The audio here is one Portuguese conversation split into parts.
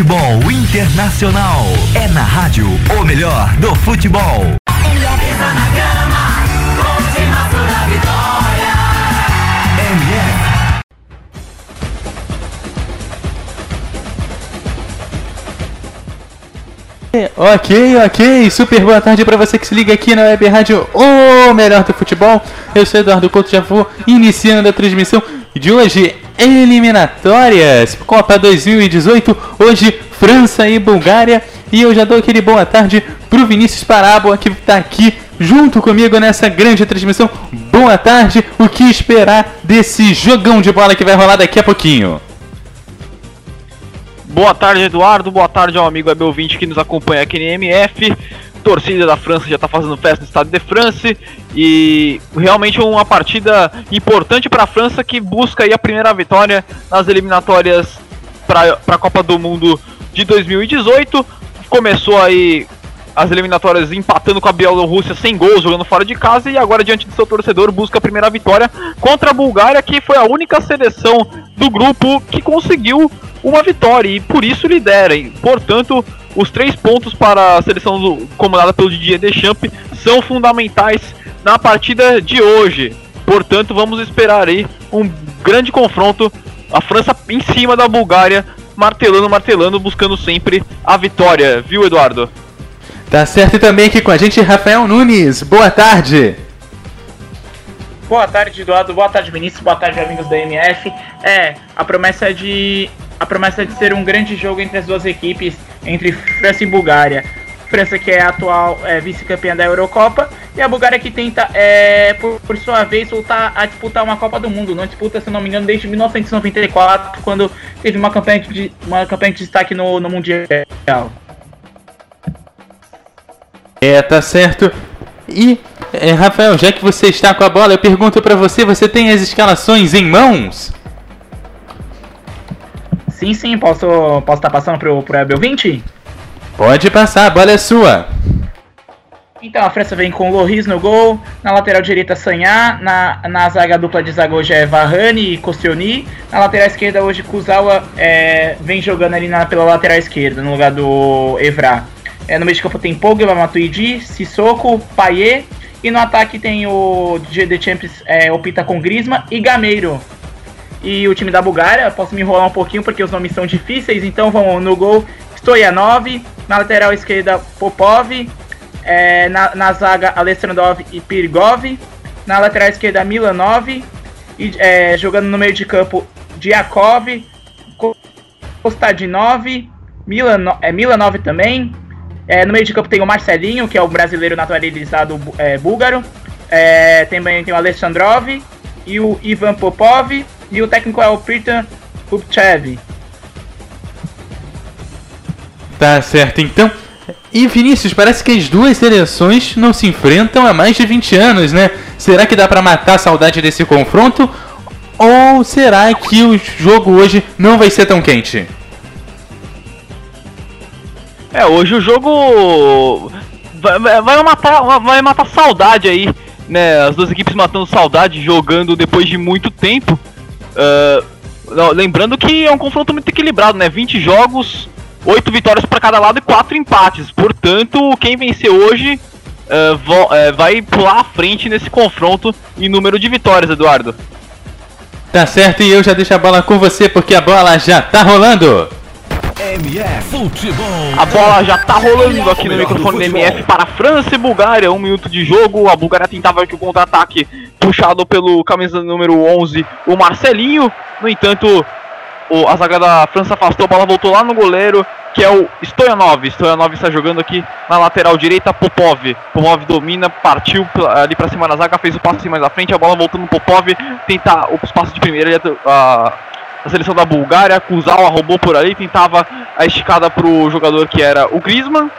Futebol Internacional é na rádio o melhor do futebol. Ok, ok, super boa tarde para você que se liga aqui na Web Rádio O Melhor do Futebol. Eu sou Eduardo Couto, já vou iniciando a transmissão de hoje, eliminatórias, Copa 2018, hoje França e Bulgária. E eu já dou aquele boa tarde pro Vinícius Parábola que tá aqui junto comigo nessa grande transmissão. Boa tarde, o que esperar desse jogão de bola que vai rolar daqui a pouquinho? Boa tarde, Eduardo. Boa tarde ao amigo web ouvinte que nos acompanha aqui no MF. Torcida da França já está fazendo festa no Estado de France e realmente uma partida importante para a França que busca aí a primeira vitória nas eliminatórias para a Copa do Mundo de 2018. Começou aí as eliminatórias empatando com a Bielorrússia sem gols, jogando fora de casa e agora diante do seu torcedor busca a primeira vitória contra a Bulgária, que foi a única seleção do grupo que conseguiu uma vitória e por isso lidera. E, portanto, os três pontos para a seleção comandada pelo Didier Deschamps são fundamentais na partida de hoje. Portanto, vamos esperar aí um grande confronto. A França em cima da Bulgária, martelando, martelando, buscando sempre a vitória, viu, Eduardo? Tá certo e também aqui com a gente Rafael Nunes. Boa tarde. Boa tarde, Eduardo. Boa tarde, Vinícius. Boa tarde, amigos da MF. É, a promessa é de a promessa é de ser um grande jogo entre as duas equipes, entre França e Bulgária. França que é a atual é, vice-campeã da Eurocopa e a Bulgária que tenta, é, por, por, sua vez, voltar a disputar uma Copa do Mundo. Não disputa, se não me engano, desde 1994, quando teve uma campanha de, uma campanha de destaque no, no Mundial. É, tá certo. E, é, Rafael, já que você está com a bola, eu pergunto para você, você tem as escalações em mãos? Sim, sim, posso posso estar tá passando pro, pro Abel 20? Pode passar, a bola é sua. Então a França vem com Loris no gol, na lateral direita Sanhá, na, na zaga dupla de zaga hoje é Varane e Koscielny, na lateral esquerda hoje Kuzawa é, vem jogando ali na, pela lateral esquerda, no lugar do Evra. É, no meio de campo tem Pogba, Matuidi, Sissoko, Payet, e no ataque tem o DJ Champions é, opta com Grisma e Gameiro. E o time da Bulgária, posso me enrolar um pouquinho porque os nomes são difíceis, então vamos no gol Stoyanov, na lateral esquerda Popov, é, na, na, zaga Alessandrov e Pirgov, na lateral esquerda Milanov, e, é, jogando no meio de campo Diakov, Kostadinov, Milan, é, Milanov também, é, no meio de campo tem o Marcelinho, que é o brasileiro naturalizado é, búlgaro, é, também tem o Alessandrov e o Ivan Popov, e o técnico é o Pritan Upchev. Tá certo, então. E Vinícius, parece que as duas seleções não se enfrentam há mais de 20 anos, né? Será que dá para matar a saudade desse confronto? Ou será que o jogo hoje não vai ser tão quente? É, hoje o jogo vai, vai matar, vai matar saudade aí, né? As duas equipes matando saudade, jogando depois de muito tempo. Uh, lembrando que é um confronto muito equilibrado, né? 20 jogos, 8 vitórias para cada lado e 4 empates. Portanto, quem vencer hoje uh, uh, vai pular à frente nesse confronto em número de vitórias, Eduardo. Tá certo, e eu já deixo a bola com você porque a bola já tá rolando. MF Futebol. A bola já tá rolando aqui no microfone do MF para França e Bulgária. Um minuto de jogo. A Bulgária tentava aqui o contra-ataque puxado pelo camisa número 11, o Marcelinho. No entanto, o, a zaga da França afastou, a bola voltou lá no goleiro, que é o Stoyanov. Stoyanov está jogando aqui na lateral direita, Popov. Popov domina, partiu ali para cima da zaga, fez o passe mais à frente, a bola voltando no Popov, tentar o espaço de primeira, a, a seleção da Bulgária, Kuzawa roubou por ali, tentava a esticada para o jogador que era o Griezmann,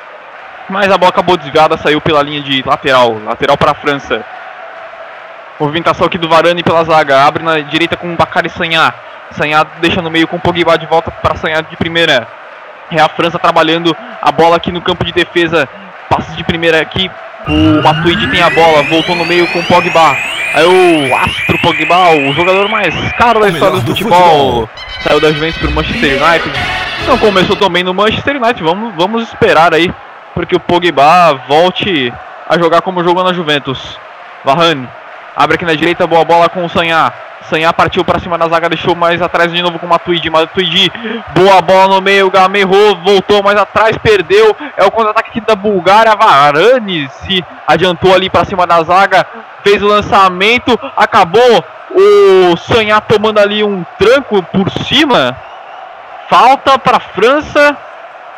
mas a bola acabou desviada, saiu pela linha de lateral, lateral para a França. Movimentação aqui do Varane pela zaga, abre na direita com o Bakary Sanhá. Sanhado deixa no meio com o Pogba de volta para Sanhado de primeira. É a França trabalhando a bola aqui no campo de defesa. Passe de primeira aqui. O Matuidi tem a bola, voltou no meio com o Pogba. Aí o Astro Pogba, o jogador mais caro da história do futebol, saiu da Juventus para o Manchester United. Não começou também no Manchester United. Vamos, vamos esperar aí porque o Pogba volte a jogar como jogou na Juventus. Varane abre aqui na direita, boa bola com o Sanhá. Sanhá partiu para cima da zaga, deixou mais atrás de novo com o Matuidi. Matuidi, boa bola no meio, errou, voltou mais atrás, perdeu. É o contra-ataque da Bulgária. Varane se adiantou ali para cima da zaga, fez o lançamento, acabou o Sanhá tomando ali um tranco por cima. Falta para a França.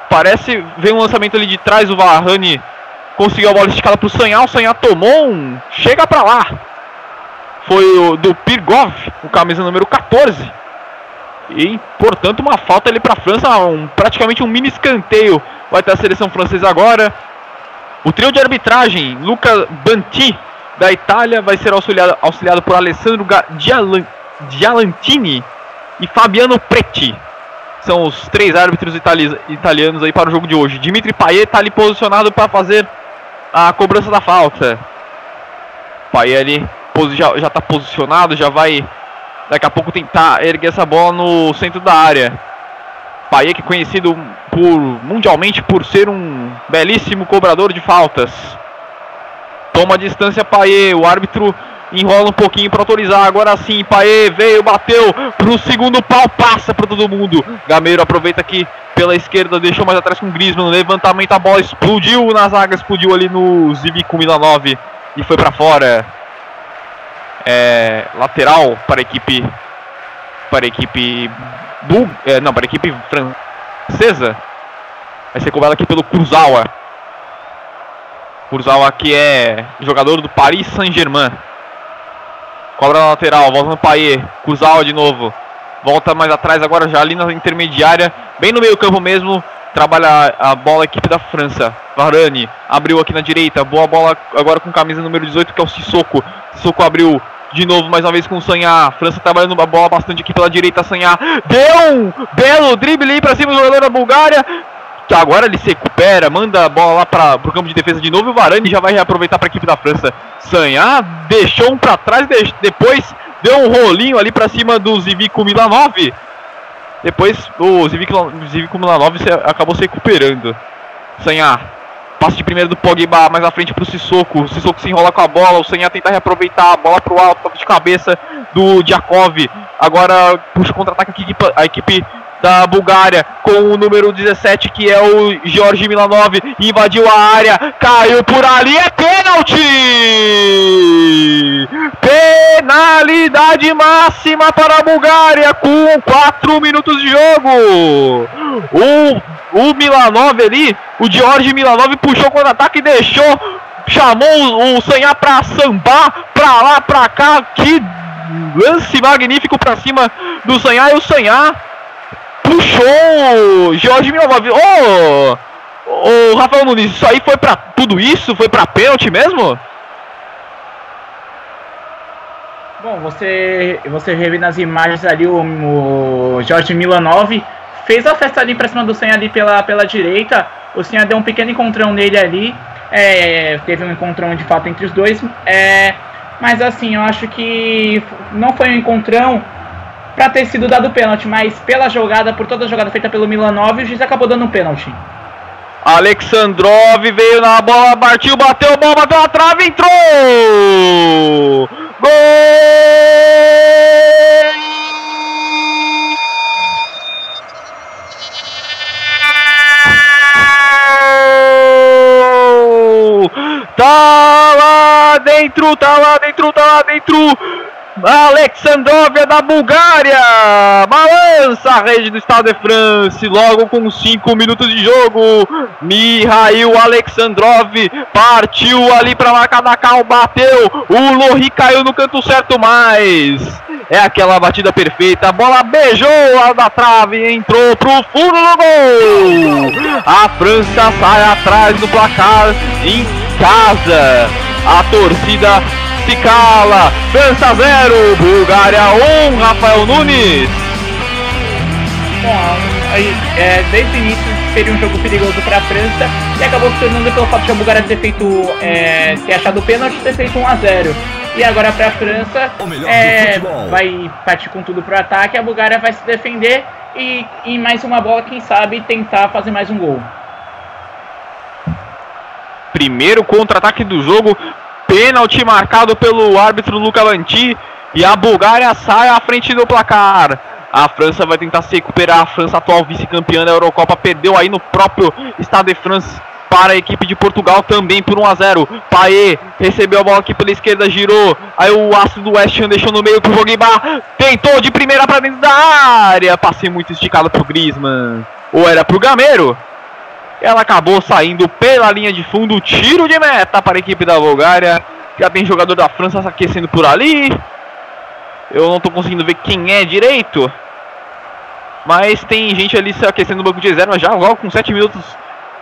Parece, vem um lançamento ali de trás, o Varane conseguiu a bola esticada para o Sanhá, o Sanhá tomou um, chega para lá foi o do Pirgov, o camisa número 14. E, portanto, uma falta ali para a França, um, praticamente um mini escanteio. Vai ter a seleção francesa agora. O trio de arbitragem, Luca Banti, da Itália, vai ser auxiliado, auxiliado por Alessandro Gialan, Gialantini e Fabiano Pretti. São os três árbitros itali italianos aí para o jogo de hoje. Dimitri Payet está ali posicionado para fazer a cobrança da falta. Payet ali já, já tá posicionado, já vai daqui a pouco tentar erguer essa bola no centro da área. Paier que é conhecido por mundialmente por ser um belíssimo cobrador de faltas. Toma distância Paier, o árbitro enrola um pouquinho para autorizar. Agora sim, Paê veio, bateu pro segundo pau, passa para todo mundo. Gameiro aproveita aqui pela esquerda, deixou mais atrás com Griezmann. Levantamento, a bola explodiu na zaga, explodiu ali no Zibico 9 e foi para fora é, lateral para a equipe para a equipe Bul é, não para a equipe francesa. Vai ser cobrado aqui pelo Kurzawa. Kurzawa que é jogador do Paris Saint-Germain. Cobra na lateral volta no Paier Kurzawa de novo. Volta mais atrás agora já ali na intermediária. Bem no meio campo mesmo trabalha a bola a equipe da França. Varane abriu aqui na direita, boa bola agora com camisa número 18 que é o Sissoko. Sissoko abriu de novo, mais uma vez com o Sanhá. França trabalhando a bola bastante aqui pela direita. Sanhá deu um belo drible para cima do jogador da Bulgária. Que agora ele se recupera, manda a bola lá para o campo de defesa de novo. E o Varane já vai reaproveitar para a equipe da França. Sanhá deixou um para trás, depois deu um rolinho ali para cima do Zivico Milanov. Depois o Zivico Milanov acabou se recuperando. Sanhá Passe de primeiro do Pogba, mais à frente para o Sissoko. O Sissoko se enrola com a bola. O Senha tenta reaproveitar a bola para o alto, de cabeça do Diakov. Agora puxa contra-ataque aqui a equipe da Bulgária com o número 17 que é o Jorge Milanov invadiu a área, caiu por ali, é pênalti! Penalidade máxima para a Bulgária com 4 minutos de jogo. O o Milanov ali, o George Milanov puxou contra-ataque e deixou, chamou o, o Sanhá pra sambar, pra lá, pra cá, que lance magnífico pra cima do Sanhá e o Sanhá puxou Jorge Milanov. Ô, oh, oh, Rafael Nunes, isso aí foi pra tudo isso? Foi pra pênalti mesmo? Bom, você, você vê nas imagens ali o, o Jorge Milanov fez a festa ali pra cima do Senha ali pela, pela direita. O Senha deu um pequeno encontrão nele ali. É, teve um encontrão de fato entre os dois. É, mas assim, eu acho que não foi um encontrão para ter sido dado pênalti, mas pela jogada, por toda a jogada feita pelo Milanov, o juiz acabou dando um pênalti. Alexandrov veio na bola, partiu, bateu, bola, bateu na trave, entrou! Gol! Tá lá! Dentro, tá lá dentro, tá lá dentro. Alexandrovia da Bulgária balança a rede do Estado de France logo com 5 minutos de jogo. Mihail Alexandrov partiu ali para marcar da cal, bateu. O Lohri caiu no canto certo, mas é aquela batida perfeita. A bola beijou a da trave e entrou pro fundo do gol. A França sai atrás do placar em casa. A torcida se cala. França 0, Bulgária 1, um, Rafael Nunes. Bom, aí, é, desde o início seria um jogo perigoso para a França e acabou se tornando pelo fato de a Bulgária ter feito, é, ter achado o pênalti ter feito 1 a 0 e agora para a França é, vai partir com tudo para o ataque, a Bulgária vai se defender e em mais uma bola, quem sabe, tentar fazer mais um gol. Primeiro contra-ataque do jogo Pênalti marcado pelo árbitro Luca Lanti. E a Bulgária sai à frente do placar. A França vai tentar se recuperar. A França, atual vice-campeã da Eurocopa, perdeu aí no próprio Stade de France para a equipe de Portugal também por 1 a 0. Paê recebeu a bola aqui pela esquerda, girou. Aí o aço do West Ham deixou no meio pro Pogba. Tentou de primeira para dentro da área. Passei muito esticado pro Griezmann. Ou era pro Gameiro? Ela acabou saindo pela linha de fundo. Tiro de meta para a equipe da Bulgária. Já tem jogador da França se aquecendo por ali. Eu não estou conseguindo ver quem é direito. Mas tem gente ali se aquecendo no banco de reserva já logo com 7 minutos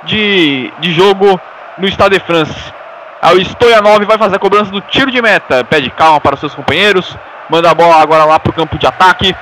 de, de jogo no Estado de France. Aí o Stoyanov vai fazer a cobrança do tiro de meta. Pede calma para os seus companheiros. Manda a bola agora lá para o campo de ataque.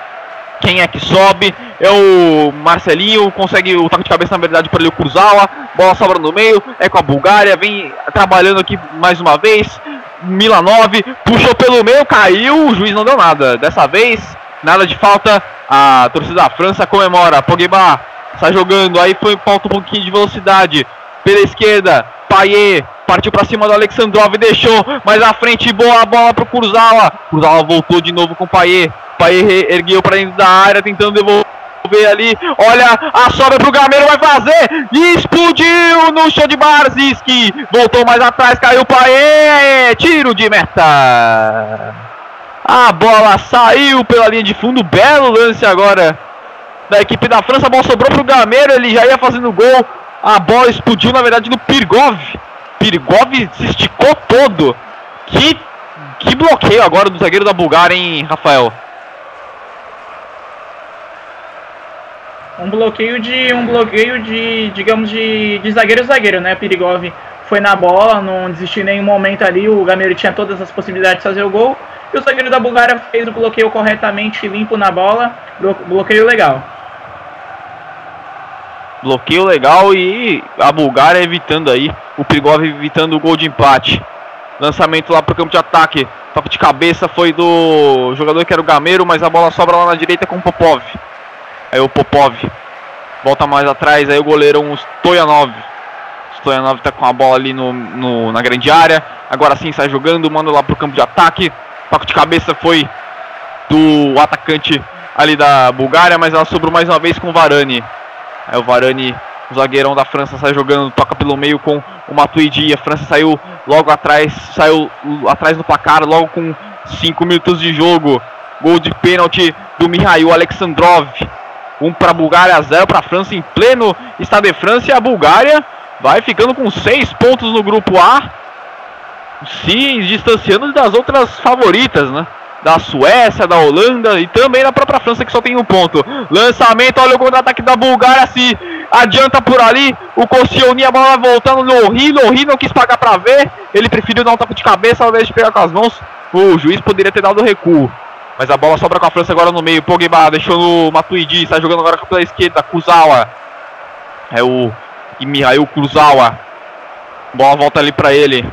Quem é que sobe? É o Marcelinho, consegue o toque de cabeça na verdade para o Kurzawa, bola sobra no meio, é com a Bulgária, vem trabalhando aqui mais uma vez. Milanov puxou pelo meio, caiu, o juiz não deu nada. Dessa vez, nada de falta. A torcida da França comemora. Pogba sai jogando, aí foi falta um pouquinho de velocidade. Pela esquerda, Payet partiu para cima do Alexandrov, deixou mais à frente, boa bola para o Kurzawa. Kurzawa voltou de novo com o Payet. Pai ergueu para dentro da área, tentando devolver ali. Olha a sobra pro Gameiro, vai fazer. Explodiu no chão de Barziski. Voltou mais atrás, caiu Paê. Tiro de meta. A bola saiu pela linha de fundo. Belo lance agora da equipe da França. A bola sobrou pro Gameiro, ele já ia fazendo gol. A bola explodiu, na verdade, no Pirgov. Pirgov se esticou todo. Que, que bloqueio agora do zagueiro da Bulgária, hein, Rafael? um bloqueio de um bloqueio de digamos de, de zagueiro zagueiro né Pirigov foi na bola não desistiu em nenhum momento ali o Gameiro tinha todas as possibilidades de fazer o gol e o zagueiro da Bulgária fez o bloqueio corretamente limpo na bola bloqueio legal bloqueio legal e a Bulgária evitando aí o Pirigov evitando o gol de empate lançamento lá para o campo de ataque toque de cabeça foi do jogador que era o Gameiro mas a bola sobra lá na direita com o Popov Aí o Popov volta mais atrás. Aí o goleiro um Stoyanov. Stoyanov tá com a bola ali no, no, na grande área. Agora sim sai jogando, manda lá pro campo de ataque. Toque de cabeça foi do atacante ali da Bulgária, mas ela sobrou mais uma vez com o Varane. Aí o Varane, o zagueirão da França, sai jogando, toca pelo meio com o Matuidi. A França saiu logo atrás, saiu atrás do placar, logo com 5 minutos de jogo. Gol de pênalti do Mihail Alexandrov. Um para a Bulgária, zero para a França em pleno Estado de França. E a Bulgária vai ficando com seis pontos no grupo A, se distanciando das outras favoritas, né? Da Suécia, da Holanda e também da própria França que só tem um ponto. Lançamento, olha o contra-ataque da Bulgária, se adianta por ali. O Koscielny, a bola voltando no Rio. O Rio não quis pagar para ver. Ele preferiu dar um toque de cabeça ao invés de pegar com as mãos. O juiz poderia ter dado recuo. Mas a bola sobra com a França agora no meio. Pogba deixou no Matuidi. Está jogando agora pela esquerda. Kuzawa. É o Mihail Kuzawa. Bola volta ali para ele.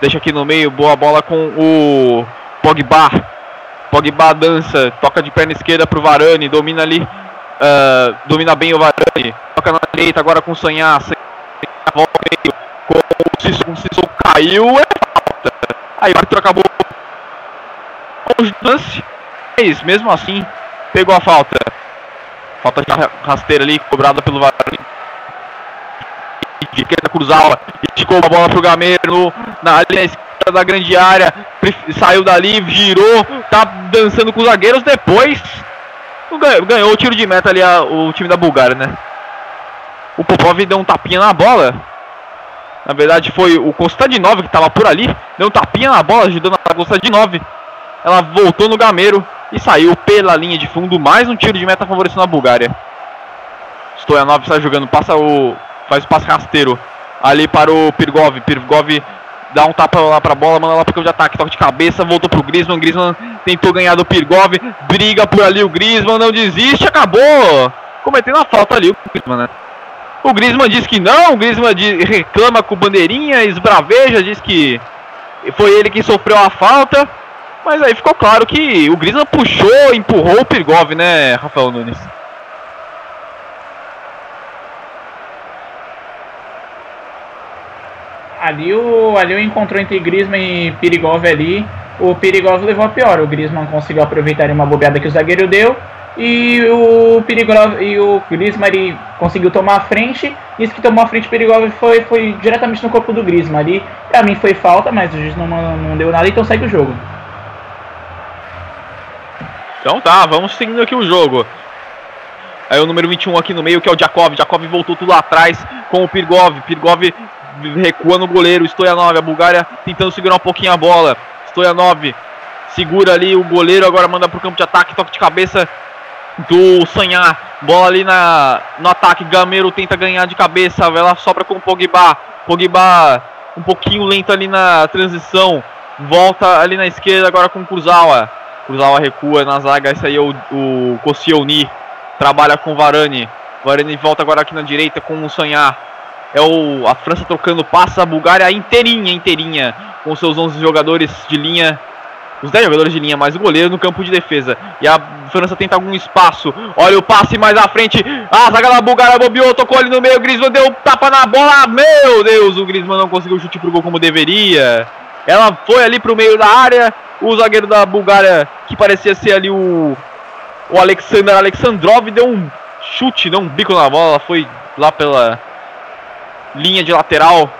Deixa aqui no meio. Boa bola com o Pogba. Pogba dança. Toca de perna esquerda pro Varane. Domina ali. Uh, domina bem o Varane. Toca na direita agora com o Sanhá. Volta meio. Com o. O caiu. É falta. Aí o árbitro acabou lance, mas mesmo assim pegou a falta. Falta de rasteira ali, cobrada pelo Varane. de esquerda cruzava, esticou a bola pro Gameiro na linha esquerda da grande área, saiu dali, girou, tá dançando com os zagueiros, depois ganhou, o tiro de meta ali a, o time da Bulgária, né? O Popov deu um tapinha na bola. Na verdade foi o Konstantinov que estava por ali, deu um tapinha na bola, ajudando a Konstantinov. Ela voltou no Gameiro e saiu pela linha de fundo, mais um tiro de meta favorecendo a Bulgária. Stoyanov está jogando, passa o. faz o passe rasteiro ali para o Pirgov. Pirgov dá um tapa lá para a bola, manda lá para o campo de ataque, toque de cabeça, voltou para o Griezmann. Griezmann tentou ganhar do Pirgov, briga por ali o Griezmann, não desiste, acabou cometendo a falta ali o Griezmann, né? O Griezmann diz que não, o Griezmann diz, reclama com bandeirinha, esbraveja, diz que foi ele que sofreu a falta. Mas aí ficou claro que o Griezmann puxou, empurrou o Pirgov, né, Rafael Nunes? Ali o, ali o encontrou entre Griezmann e Pirigov ali. O Pirigov levou a pior. O Griezmann conseguiu aproveitar uma bobeada que o zagueiro deu. E o Pirigov e o Griezmann ele conseguiu tomar a frente. Isso que tomou a frente Pirigov foi, foi diretamente no corpo do Griezmann ali. Pra mim foi falta, mas o juiz não, não deu nada, então segue o jogo. Então tá, vamos seguindo aqui o jogo. Aí o número 21 aqui no meio, que é o Jakov. Jakov voltou tudo lá atrás com o Pirgov. Pirgov recua no goleiro, Stoyanov, a Bulgária tentando segurar um pouquinho a bola. Stoyanov segura ali o goleiro, agora manda pro campo de ataque, toque de cabeça do Sanhar. Bola ali na, no ataque, Gameiro tenta ganhar de cabeça, ela sobra com o Pogba. Pogba um pouquinho lento ali na transição, volta ali na esquerda agora com o Kurzawa. Kurzawa recua na zaga, esse aí é o, o Koscielny, trabalha com Varane. Varane volta agora aqui na direita com o Sanhar. É o, a França trocando passa, a Bulgária inteirinha, inteirinha, com seus 11 jogadores de linha, os 10 jogadores de linha, mais o goleiro no campo de defesa. E a França tenta algum espaço. Olha o passe mais à frente. A zaga da Bulgária bobeou, tocou ali no meio. O Griezmann deu tapa na bola. Meu Deus, o Griezmann não conseguiu chute pro gol como deveria. Ela foi ali pro meio da área. O zagueiro da Bulgária, que parecia ser ali o, o Alexander Alexandrov, deu um chute, deu um bico na bola. Foi lá pela linha de lateral.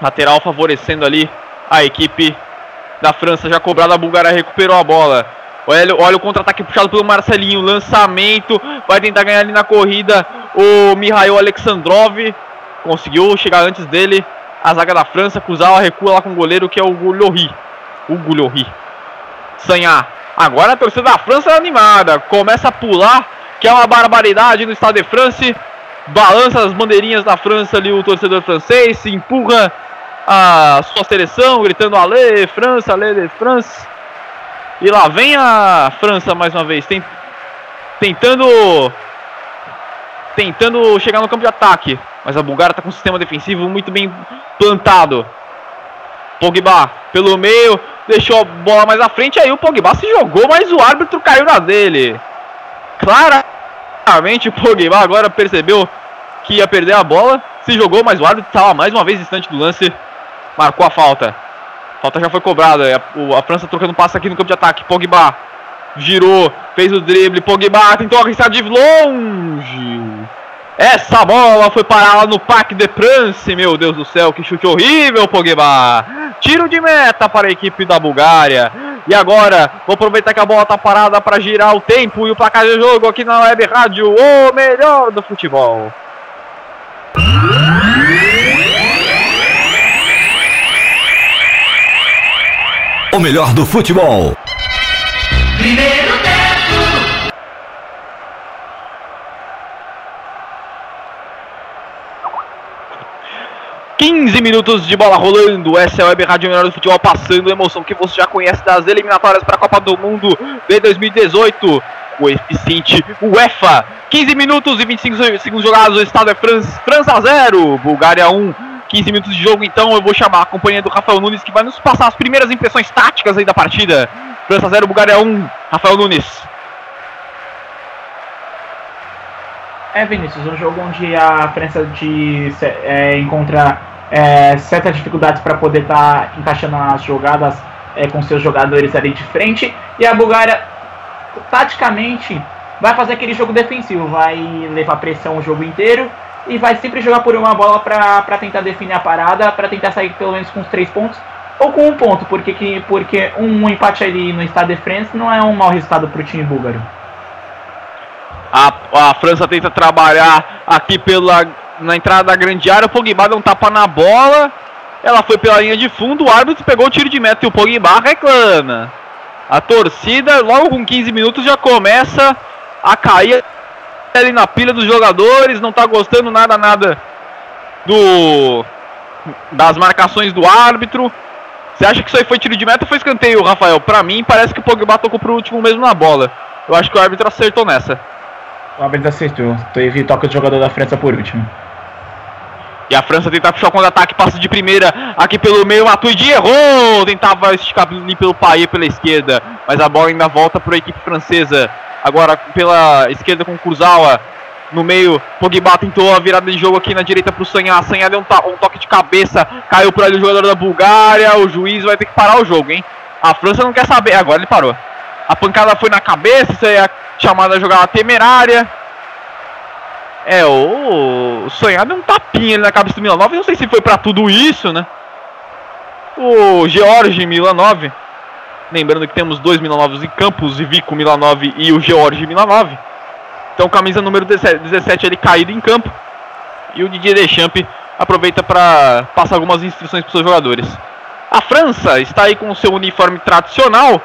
Lateral favorecendo ali a equipe da França. Já cobrada, a Bulgária recuperou a bola. Olha, olha o contra-ataque puxado pelo Marcelinho. Lançamento. Vai tentar ganhar ali na corrida o Mihail Alexandrov. Conseguiu chegar antes dele. A zaga da França. Cruzar, recua lá com o goleiro que é o Gulhori. O Gulhori. Sanhar. Agora a torcida da França é animada. Começa a pular. Que é uma barbaridade no estado de França balança as bandeirinhas da França ali, o torcedor francês, se empurra a sua seleção, gritando Ale, França, de France. E lá vem a França mais uma vez, tentando tentando chegar no campo de ataque, mas a Bulgária está com um sistema defensivo muito bem plantado. Pogba pelo meio, deixou a bola mais à frente, aí o Pogba se jogou, mas o árbitro caiu na dele. Clara Claramente o Pogba agora percebeu que ia perder a bola, se jogou, mas o árbitro estava mais uma vez distante do lance, marcou a falta. A falta já foi cobrada, a, a França trocando passo aqui no campo de ataque, Pogba girou, fez o drible, Pogba tentou arriscar de longe. Essa bola foi parar lá no Parque de France, meu Deus do céu, que chute horrível, Pogba. Tiro de meta para a equipe da Bulgária. E agora, vou aproveitar que a bola está parada para girar o tempo e o placar de jogo aqui na Web Rádio, o melhor do futebol. O melhor do futebol. Primeiro 15 minutos de bola rolando. Essa é a Web Rádio Melhor do Futebol passando a emoção que você já conhece das eliminatórias para a Copa do Mundo de 2018. o eficiente UEFA. 15 minutos e 25 segundos jogados. O estado é França, França 0, Bulgária 1. 15 minutos de jogo, então eu vou chamar a companhia do Rafael Nunes que vai nos passar as primeiras impressões táticas aí da partida. França 0, Bulgária 1. Rafael Nunes. É, Vinícius, um jogo onde a França de, é, encontra é, certas dificuldades para poder estar tá encaixando as jogadas é, com seus jogadores ali de frente. E a Bulgária taticamente vai fazer aquele jogo defensivo, vai levar pressão o jogo inteiro e vai sempre jogar por uma bola para tentar definir a parada, para tentar sair pelo menos com os três pontos ou com um ponto, porque, que, porque um empate ali no Stade de France não é um mau resultado para o time búlgaro. A, a França tenta trabalhar aqui pela na entrada da grande área, o Pogba dá um tapa na bola, ela foi pela linha de fundo, o árbitro pegou o tiro de meta e o Pogba reclama. A torcida, logo com 15 minutos, já começa a cair ali na pilha dos jogadores, não tá gostando nada, nada do das marcações do árbitro. Você acha que isso aí foi tiro de meta ou foi escanteio, Rafael? Pra mim, parece que o Pogba tocou pro último mesmo na bola. Eu acho que o árbitro acertou nessa. O árbitro acertou. Teve toque do jogador da França por último. E a França tenta puxar o contra-ataque, passa de primeira aqui pelo meio, Matuidi errou! Tentava esticar pelo Paê pela esquerda, mas a bola ainda volta para a equipe francesa. Agora pela esquerda com Kurzawa, no meio, Pogba tentou a virada de jogo aqui na direita para o Sanha. Sanha deu um, um, toque de cabeça, caiu por ali o jogador da Bulgária. O juiz vai ter que parar o jogo, hein? A França não quer saber, agora ele parou. A pancada foi na cabeça, isso aí é chamada jogada temerária. É, o, o Sonhado é um tapinha na cabeça do Milanov. Não sei se foi para tudo isso, né? O George Milanov. Lembrando que temos dois Milanovs em campos, Vico Milanov e o George Milanov. Então, camisa número 17 ali caído em campo. E o Didier Deschamps aproveita para passar algumas instruções para os seus jogadores. A França está aí com o seu uniforme tradicional.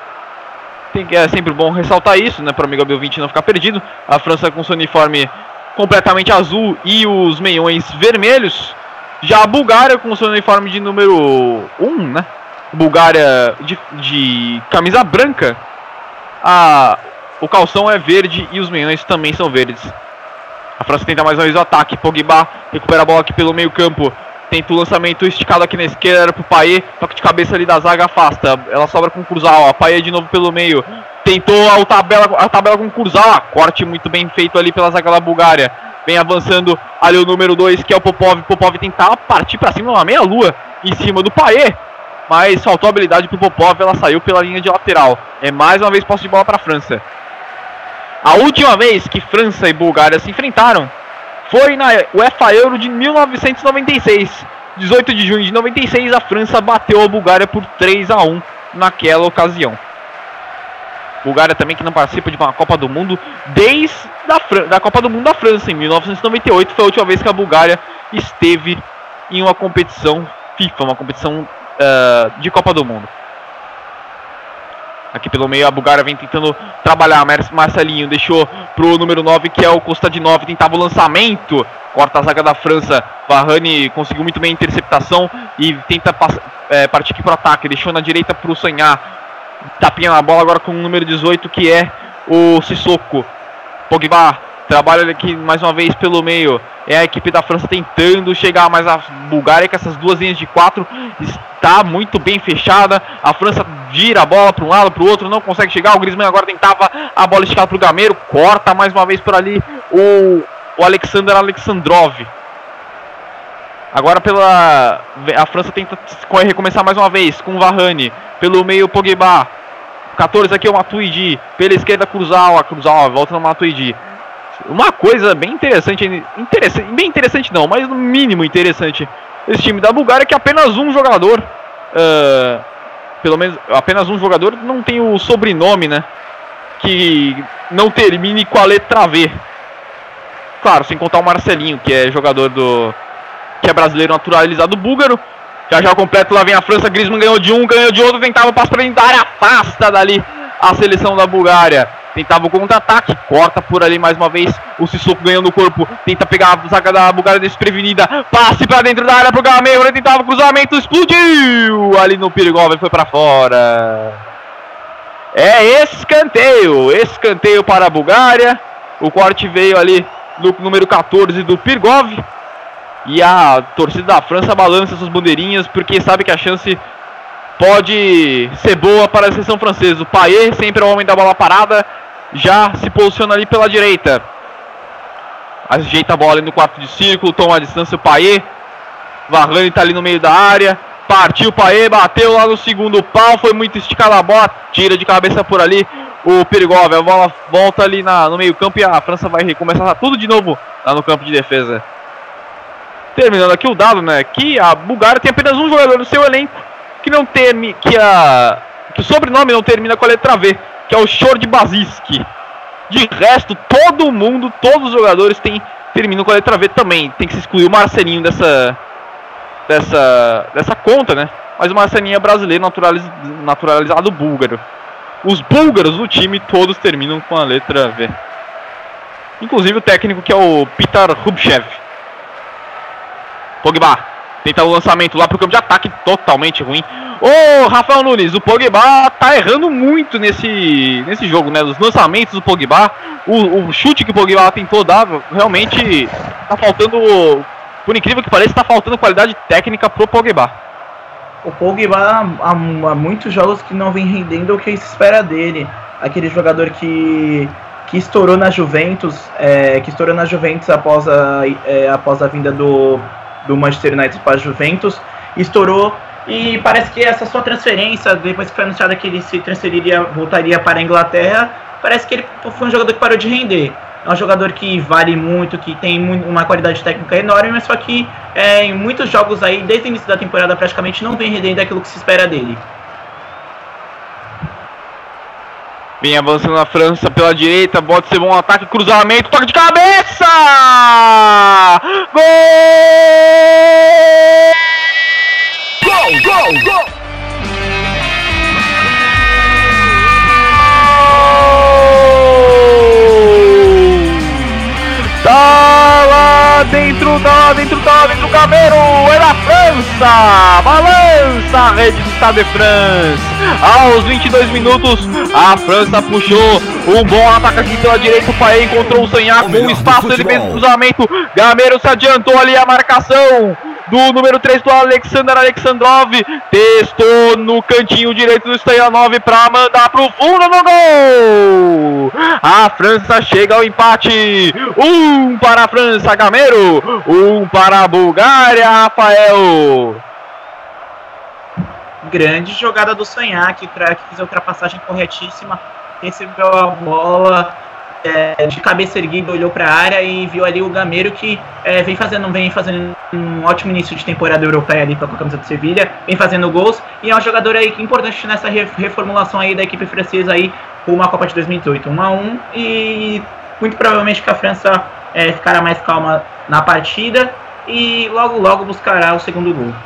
Tem, é sempre bom ressaltar isso, né? Para o amigo 20 não ficar perdido. A França com seu uniforme completamente azul e os meiões vermelhos. Já a Bulgária com seu uniforme de número 1, né? Bulgária de, de camisa branca. A, o calção é verde e os meiões também são verdes. A França tenta mais uma vez o ataque. Pogba recupera a bola aqui pelo meio campo. Tenta o lançamento esticado aqui na esquerda para o Paê. Toque de cabeça ali da zaga afasta. Ela sobra com o Cruzal. A Paê de novo pelo meio. Tentou a tabela, a tabela com o Cruzal. Corte muito bem feito ali pela zaga da Bulgária. Vem avançando ali o número 2, que é o Popov. Popov tentava partir para cima, uma meia-lua em cima do Paê. Mas faltou habilidade para o Popov. Ela saiu pela linha de lateral. É mais uma vez posse de bola para França. A última vez que França e Bulgária se enfrentaram foi na UEFA Euro de 1996. 18 de junho de 96, a França bateu a Bulgária por 3 a 1 naquela ocasião. Bulgária também que não participa de uma Copa do Mundo desde a Fran da Copa do Mundo da França em 1998 foi a última vez que a Bulgária esteve em uma competição FIFA, uma competição uh, de Copa do Mundo. Aqui pelo meio a Bulgária vem tentando trabalhar. Marcelinho deixou pro número 9, que é o Costa de 9. Tentava o lançamento. Corta a zaga da França. Varane conseguiu muito bem a interceptação e tenta é, partir aqui pro ataque. Deixou na direita pro Sanhar. Tapinha na bola agora com o número 18, que é o Sissoko. Pogba trabalha aqui mais uma vez pelo meio. É a equipe da França tentando chegar, mas a Bulgária com essas duas linhas de quatro está muito bem fechada. A França gira a bola para um lado, para o outro, não consegue chegar. O Griezmann agora tentava a bola esticada para o Gameiro, corta mais uma vez por ali o, o Alexander Alexandrov. Agora pela a França tenta recomeçar mais uma vez com o Varane pelo meio Pogba. 14 aqui é o Matuidi, pela esquerda Cruzawa, Cruzawa volta no Matuidi. Uma coisa bem interessante, interessante, bem interessante não, mas no mínimo interessante, esse time da Bulgária é que apenas um jogador, uh, pelo menos apenas um jogador não tem o sobrenome, né? Que não termine com a letra V. Claro, sem contar o Marcelinho, que é jogador do. que é brasileiro naturalizado búlgaro. Já já completo, lá vem a França, Griezmann ganhou de um, ganhou de outro, tentava passar para dentro da área, afasta dali a seleção da Bulgária. Tentava o contra-ataque, corta por ali mais uma vez. O Sissoko ganhando o corpo, tenta pegar a zaga da Bulgária desprevenida. Passe para dentro da área pro Gameiro, tentava o cruzamento, explodiu ali no Pirigov foi para fora. É escanteio, escanteio para a Bulgária. O corte veio ali no número 14 do Pirgov. E a torcida da França balança suas bandeirinhas porque sabe que a chance pode ser boa para a seleção francesa. O Payet sempre é o homem da bola parada, já se posiciona ali pela direita. Ajeita a bola no quarto de círculo, toma a distância o Payet. Varane está ali no meio da área. Partiu o Payet, bateu lá no segundo pau, foi muito esticada a bola, tira de cabeça por ali o Perigov. A bola volta ali na, no meio campo e a França vai recomeçar tudo de novo lá no campo de defesa. terminando aqui o dado, né? Que a Bulgária tem apenas um jogador no seu elenco que não termina, que a que o sobrenome não termina com a letra V, que é o Shord Baziski. De resto, todo mundo, todos os jogadores têm terminam com a letra V também. Tem que se excluir o Marcelinho dessa dessa dessa conta, né? Mas o Marcelinho é brasileiro naturaliz, naturalizado búlgaro. Os búlgaros do time todos terminam com a letra V. Inclusive o técnico que é o Peter Rubchev. Pogba tenta o lançamento lá pro campo de ataque totalmente ruim. Ô, Rafael Nunes, o Pogba tá errando muito nesse, nesse jogo, né? Os lançamentos do Pogba, o, o chute que o Pogba tentou dar, realmente tá faltando, por incrível que pareça, tá faltando qualidade técnica pro Pogba. O Pogba há, há muitos jogos que não vem rendendo o que se espera dele. Aquele jogador que que estourou na Juventus, é, que estourou na Juventus após a, é, após a vinda do, do Manchester United para Juventus, estourou e parece que essa sua transferência, depois que foi anunciado que ele se transferiria, voltaria para a Inglaterra, parece que ele foi um jogador que parou de render. É um jogador que vale muito, que tem uma qualidade técnica enorme, mas só que é, em muitos jogos aí, desde o início da temporada, praticamente não vem rendendo aquilo que se espera dele. Vem avançando na França pela direita, bota ser bom ataque, cruzamento, toque de cabeça! Gol! Gol, gol, gol! Tá lá dentro, tá lá dentro, tá lá dentro Camero, é da França, balança a rede do Stade de France. Aos 22 minutos, a França puxou um bom ataque aqui pela direita, o Paê encontrou o Sanhá com espaço, ele fez o cruzamento, Gamero se adiantou ali a marcação, do número 3 do Alexander Alexandrov. Testou no cantinho direito do Stoyanov para mandar pro fundo no gol. A França chega ao empate. Um para a França, Gamero. Um para a Bulgária, Rafael. Grande jogada do Sanhac, que fez a ultrapassagem corretíssima. Recebeu a bola, é, de cabeça erguida, olhou para a área e viu ali o Gameiro que é, vem fazendo, vem fazendo um ótimo início de temporada europeia ali com a camisa do Sevilha, vem fazendo gols e é um jogador aí importante nessa reformulação aí da equipe francesa aí à Copa de 2018, 1 a 1 e muito provavelmente que a França é, ficará mais calma na partida e logo logo buscará o segundo gol. É,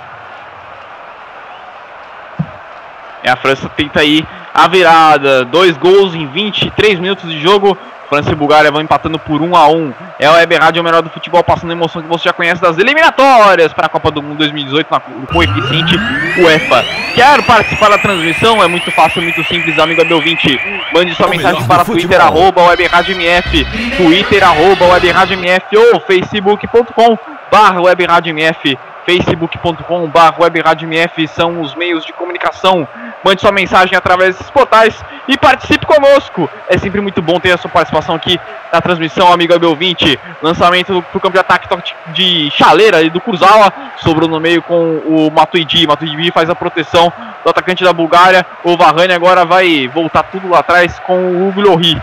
a França tenta aí a virada, dois gols em 23 minutos de jogo. França e Bulgária vão empatando por 1 a 1 É o Web Rádio, o melhor do futebol, passando a emoção que você já conhece das eliminatórias para a Copa do Mundo 2018 no coeficiente UEFA. Quer participar da transmissão? É muito fácil, muito simples, amigo Abel 20. Mande sua mensagem para Twitter, arroba Web Rádio MF, Twitter, arroba Web Rádio MF ou facebook.com barra Web Rádio MF facebook.com.br webradiomf são os meios de comunicação. Mande sua mensagem através desses portais e participe conosco. É sempre muito bom ter a sua participação aqui na transmissão, amigo Abel 20. Lançamento pro campo de ataque de chaleira e do Kurzawa. Sobrou no meio com o Matuidi. Matuidi faz a proteção do atacante da Bulgária. O Varane agora vai voltar tudo lá atrás com o Glori.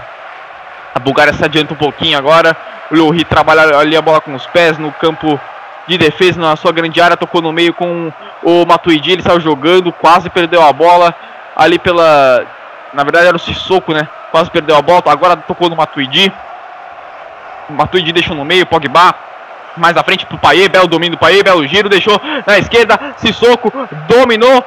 A Bulgária se adianta um pouquinho agora. O Lohri trabalha ali a bola com os pés no campo de defesa na sua grande área, tocou no meio com o Matuidi, ele saiu jogando, quase perdeu a bola ali pela. Na verdade era o Sissoko, né? Quase perdeu a bola, agora tocou no Matuidi. O Matuidi deixou no meio, Pogba. Mais à frente pro Paê, belo domínio do Paê, belo giro, deixou na esquerda, Sissoko dominou,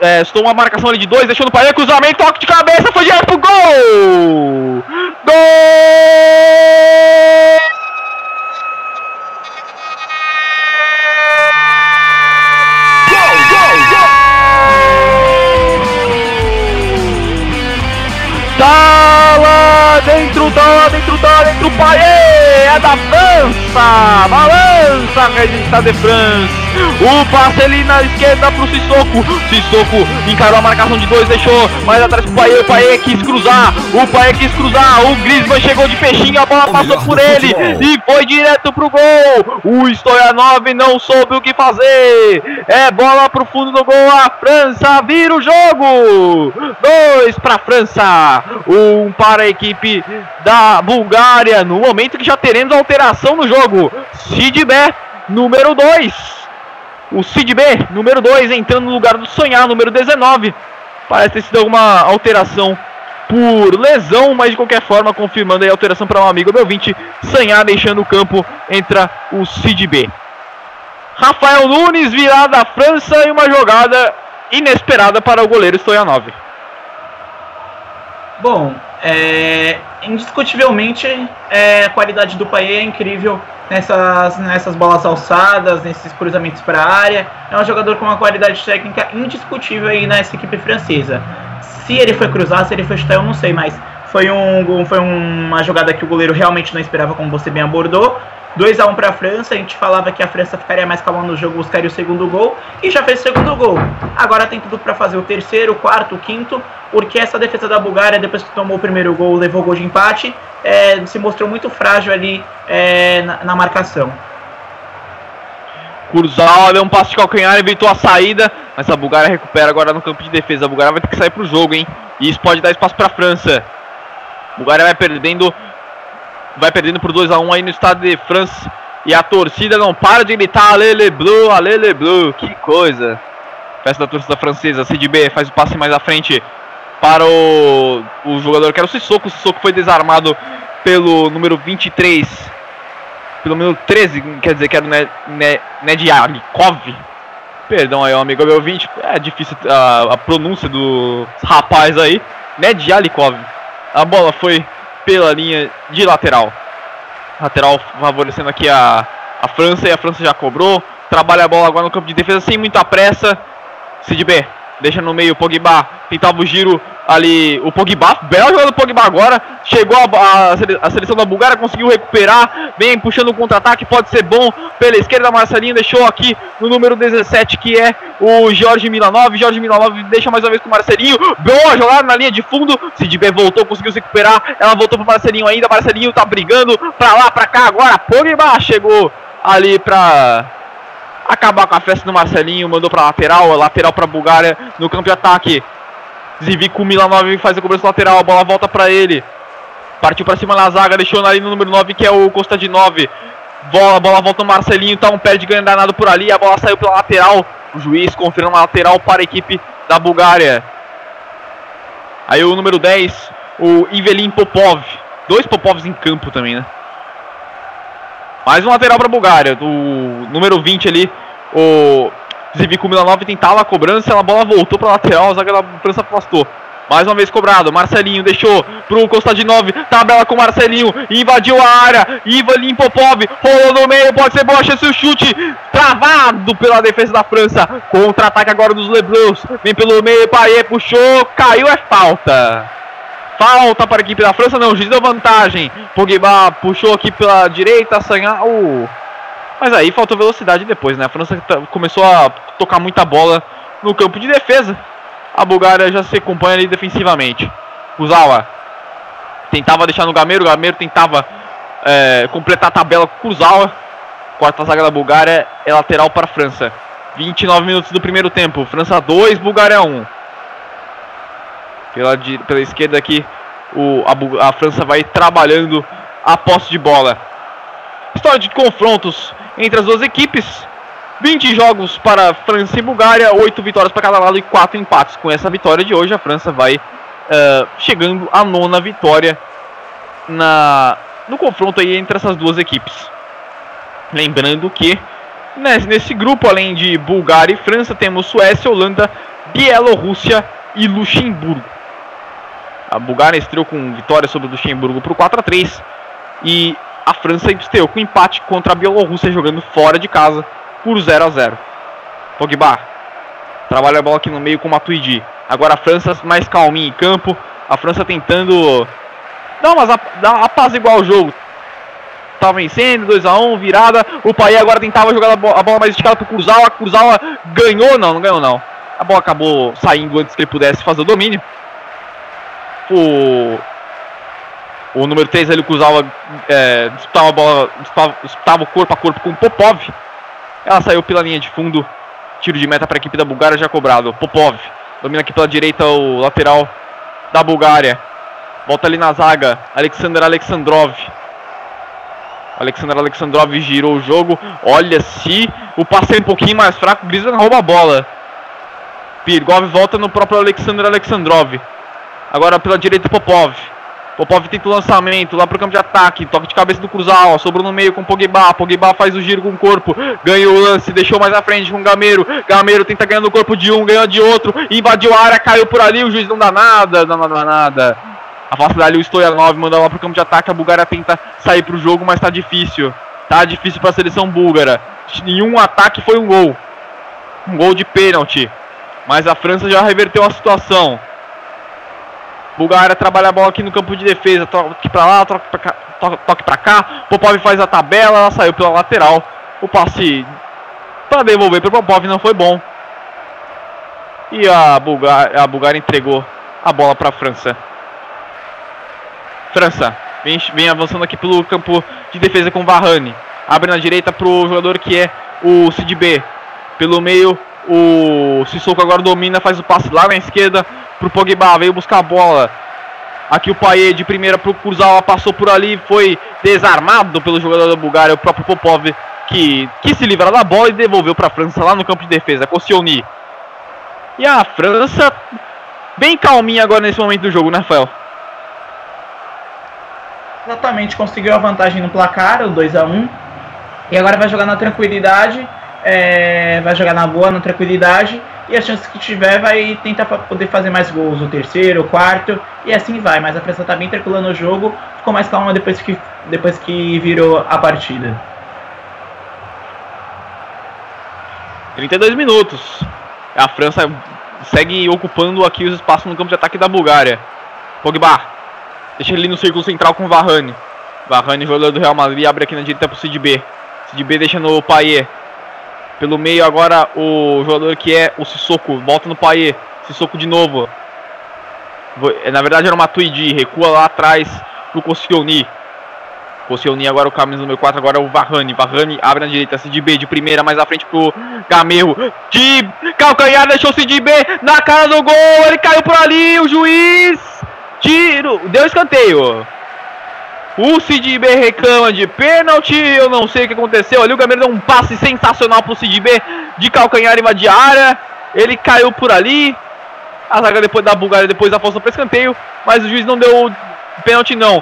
é, estou uma marcação ali de dois, deixando o Paê, cruzamento, toque de cabeça, foi direto pro gol! Gol! Dentro, lá dentro, lá dentro, Paê, é da França, balança a rede de France. O passe ali na esquerda pro Sissoko. Sissoko encarou a marcação de dois, deixou mais atrás pro Paê. O Paê quis cruzar. O Paê quis cruzar. O Griezmann chegou de peixinho, a bola passou por ele e foi direto pro gol. O Stoyanov não soube o que fazer. É bola pro fundo do gol. A França vira o jogo. Dois pra França. Um para a equipe da Bulgária. No momento que já teremos alteração no jogo. Sidibé número 2. O Cid B, número 2, entrando no lugar do Sonhar, número 19. Parece ter sido alguma alteração por lesão, mas de qualquer forma, confirmando a alteração para um amigo meu 20. Sonhar deixando o campo, entra o Cid B. Rafael Nunes virada da França e uma jogada inesperada para o goleiro Stoyanov. Bom, é, indiscutivelmente é, a qualidade do Paê é incrível nessas, nessas bolas alçadas, nesses cruzamentos para a área. É um jogador com uma qualidade técnica indiscutível aí nessa equipe francesa. Se ele foi cruzar, se ele foi chutar, eu não sei, mas foi, um, foi uma jogada que o goleiro realmente não esperava, como você bem abordou. 2 a 1 para a França, a gente falava que a França ficaria mais calma no jogo, buscaria o segundo gol e já fez o segundo gol. Agora tem tudo para fazer o terceiro, o quarto, o quinto, porque essa defesa da Bulgária, depois que tomou o primeiro gol, levou o gol de empate, é, se mostrou muito frágil ali é, na, na, marcação. Kurzal deu um passo de calcanhar, evitou a saída, mas a Bulgária recupera agora no campo de defesa. A Bulgária vai ter que sair para o jogo, hein? E isso pode dar espaço para a França. A Bulgária vai perdendo vai perdendo por 2 a 1 aí no estado de França. E a torcida não para de gritar Alele Bleu, Alele Bleu. Que coisa. Festa da torcida francesa. Cid B faz o passe mais à frente para o, o jogador que era o Sissoko. O Sissoko foi desarmado pelo número 23. Pelo número 13, quer dizer que era o Nediakov. Perdão aí, amigo meu 20. É difícil a, a pronúncia do rapaz aí. Nedialikov. A bola foi pela linha de lateral. Lateral favorecendo aqui a, a França e a França já cobrou. Trabalha a bola agora no campo de defesa sem muita pressa. Cid B deixa no meio o Pogba, tentava o giro ali, o Pogba, bela jogada do Pogba agora, chegou a, a, a, seleção da Bulgária, conseguiu recuperar, vem puxando o contra-ataque, pode ser bom, pela esquerda Marcelinho deixou aqui no número 17 que é o Jorge Milanov, Jorge Milanov deixa mais uma vez com o Marcelinho, boa jogada na linha de fundo, Sidibé voltou, conseguiu se recuperar, ela voltou pro Marcelinho ainda, Marcelinho tá brigando pra lá, pra cá, agora Pogba chegou ali pra acabar com a festa do Marcelinho, mandou para lateral, lateral para Bulgária no campo de ataque. Zivico Milanov faz a cobrança lateral, a bola volta para ele. Partiu para cima na zaga, deixou na linha número 9, que é o Costa de 9. Bola, a bola volta o Marcelinho, tá um pé de ganho danado por ali, a bola saiu pela lateral. O juiz confirma uma lateral para a equipe da Bulgária. Aí o número 10, o Ivelin Popov. Dois Popovs em campo também, né? Mais um lateral para a Bulgária. O número 20 ali, o Zivico Milanov tentava a cobrança, a bola voltou para a lateral, a zaga da França afastou. Mais uma vez cobrado, Marcelinho deixou pro Costa de 9, tabela com Marcelinho, invadiu a área, Ivan Popov, rolou no meio, pode ser boa chance o chute, travado pela defesa da França, contra-ataque agora dos Leblancs, vem pelo meio, Paier puxou, caiu, é falta. Falta para a equipe da França, não, o juiz deu vantagem. Pogba puxou aqui pela direita, Sanhar. Uh. Mas aí faltou velocidade depois, né? A França começou a tocar muita bola no campo de defesa. A Bulgária já se acompanha ali defensivamente. Kuzawa tentava deixar no Gameiro, o Gameiro tentava é, completar a tabela com o Kuzawa. Quarta zaga da Bulgária é lateral para a França. 29 minutos do primeiro tempo. França 2, Bulgária 1. Pela, pela esquerda aqui, o, a, a França vai trabalhando a posse de bola. História de confrontos entre as duas equipes. 20 jogos para França e Bulgária, 8 vitórias para cada lado e 4 empates. Com essa vitória de hoje, a França vai uh, chegando à nona vitória na, no confronto aí entre essas duas equipes. Lembrando que nesse, nesse grupo, além de Bulgária e França, temos Suécia, Holanda, Bielorrússia e Luxemburgo. A Bulgária estreou com vitória sobre o Luxemburgo por 4 a 3 e a França estreou com empate contra a Bielorrússia jogando fora de casa por 0 a 0. Pogba trabalha a bola aqui no meio com o Matuidi. Agora a França mais calminha em campo, a França tentando dar uma, dar uma paz igual ao jogo. Tá vencendo, 2 a 1 virada. O Pai agora tentava jogar a bola mais esticada pro Kurzawa. Kurzawa ganhou, não, não ganhou não. A bola acabou saindo antes que ele pudesse fazer o domínio o o número 3 ele cruzava, é, disputava a bola, disputava, disputava corpo a corpo com Popov. Ela saiu pela linha de fundo, tiro de meta para a equipe da Bulgária já cobrado. Popov domina aqui pela direita o lateral da Bulgária. Volta ali na zaga, Alexander Alexandrov. Alexander Alexandrov girou o jogo. Olha se o passe é um pouquinho mais fraco, Griezmann rouba a bola. Pirgov volta no próprio Alexander Alexandrov. Agora pela direita Popov. Popov tenta o lançamento lá pro campo de ataque. Toque de cabeça do Cruzal. Sobrou no meio com Pogba. Pogba faz o giro com o corpo. Ganhou o lance. Deixou mais à frente com o Gameiro. Gameiro tenta ganhar no corpo de um. Ganhou de outro. Invadiu a área. Caiu por ali. O juiz não dá nada. Não dá nada. Afasta dali o Stoyanov. Manda lá pro campo de ataque. A Bulgária tenta sair pro jogo, mas tá difícil. Tá difícil pra seleção búlgara. Nenhum ataque foi um gol. Um gol de pênalti. Mas a França já reverteu a situação. Bulgária trabalha a bola aqui no campo de defesa, toque pra lá, toque pra cá, toque pra cá. Popov faz a tabela, ela saiu pela lateral. O passe para devolver para Popov não foi bom. E a Bulgária, a Bulgária entregou a bola para a França. França vem, vem avançando aqui pelo campo de defesa com Varane. Abre na direita para o jogador que é o B. Pelo meio, o Sissoko agora domina, faz o passe lá na esquerda pro Pogba, veio buscar a bola. Aqui o Payet de primeira pro Kurzawa, passou por ali, foi desarmado pelo jogador da Bulgária, o próprio Popov, que quis se livrar da bola e devolveu para a França lá no campo de defesa, Koscielny. E a França bem calminha agora nesse momento do jogo, né, Rafael? Exatamente, conseguiu a vantagem no placar, o 2 a 1 E agora vai jogar na tranquilidade, é, vai jogar na boa, na tranquilidade e as chances que tiver vai tentar poder fazer mais gols, o terceiro, o quarto, e assim vai. Mas a França está bem circulando o jogo, ficou mais calma depois que, depois que virou a partida. 32 minutos. A França segue ocupando aqui os espaços no campo de ataque da Bulgária. Pogba. Deixa ele no círculo central com o Varane. Varane, jogador do Real Madrid, abre aqui na direita para o Sidibé. Sidibé deixa no Payet. Pelo meio agora o jogador que é o Sissoko. Volta no Paê. Sissoko de novo. Na verdade era o Matuidi. Recua lá atrás pro Koscielny. Koscielny agora o camisa número 4. Agora é o Varane. Varane abre na direita. B de primeira mais à frente pro Gamerro. De calcanhar deixou o B na cara do gol. Ele caiu por ali. O juiz. Tiro. Deu escanteio. O Sid B reclama de pênalti. Eu não sei o que aconteceu. Ali o Gameiro deu um passe sensacional pro Sid B de calcanhar e de área. Ele caiu por ali. A zaga depois da Bulgária depois apostou para escanteio. Mas o juiz não deu pênalti, não.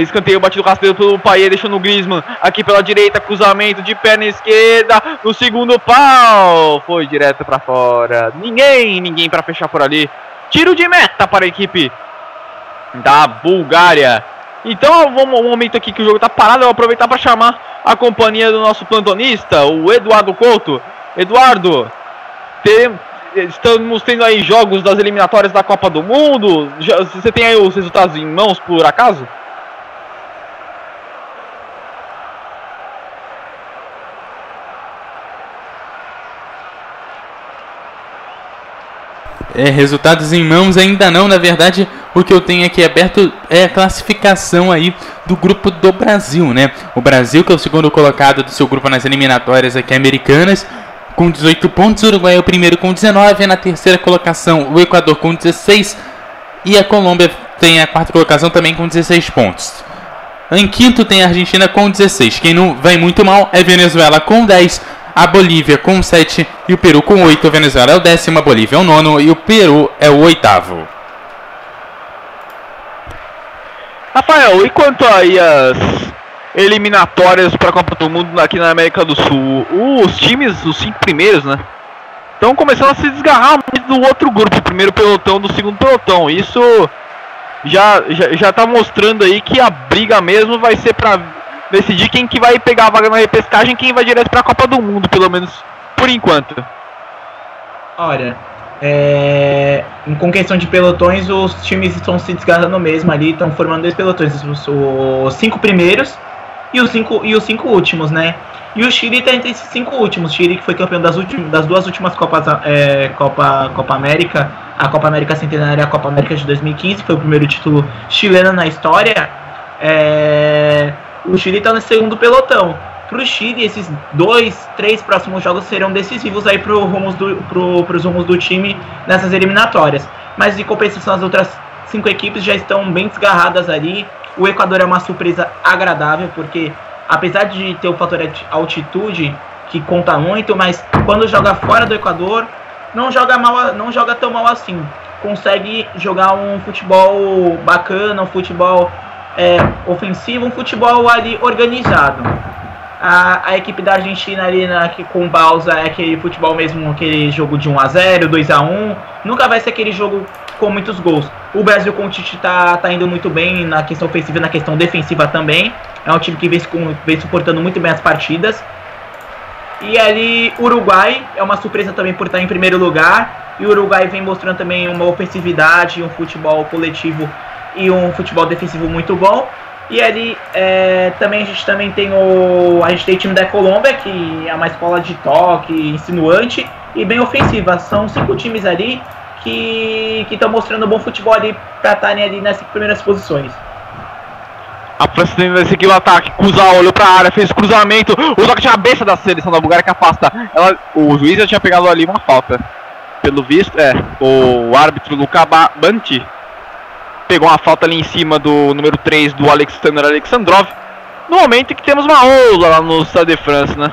Escanteio batido rasteiro pelo Paier, deixando o Griezmann aqui pela direita. Cruzamento de perna esquerda. No segundo pau. Foi direto para fora. Ninguém, ninguém para fechar por ali. Tiro de meta para a equipe da Bulgária. Então, um momento aqui que o jogo está parado, eu vou aproveitar para chamar a companhia do nosso plantonista, o Eduardo Couto. Eduardo, tem, estamos tendo aí jogos das eliminatórias da Copa do Mundo. Você tem aí os resultados em mãos por acaso? É, resultados em mãos ainda não, na verdade, o que eu tenho aqui aberto é a classificação aí do grupo do Brasil, né? O Brasil, que é o segundo colocado do seu grupo nas eliminatórias aqui americanas, com 18 pontos, o Uruguai é o primeiro com 19, na terceira colocação o Equador com 16 e a Colômbia tem a quarta colocação também com 16 pontos. Em quinto tem a Argentina com 16. Quem não vai muito mal é Venezuela com 10 a Bolívia com 7 e o Peru com 8. A Venezuela é o décimo, a Bolívia é o nono e o Peru é o oitavo. Rafael, e quanto aí as eliminatórias para a Copa do Mundo aqui na América do Sul? Os times, os cinco primeiros, né? Estão começando a se desgarrar do outro grupo, o primeiro pelotão do segundo pelotão. Isso já, já, já tá mostrando aí que a briga mesmo vai ser para decidir quem que vai pegar a vaga na repescagem, quem vai direto para a Copa do Mundo, pelo menos por enquanto. Olha, é, com questão de pelotões, os times estão se desgarrando mesmo ali, estão formando dois pelotões, os, os, cinco primeiros e os cinco, e os cinco últimos, né? E o Chile está entre esses cinco últimos. Chile que foi campeão das, últimas, das duas últimas Copas é, Copa, Copa América, a Copa América Centenária e a Copa América de 2015, foi o primeiro título chileno na história. É, o Chile está no segundo pelotão. Para o Chile, esses dois, três próximos jogos serão decisivos aí para pro, os rumos do time nessas eliminatórias. Mas de compensação, as outras cinco equipes já estão bem desgarradas ali. O Equador é uma surpresa agradável, porque apesar de ter o fator altitude que conta muito, mas quando joga fora do Equador, não joga mal, não joga tão mal assim. Consegue jogar um futebol bacana, um futebol é, ofensivo, um futebol ali organizado. A, a equipe da Argentina ali na, que, com Balsa é aquele futebol mesmo, aquele jogo de 1 a 0 2 a 1 Nunca vai ser aquele jogo com muitos gols. O Brasil com o Tite tá, tá indo muito bem na questão ofensiva e na questão defensiva também. É um time que vem, vem suportando muito bem as partidas. E ali, Uruguai é uma surpresa também por estar em primeiro lugar. E o Uruguai vem mostrando também uma ofensividade, um futebol coletivo e um futebol defensivo muito bom. E ali é, também a gente também tem o. A gente tem o time da Colômbia, que é uma escola de toque, insinuante e bem ofensiva. São cinco times ali que estão mostrando bom futebol ali para estarem ali nessas primeiras posições. A França tenta seguir o ataque, Cusa olhou pra área, fez cruzamento, o toque de cabeça da seleção da Bulgária que afasta. Ela, o juiz já tinha pegado ali uma falta. Pelo visto, é, o árbitro Luka Banti pegou uma falta ali em cima do número 3 do Alexander Alexandrov. No momento em que temos uma ola lá no Stade de France, né?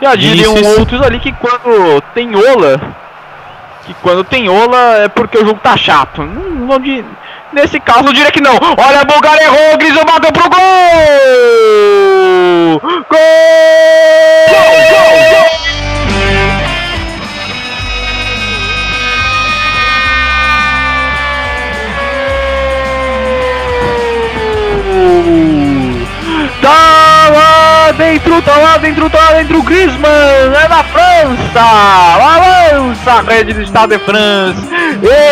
Já diriam isso, outros ali que quando tem ola, que quando tem ola é porque o jogo tá chato. Não, não, Nesse caso, eu diria que não. Olha, a Bulgária errou, o Grisel bateu pro gol! Gol! Gol! Gol! gol! Dentro, tá lá dentro, tá lá dentro, Griezmann, é da França, balança a rede do Estado de France,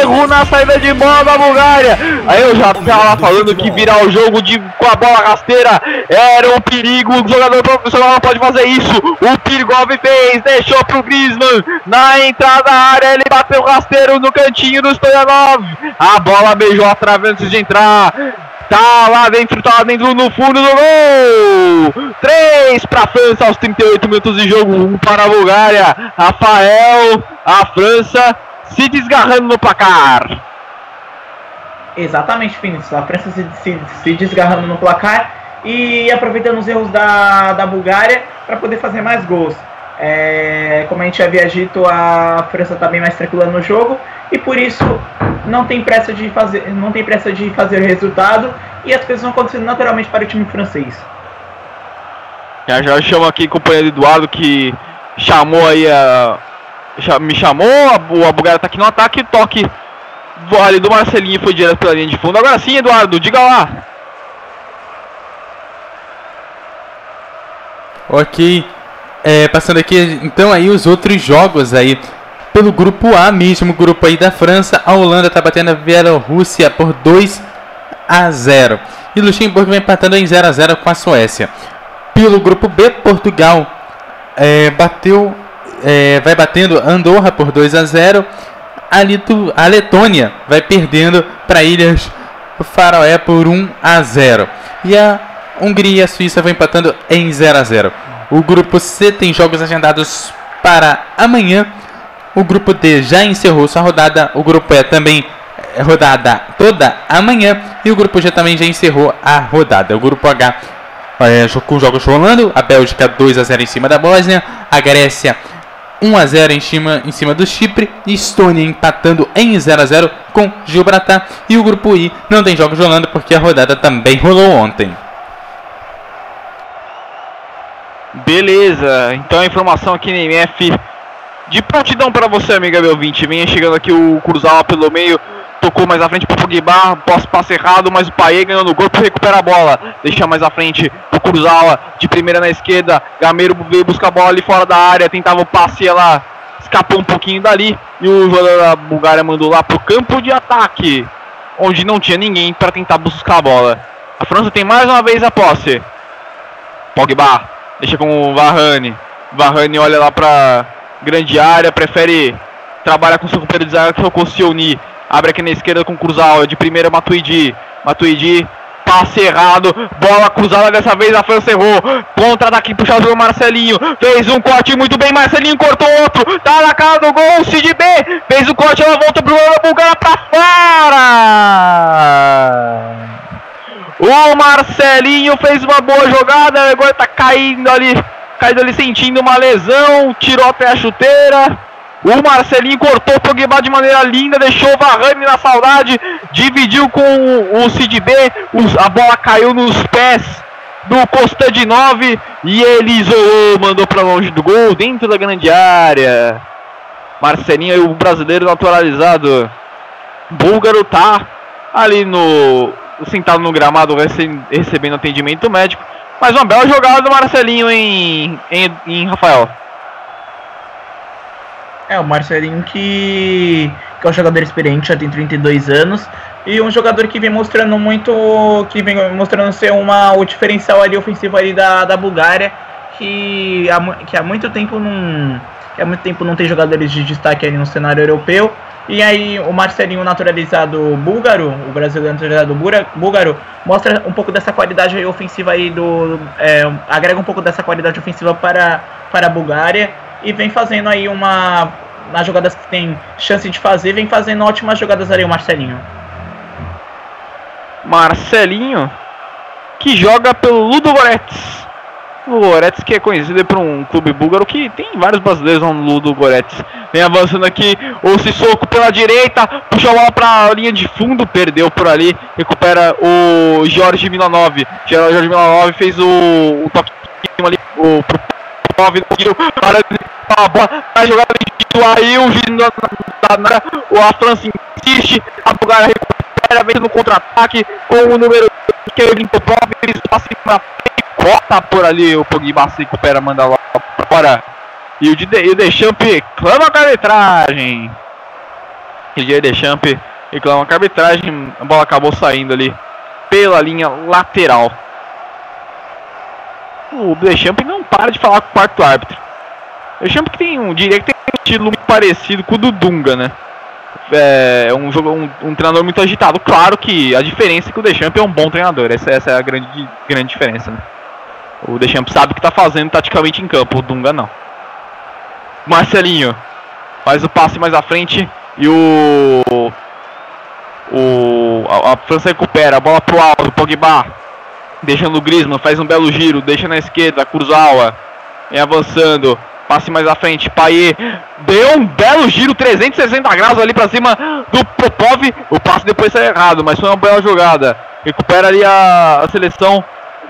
erro na saída de bola da Bulgária, aí eu já tava falando que virar o jogo de, com a bola rasteira era um perigo, o jogador profissional não pode fazer isso, o Pirgov fez, deixou pro Griezmann, na entrada da área ele bateu rasteiro no cantinho do Stoyanov, a bola beijou a trave antes de entrar, Tá lá dentro, tá lá dentro no fundo do gol! 3 para a França aos 38 minutos de jogo, 1 para a Bulgária. Rafael, a França se desgarrando no placar. Exatamente, Finis. A França se, se, se, desgarrando no placar e aproveitando os erros da, da Bulgária para poder fazer mais gols. É, como a gente havia dito, a França está bem mais tranquila no jogo e por isso não tem pressa de fazer, não tem pressa de fazer resultado e as coisas vão acontecendo naturalmente para o time francês. Já já chamo aqui o companheiro Eduardo que chamou aí a me chamou, a, a Bulgária tá aqui no ataque, toque ali do Marcelinho foi direto pela linha de fundo. Agora sim, Eduardo, diga lá. Ok, é, passando aqui então aí os outros jogos aí pelo grupo A mesmo, grupo aí da França, a Holanda está batendo a Bielorrússia por 2 a 0 e Luxemburgo vem empatando em 0 a 0 com a Suécia. Pelo grupo B, Portugal é, bateu, é, vai batendo Andorra por 2 a 0 a, Litu, a Letônia vai perdendo para Ilhas Faroé por 1 a 0 e a Hungria e a Suíça vão empatando em 0 a 0 o grupo C tem jogos agendados para amanhã. O grupo D já encerrou sua rodada. O grupo E também é rodada toda amanhã. E o grupo G também já encerrou a rodada. O grupo H é, com jogos rolando. A Bélgica 2 a 0 em cima da Bósnia. A Grécia 1 a 0 em cima, em cima do Chipre. Estônia empatando em 0 a 0 com Gibraltar. E o grupo I não tem jogos rolando porque a rodada também rolou ontem. Beleza, então a informação aqui na MF de prontidão para você, amiga meu 20. Vinha chegando aqui o Cruzal pelo meio, tocou mais à frente pro Pogba, posso passe errado, mas o Paê ganhou no corpo, recupera a bola, deixa mais à frente o Cruzal de primeira na esquerda, Gameiro veio buscar a bola ali fora da área, tentava o passe, ela escapou um pouquinho dali e o jogador da Bulgária mandou lá pro campo de ataque, onde não tinha ninguém para tentar buscar a bola. A França tem mais uma vez a posse. Pogba Deixa com o Varane. Varane olha lá pra grande área, prefere trabalhar com seu companheiro de zaga que é o Koscielny. Abre aqui na esquerda com o Cruzal, de primeira Matuidi. Matuidi, passe errado, bola cruzada dessa vez, a França errou. Contra daqui puxado pelo Marcelinho. Fez um corte muito bem, Marcelinho cortou outro. Tá na cara do gol, Cid B. Fez o corte, ela volta pro Ana Bulgara pra fora. O Marcelinho fez uma boa jogada, agora tá caindo ali, caindo ali sentindo uma lesão, tirou até a chuteira. O Marcelinho cortou o Pogba de maneira linda, deixou o Varane na saudade, dividiu com o Cid B, a bola caiu nos pés do Costadinov e ele isolou, mandou para longe do gol, dentro da grande área. Marcelinho, o brasileiro naturalizado búlgaro, tá ali no sentado no gramado recebendo atendimento médico. Mas uma bela jogada do Marcelinho em, em, em Rafael. É, o Marcelinho que, que é um jogador experiente, já tem 32 anos. E um jogador que vem mostrando muito. que vem mostrando ser uma, o diferencial ali ofensivo ali da, da Bulgária. Que há, que há muito tempo não. Há muito tempo não tem jogadores de destaque ali no cenário europeu. E aí o Marcelinho naturalizado búlgaro, o brasileiro naturalizado búlgaro, mostra um pouco dessa qualidade ofensiva aí do. É, agrega um pouco dessa qualidade ofensiva para, para a Bulgária e vem fazendo aí uma. Nas jogadas que tem chance de fazer, vem fazendo ótimas jogadas ali o Marcelinho. Marcelinho, que joga pelo Ludo Goretz. O Goretz que é conhecido por um clube búlgaro que tem vários brasileiros no Ludo Goretz. Vem avançando aqui, o Sissoko pela direita, puxa a bola para a linha de fundo, perdeu por ali, recupera o Jorge Milanov. Jorge Milanov fez o, o toque ali, o pro Pov, para a bola, a jogada aí o o a França insiste, a Bulgária recupera, vem no contra-ataque com o número que é o Limpopov, ele passa para corta por ali, o Pogba se recupera, manda lá fora. E o, de, e o Deschamps clama a arbitragem. Didier Deschamps reclama com a arbitragem, a bola acabou saindo ali pela linha lateral. O Deschamps não para de falar com o quarto árbitro. Deschamps que tem um, diria que tem um estilo muito parecido com o do Dunga, né? É um, jogo, um, um, treinador muito agitado. Claro que a diferença é que o Deschamps é um bom treinador. Essa, essa é a grande, grande diferença, né? O Deschamps sabe o que está fazendo taticamente em campo, o Dunga não. Marcelinho faz o passe mais à frente e o o a, a França recupera a bola pro alto, Pogba deixando o Griezmann, faz um belo giro, deixa na esquerda, Kurzawa vem avançando, passe mais à frente, Payet deu um belo giro 360 graus ali para cima do Popov, o passe depois saiu errado, mas foi uma bela jogada. Recupera ali a, a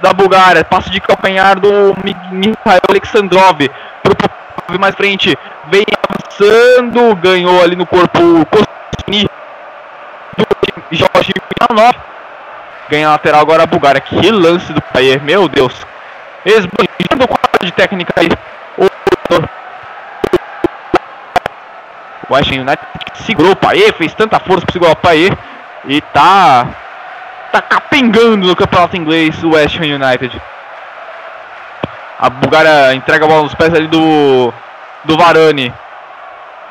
da Bulgária, passe de calcanhar do Mikhail Alexandrov pro mais frente, vem avançando, ganhou ali no corpo Kostini do Jorge Milanov. Ganha lateral agora a Bulgária. Que lance do Paier, meu Deus. Esbanjando o quadro de técnica aí. O Washington United segurou o Paier, fez tanta força para segurar o Paier. E tá. Tá capengando no campeonato inglês o West Ham United. A Bulgária entrega a bola nos pés ali do. Do Varane.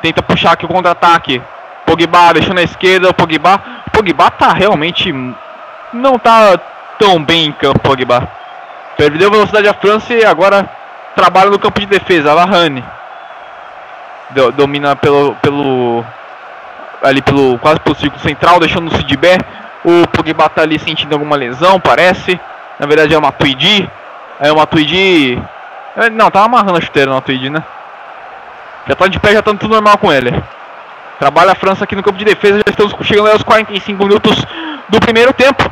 Tenta puxar aqui o contra-ataque. Pogba deixou na esquerda. O Pogba. Pogba tá realmente. Não tá tão bem em campo, Pogba. Perdeu velocidade a França e agora trabalha no campo de defesa. Varane. Domina pelo. pelo ali pelo quase pelo círculo central, deixando o Sidibé. O Pogba tá ali sentindo alguma lesão, parece. Na verdade é uma Tuidi. É uma. É, não, tava amarrando a chuteira no Matuidi, né? Já tá de pé, já tá tudo normal com ele. Trabalha a França aqui no campo de defesa. Já estamos chegando aos 45 minutos do primeiro tempo.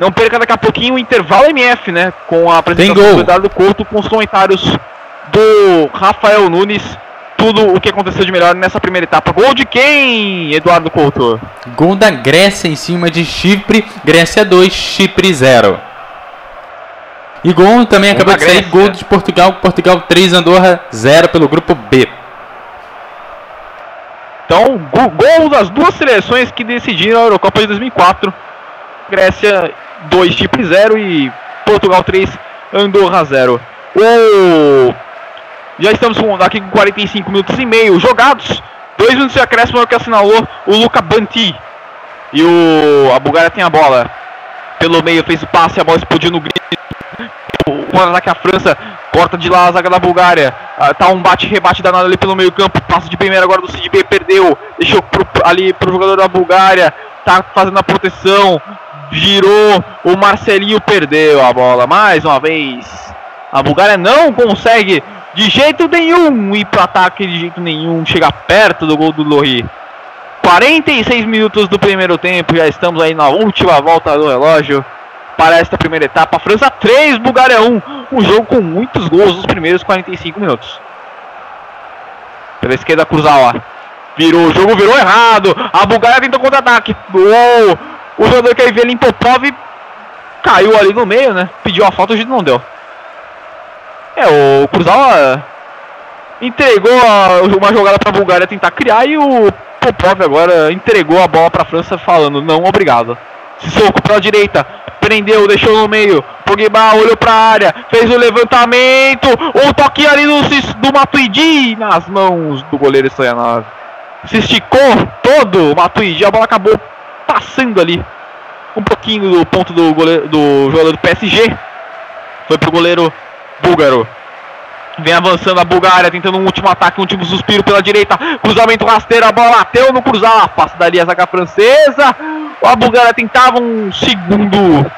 Não perca daqui a pouquinho o intervalo MF, né? Com a apresentação do Eduardo Couto, com os comentários do Rafael Nunes. Tudo o que aconteceu de melhor nessa primeira etapa. Gol de quem, Eduardo Couto? Gol da Grécia em cima de Chipre. Grécia 2, Chipre 0. E gol também acabou de sair, gol de Portugal, Portugal 3, Andorra 0 pelo grupo B. Então, gol das duas seleções que decidiram a Eurocopa de 2004. Grécia 2, Chipre 0 e Portugal 3, Andorra 0. O... Já estamos aqui com 45 minutos e meio jogados. Dois minutos de acréscimo que assinalou o Luca Banti. E o... a Bulgária tem a bola. Pelo meio fez o passe, a bola explodiu no grito contra-ataque a França, corta de lá a zaga da Bulgária. Uh, tá um bate-rebate danado ali pelo meio campo. Passa de primeira agora do CDB, perdeu. Deixou pro, ali pro jogador da Bulgária. Tá fazendo a proteção. Girou, o Marcelinho perdeu a bola mais uma vez. A Bulgária não consegue de jeito nenhum ir para ataque de jeito nenhum, chegar perto do gol do Lohri. 46 minutos do primeiro tempo, já estamos aí na última volta do relógio para esta primeira etapa. França 3, Bulgária 1. Um jogo com muitos gols nos primeiros 45 minutos. Pela esquerda, Cruzawa. Virou, o jogo virou errado. A Bulgária tentou contra-ataque. O, o jogador que aí vê Limpopov caiu ali no meio, né? Pediu a falta, o jeito não deu. É, o Cruzawa entregou a, uma jogada para a Bulgária tentar criar e o Popov agora entregou a bola para a França falando não, obrigado. Soco para a direita, prendeu, deixou no meio. Pogba olhou para a área, fez o levantamento, um toque ali do, do Matuidi nas mãos do goleiro Stoyanov. Se esticou todo o Matuidi, a bola acabou passando ali um pouquinho do ponto do, goleiro, do jogador do PSG. Foi pro goleiro búlgaro. Vem avançando a Bulgária, tentando um último ataque, um último suspiro pela direita. Cruzamento rasteiro, a bola bateu no cruzar. Passa dali a zaga francesa. A Bulgária tentava um segundo.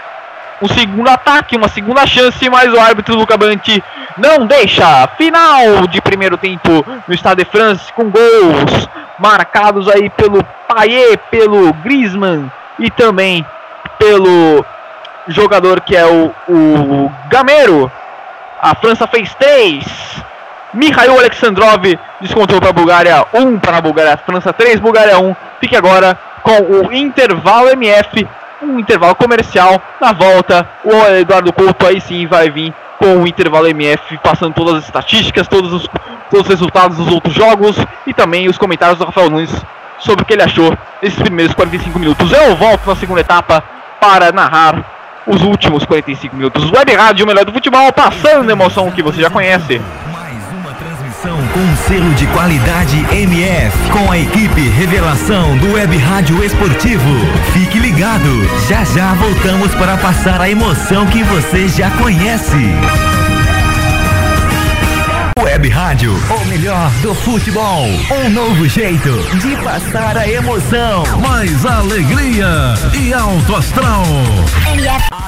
Um segundo ataque, uma segunda chance, mas o árbitro Luca Banti não deixa. Final de primeiro tempo no Stade de France com gols marcados aí pelo Payet, pelo Griezmann e também pelo jogador que é o, o Gamero a França fez 3. Mikhail Alexandrov descontou para a Bulgária 1 um para a Bulgária. França 3, Bulgária 1. Um. Fique agora com o intervalo MF, um intervalo comercial. Na volta, o Eduardo Couto aí sim vai vir com o intervalo MF, passando todas as estatísticas, todos os, todos os resultados dos outros jogos e também os comentários do Rafael Nunes sobre o que ele achou nesses primeiros 45 minutos. Eu volto na segunda etapa para narrar os últimos 45 minutos. Web Rádio, melhor do futebol, passando a emoção que você já conhece. Com selo de qualidade MF, com a equipe Revelação do Web Rádio Esportivo. Fique ligado, já já voltamos para passar a emoção que você já conhece. Web Rádio, o melhor do futebol. Um novo jeito de passar a emoção. Mais alegria e alto astral.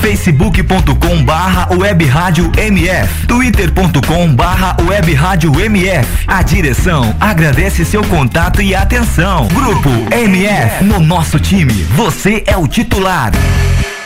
facebook.com barra web rádio MF twitter.com barra web rádio MF A direção agradece seu contato e atenção. Grupo MF. No nosso time, você é o titular.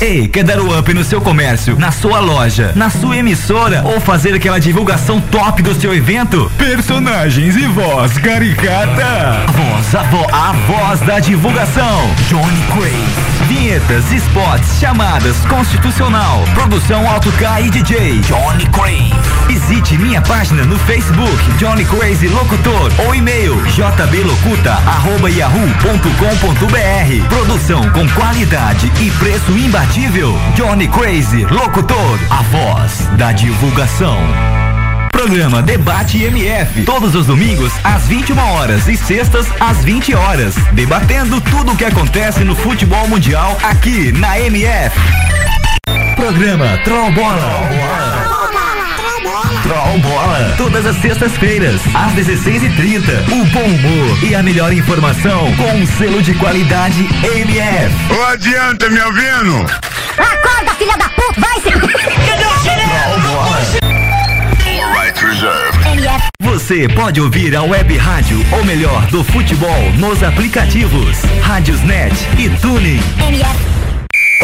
Ei, quer dar o up no seu comércio, na sua loja, na sua emissora ou fazer aquela divulgação top do seu evento? Personagens e voz caricata. A voz, a, vo a voz da divulgação. Johnny Craze. Vinhetas, spots, chamadas, constitucional, produção Auto K e DJ. Johnny Craze. Visite minha página no Facebook, Johnny Crazy Locutor, ou e-mail jblocuta.yahoo.com.br. Produção com qualidade e preço imbatível. Johnny Crazy, locutor, a voz da divulgação. Programa Debate MF, todos os domingos às 21 horas e sextas às 20 horas, debatendo tudo o que acontece no futebol mundial aqui na MF. Programa Troll Bola. Troll Bola. Todas as sextas-feiras, às 16h30. O bom humor e a melhor informação com um selo de qualidade MF. Ô, adianta, me ouvindo? Acorda, filha da puta, vai se... Troll Bola. Right reserved. Você pode ouvir a web rádio, ou melhor, do futebol, nos aplicativos Rádiosnet e Tuning. MF.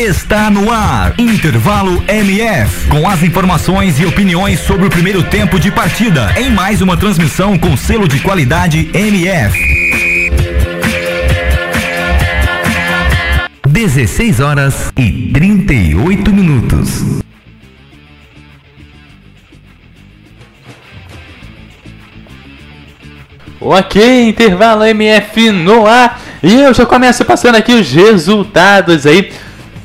está no ar. Intervalo MF. Com as informações e opiniões sobre o primeiro tempo de partida. Em mais uma transmissão com selo de qualidade MF. 16 horas e 38 minutos. Ok, intervalo MF no ar. E eu já começo passando aqui os resultados aí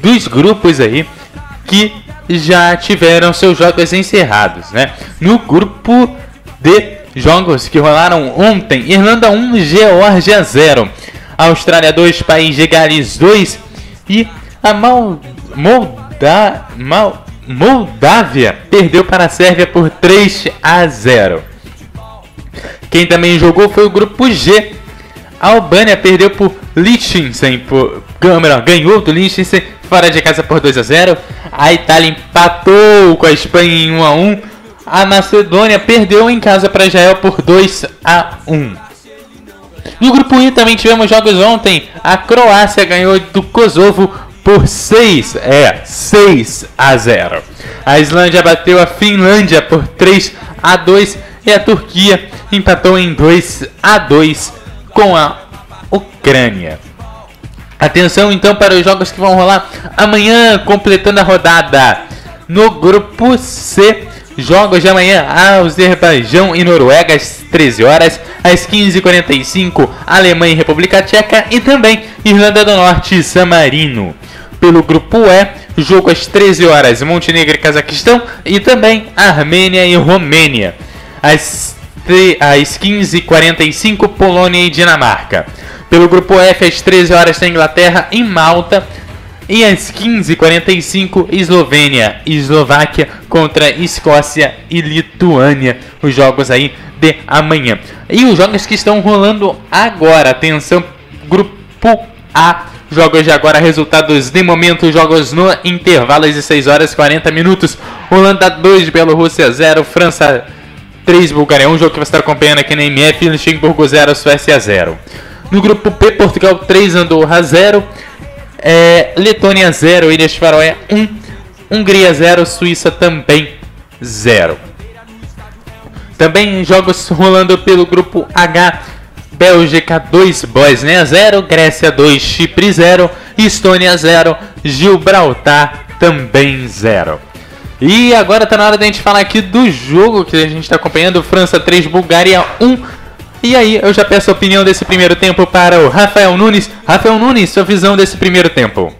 dos grupos aí que já tiveram seus jogos encerrados, né? No grupo de jogos que rolaram ontem, Irlanda 1, Geórgia 0, Austrália 2, País de Gales 2 e a Mal, Molda, Mal, Moldávia perdeu para a Sérvia por 3 a 0. Quem também jogou foi o grupo G. A Albânia perdeu por Liechtenstein, por, melhor, ganhou do Liechtenstein fora de casa por 2 a 0. A Itália empatou com a Espanha em 1 a 1. A Macedônia perdeu em casa para Israel por 2 a 1. No grupo I também tivemos jogos ontem. A Croácia ganhou do Kosovo por 6, é, 6 a 0. A Islândia bateu a Finlândia por 3 a 2 e a Turquia empatou em 2 a 2 com a Ucrânia. Atenção então para os jogos que vão rolar amanhã, completando a rodada. No grupo C, jogos de amanhã: Azerbaijão e Noruega às 13 horas, às 15h45, Alemanha e República Tcheca e também Irlanda do Norte e San Marino. Pelo grupo E, jogo às 13 horas, Montenegro e Cazaquistão e também Armênia e Romênia. Às, às 15h45, Polônia e Dinamarca. Pelo grupo F, às 13 horas tem Inglaterra em Malta. E às 15h45, Eslovênia e Eslováquia contra Escócia e Lituânia. Os jogos aí de amanhã. E os jogos que estão rolando agora. Atenção, grupo A. Jogos de agora, resultados de momento, jogos no intervalo de 6 horas e 40 minutos. Holanda 2, Bielorrússia 0, França 3, Bulgária 1, jogo que você está acompanhando aqui na MF, Luxemburgo 0, Suécia 0. No grupo P, Portugal 3, Andorra 0. É, Letônia 0, Ilhas Faroé 1. Hungria 0, Suíça também 0. Também jogos rolando pelo grupo H. Bélgica 2, Bósnia 0, Grécia 2, Chipre 0, Estônia 0, Gibraltar também 0. E agora tá na hora da gente falar aqui do jogo que a gente está acompanhando: França 3, Bulgária 1. E aí, eu já peço a opinião desse primeiro tempo para o Rafael Nunes. Rafael Nunes, sua visão desse primeiro tempo.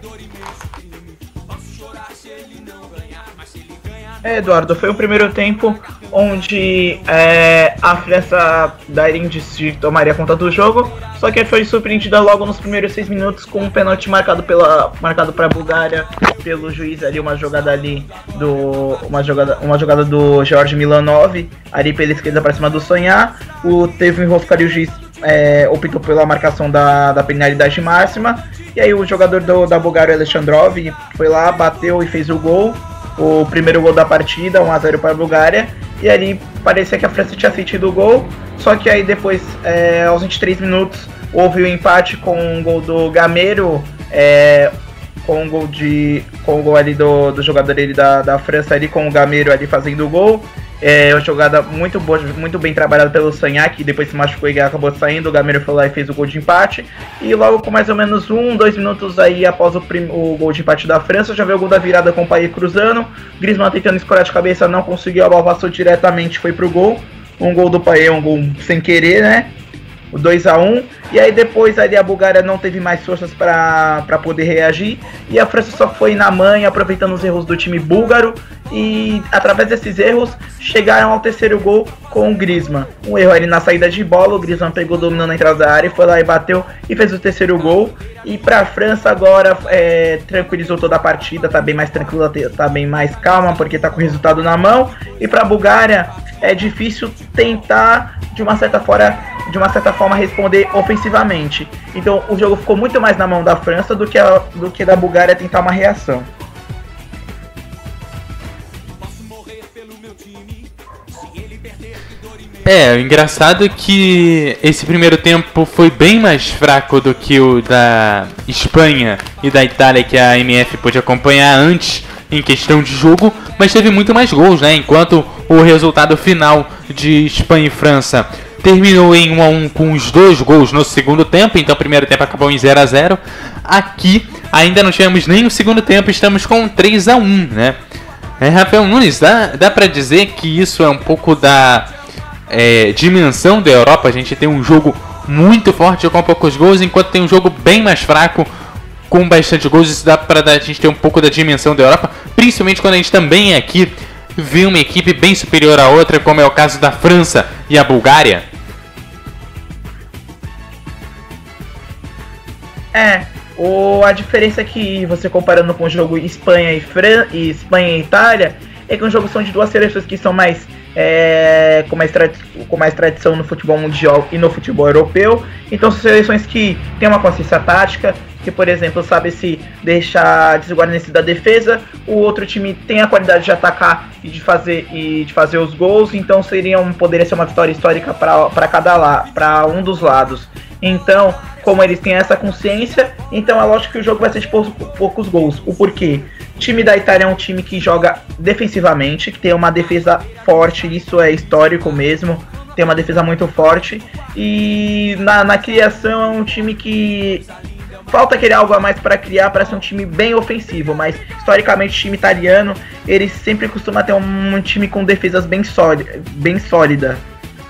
É, Eduardo, foi o primeiro tempo onde é, a França indício de tomaria conta do jogo, só que foi surpreendida logo nos primeiros seis minutos com um pênalti marcado pela marcado para a Bulgária pelo juiz ali uma jogada ali do uma jogada uma jogada do Jorge Milanov ali pela esquerda para cima do Sonhar, o teve um enrosco ali o juiz é, optou pela marcação da, da penalidade máxima. E aí o jogador do, da Bulgária Alexandrov foi lá bateu e fez o gol o primeiro gol da partida, 1x0 para a Bulgária. E ali parecia que a França tinha sentido o gol. Só que aí depois, é, aos 23 minutos, houve o um empate com um gol do Gameiro. É, com um gol de. Com o gol ali do, do jogador ali da, da França ali, com o Gameiro ali fazendo o gol. É uma jogada muito boa, muito bem trabalhada pelo Sanhac, que depois se machucou e acabou saindo. O Gameiro foi lá e fez o gol de empate. E logo com mais ou menos um, dois minutos aí após o, o gol de empate da França, já veio o gol da virada com o Pai cruzando. Griezmann tentando escorar de cabeça, não conseguiu, a bola passou diretamente, foi pro gol. Um gol do Pai, um gol sem querer, né? o 2 a 1 e aí depois ali a Bulgária não teve mais forças para poder reagir e a França só foi na manha aproveitando os erros do time búlgaro e através desses erros chegaram ao terceiro gol com o Griezmann. Um erro ali na saída de bola, o Griezmann pegou dominando na entrada da área, foi lá e bateu e fez o terceiro gol. E para a França agora é, tranquilizou toda a partida, tá bem mais tranquila, tá bem mais calma porque tá com o resultado na mão. E para a Bulgária é difícil tentar de uma certa forma, de uma certa forma responder ofensivamente. Então o jogo ficou muito mais na mão da França do que, a, do que da Bulgária tentar uma reação. É, o engraçado é que esse primeiro tempo foi bem mais fraco do que o da Espanha e da Itália que a MF pôde acompanhar antes em questão de jogo, mas teve muito mais gols, né? Enquanto o resultado final de Espanha e França terminou em 1 a 1 com os dois gols no segundo tempo, então o primeiro tempo acabou em 0 a 0. Aqui ainda não tivemos nem o segundo tempo, estamos com 3 a 1, né? É, Rafael Nunes, dá, dá para dizer que isso é um pouco da é, dimensão da Europa, a gente tem um jogo muito forte com poucos gols, enquanto tem um jogo bem mais fraco com bastante gols. Isso dá para a gente ter um pouco da dimensão da Europa, principalmente quando a gente também aqui vê uma equipe bem superior à outra, como é o caso da França e a Bulgária. É, o, a diferença é que você comparando com o jogo Espanha e, Fran, e Espanha e Itália é que o jogo são de duas seleções que são mais é, com, mais com mais tradição no futebol mundial e no futebol europeu. Então são seleções que têm uma consciência tática, que por exemplo sabe se deixar desguarnecer da defesa, o outro time tem a qualidade de atacar e de fazer e de fazer os gols, então seria um, poderia ser uma vitória histórica para cada lado, para um dos lados. Então, como eles têm essa consciência, então é lógico que o jogo vai ser de poucos, poucos gols. O porquê? O time da Itália é um time que joga defensivamente, que tem uma defesa forte, isso é histórico mesmo. Tem uma defesa muito forte. E na, na criação é um time que falta aquele algo a mais para criar para ser um time bem ofensivo, mas historicamente o time italiano ele sempre costuma ter um, um time com defesas bem sólida, bem sólida.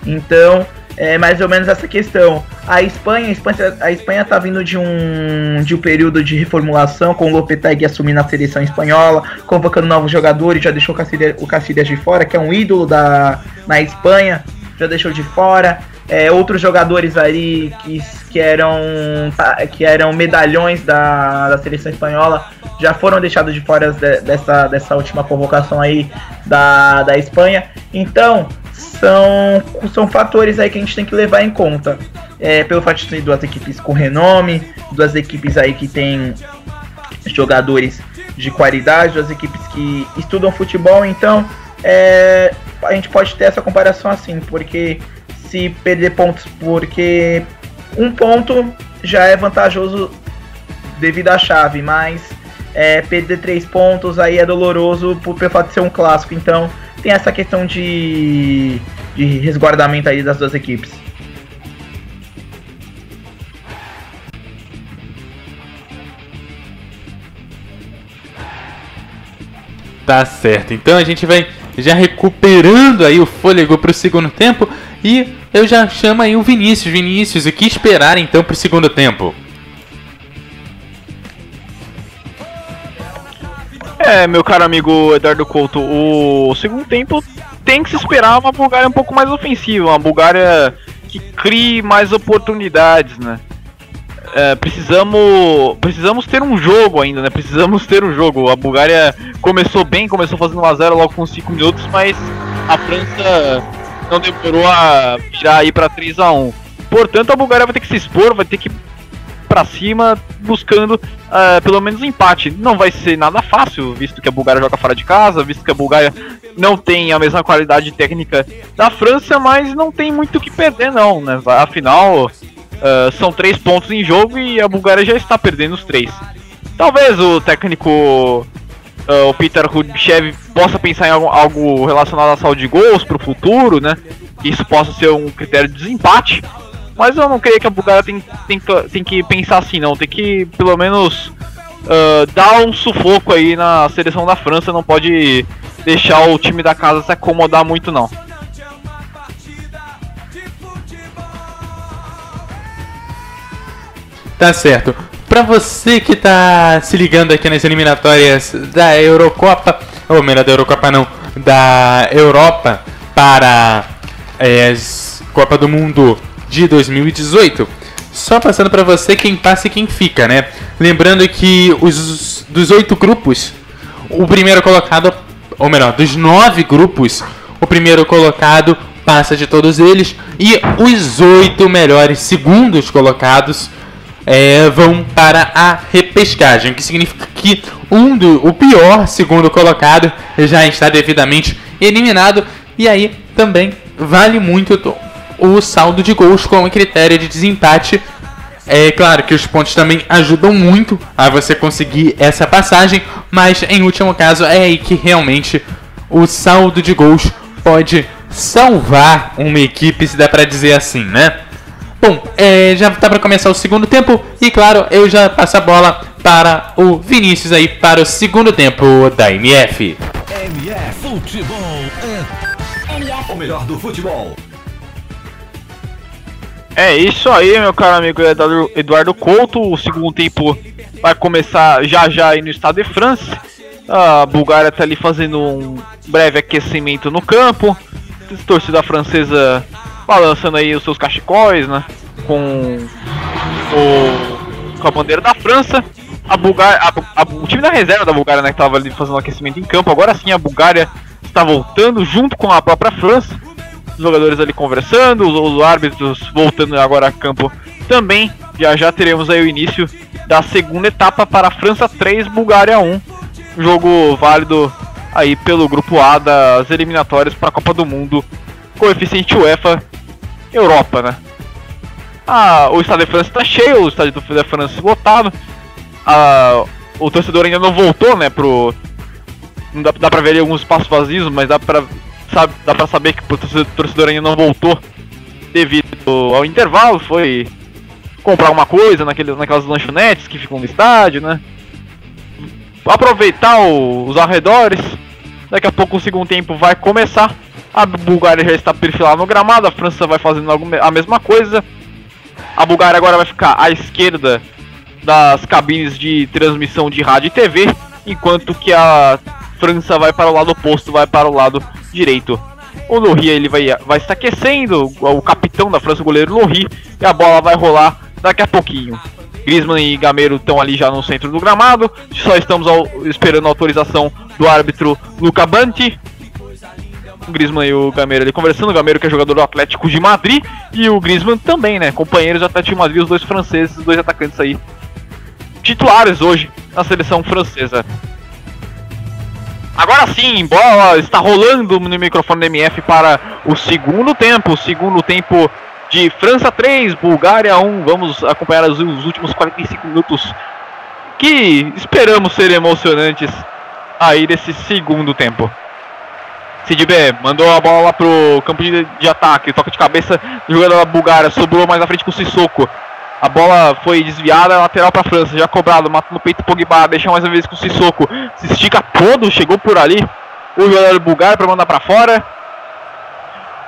Então é mais ou menos essa questão. A Espanha, a Espanha, a Espanha tá vindo de um, de um período de reformulação, com o Lopetegui assumindo a seleção espanhola, convocando novos jogadores, já deixou o Cacilhas, o de fora, que é um ídolo da, na Espanha, já deixou de fora. É, outros jogadores aí que, que, eram, que eram medalhões da, da seleção espanhola já foram deixados de fora de, dessa, dessa última convocação aí da, da Espanha. Então, são, são fatores aí que a gente tem que levar em conta. É, pelo fato de ter duas equipes com renome, duas equipes aí que tem jogadores de qualidade, duas equipes que estudam futebol, então é, a gente pode ter essa comparação assim, porque se perder pontos, porque um ponto já é vantajoso devido à chave, mas é, perder três pontos aí é doloroso por, pelo fato de ser um clássico, então tem essa questão de, de resguardamento aí das duas equipes. Tá certo. Então a gente vai já recuperando aí o fôlego para o segundo tempo e eu já chamo aí o Vinícius. Vinícius, o que esperar então para o segundo tempo? É, meu caro amigo Eduardo Couto, o segundo tempo tem que se esperar uma Bulgária um pouco mais ofensiva, uma Bulgária que crie mais oportunidades, né? É, precisamos precisamos ter um jogo ainda, né? Precisamos ter um jogo. A Bulgária começou bem, começou fazendo 1x0 logo com 5 minutos, mas a França não demorou a virar aí para 3 a 1 Portanto, a Bulgária vai ter que se expor, vai ter que para cima, buscando uh, pelo menos um empate. Não vai ser nada fácil, visto que a Bulgária joga fora de casa, visto que a Bulgária não tem a mesma qualidade técnica da França, mas não tem muito o que perder, não, né? Afinal, uh, são três pontos em jogo e a Bulgária já está perdendo os três. Talvez o técnico uh, o Peter Rudchev possa pensar em algo, algo relacionado à saúde de gols para o futuro, né? Que isso possa ser um critério de desempate. Mas eu não creio que a Bulgária tem, tem, tem que pensar assim, não. Tem que, pelo menos, uh, dar um sufoco aí na seleção da França. Não pode deixar o time da casa se acomodar muito, não. Tá certo. Pra você que tá se ligando aqui nas eliminatórias da Eurocopa, ou melhor, da Eurocopa não, da Europa para é, Copa do Mundo de 2018. Só passando para você quem passa e quem fica, né? Lembrando que os dos oito grupos, o primeiro colocado, ou melhor, dos nove grupos, o primeiro colocado passa de todos eles e os oito melhores segundos colocados é, vão para a repescagem, o que significa que um do, o pior segundo colocado já está devidamente eliminado e aí também vale muito o saldo de gols como critério de desempate. É claro que os pontos também ajudam muito a você conseguir essa passagem, mas em último caso é aí que realmente o saldo de gols pode salvar uma equipe, se dá para dizer assim, né? Bom, é, já tá para começar o segundo tempo e claro, eu já passo a bola para o Vinícius aí para o segundo tempo da MF. MF Futebol é MF. o melhor do futebol. É isso aí, meu caro amigo Eduardo Couto. O segundo tempo vai começar já já aí no estado de França. A Bulgária está ali fazendo um breve aquecimento no campo. A torcida francesa balançando aí os seus cachecóis, né? Com o, com a bandeira da França. A Bulgária, a, a, o time da reserva da Bulgária, né, que estava ali fazendo aquecimento em campo. Agora sim a Bulgária está voltando junto com a própria França. Os jogadores ali conversando, os, os árbitros voltando agora a campo também. Já já teremos aí o início da segunda etapa para a França 3, Bulgária 1. Jogo válido aí pelo grupo A das eliminatórias para a Copa do Mundo. Coeficiente UEFA Europa, né? Ah, o estádio de França está cheio, o estádio de França lotado. Ah, o torcedor ainda não voltou, né, pro... Não dá, dá pra ver ali alguns espaços vazios, mas dá pra, sabe, dá pra saber que o torcedor ainda não voltou devido ao intervalo, foi comprar alguma coisa naquele, naquelas lanchonetes que ficam no estádio, né? Aproveitar o, os arredores. Daqui a pouco o segundo tempo vai começar. A Bulgária já está perfilada no gramado, a França vai fazendo a mesma coisa. A Bulgária agora vai ficar à esquerda das cabines de transmissão de rádio e TV, enquanto que a França vai para o lado oposto, vai para o lado direito. O Lohri ele vai, vai se aquecendo, o capitão da França, o goleiro Lohri, e a bola vai rolar daqui a pouquinho. Griezmann e Gameiro estão ali já no centro do gramado, só estamos ao, esperando a autorização do árbitro Luca Banti o Griezmann e o Gameiro ali conversando. O Gameiro que é jogador do Atlético de Madrid e o Griezmann também, né? Companheiros do Atlético de Madrid, os dois franceses, os dois atacantes aí titulares hoje na seleção francesa. Agora sim, bola está rolando no microfone do MF para o segundo tempo. O segundo tempo de França 3, Bulgária 1. Vamos acompanhar os últimos 45 minutos que esperamos ser emocionantes aí desse segundo tempo. Sid B mandou a bola pro campo de, de ataque, toca de cabeça do jogador da Bulgária, sobrou mais na frente com o Sissoko. A bola foi desviada, lateral para a França, já cobrado, mata no peito Pogba, deixa mais uma vez com o Sissoko. Se estica todo, chegou por ali o jogador bulgário para mandar para fora.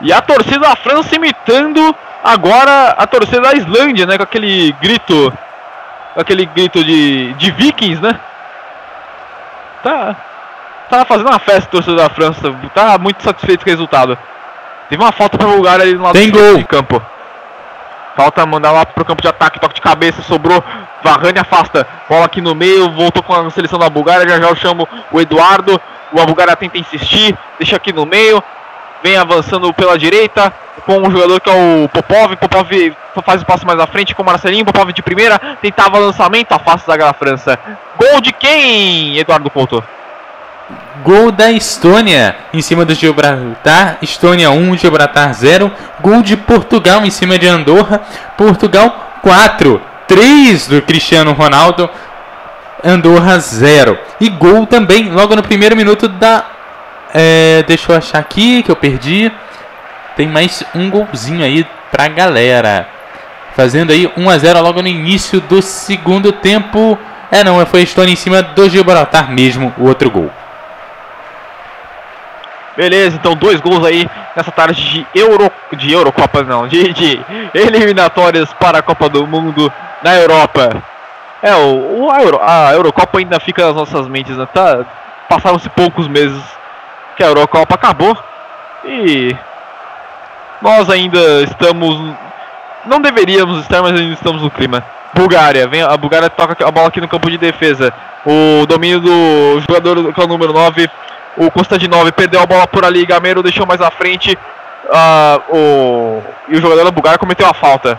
E a torcida da França imitando agora a torcida da Islândia, né, com aquele grito, com aquele grito de, de vikings, né? Tá, Tava fazendo uma festa torcedor da França, tá muito satisfeito com o resultado. Teve uma falta pra Bulgária ali no lado Tem gol. de campo. Falta mandar lá pro campo de ataque, toque de cabeça, sobrou. Varane afasta. Bola aqui no meio, voltou com a seleção da Bulgária. Já já eu chamo o Eduardo. O Bulgária tenta insistir, deixa aqui no meio. Vem avançando pela direita com um jogador que é o Popov. Popov faz o passo mais à frente com o Marcelinho. Popov de primeira, tentava lançamento, afasta da França. Gol de quem, Eduardo Couto? Gol da Estônia em cima do Gibraltar, Estônia 1, Gibraltar 0. Gol de Portugal em cima de Andorra, Portugal 4. 3 do Cristiano Ronaldo. Andorra 0. E gol também, logo no primeiro minuto da. É, deixa eu achar aqui que eu perdi. Tem mais um golzinho aí pra galera. Fazendo aí 1 a 0 logo no início do segundo tempo. É não, foi Stone em cima do Gibraltar mesmo, o outro gol. Beleza, então dois gols aí nessa tarde de Euro de Eurocopa não, de, de eliminatórias para a Copa do Mundo na Europa. É, o, o a, Euro, a, Eurocopa ainda fica nas nossas mentes, né? Tá, passaram-se poucos meses que a Eurocopa acabou e nós ainda estamos não deveríamos estar, mas ainda estamos no clima. Bulgária, vem a Bulgária toca a bola aqui no campo de defesa. O domínio do jogador que é o número 9 o Constantinov perdeu a bola por ali, Gamero deixou mais à frente. Uh, o, e o jogador da Bulgária cometeu a falta.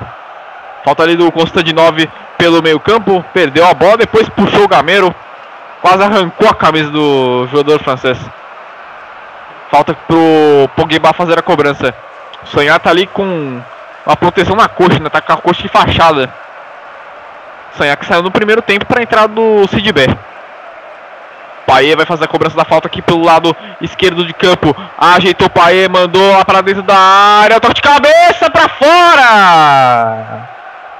Falta ali do Constantinov pelo meio campo, perdeu a bola, depois puxou o Gamero, quase arrancou a camisa do jogador francês. Falta pro Pogba fazer a cobrança. Sonhar tá ali com uma proteção na coxa, né? Tá com a coxa de fachada. Sonhar que saiu no primeiro tempo para entrar do Sidbé. Paê vai fazer a cobrança da falta aqui pelo lado esquerdo de campo. Ajeitou Paê, mandou lá para dentro da área. Toque de cabeça para fora.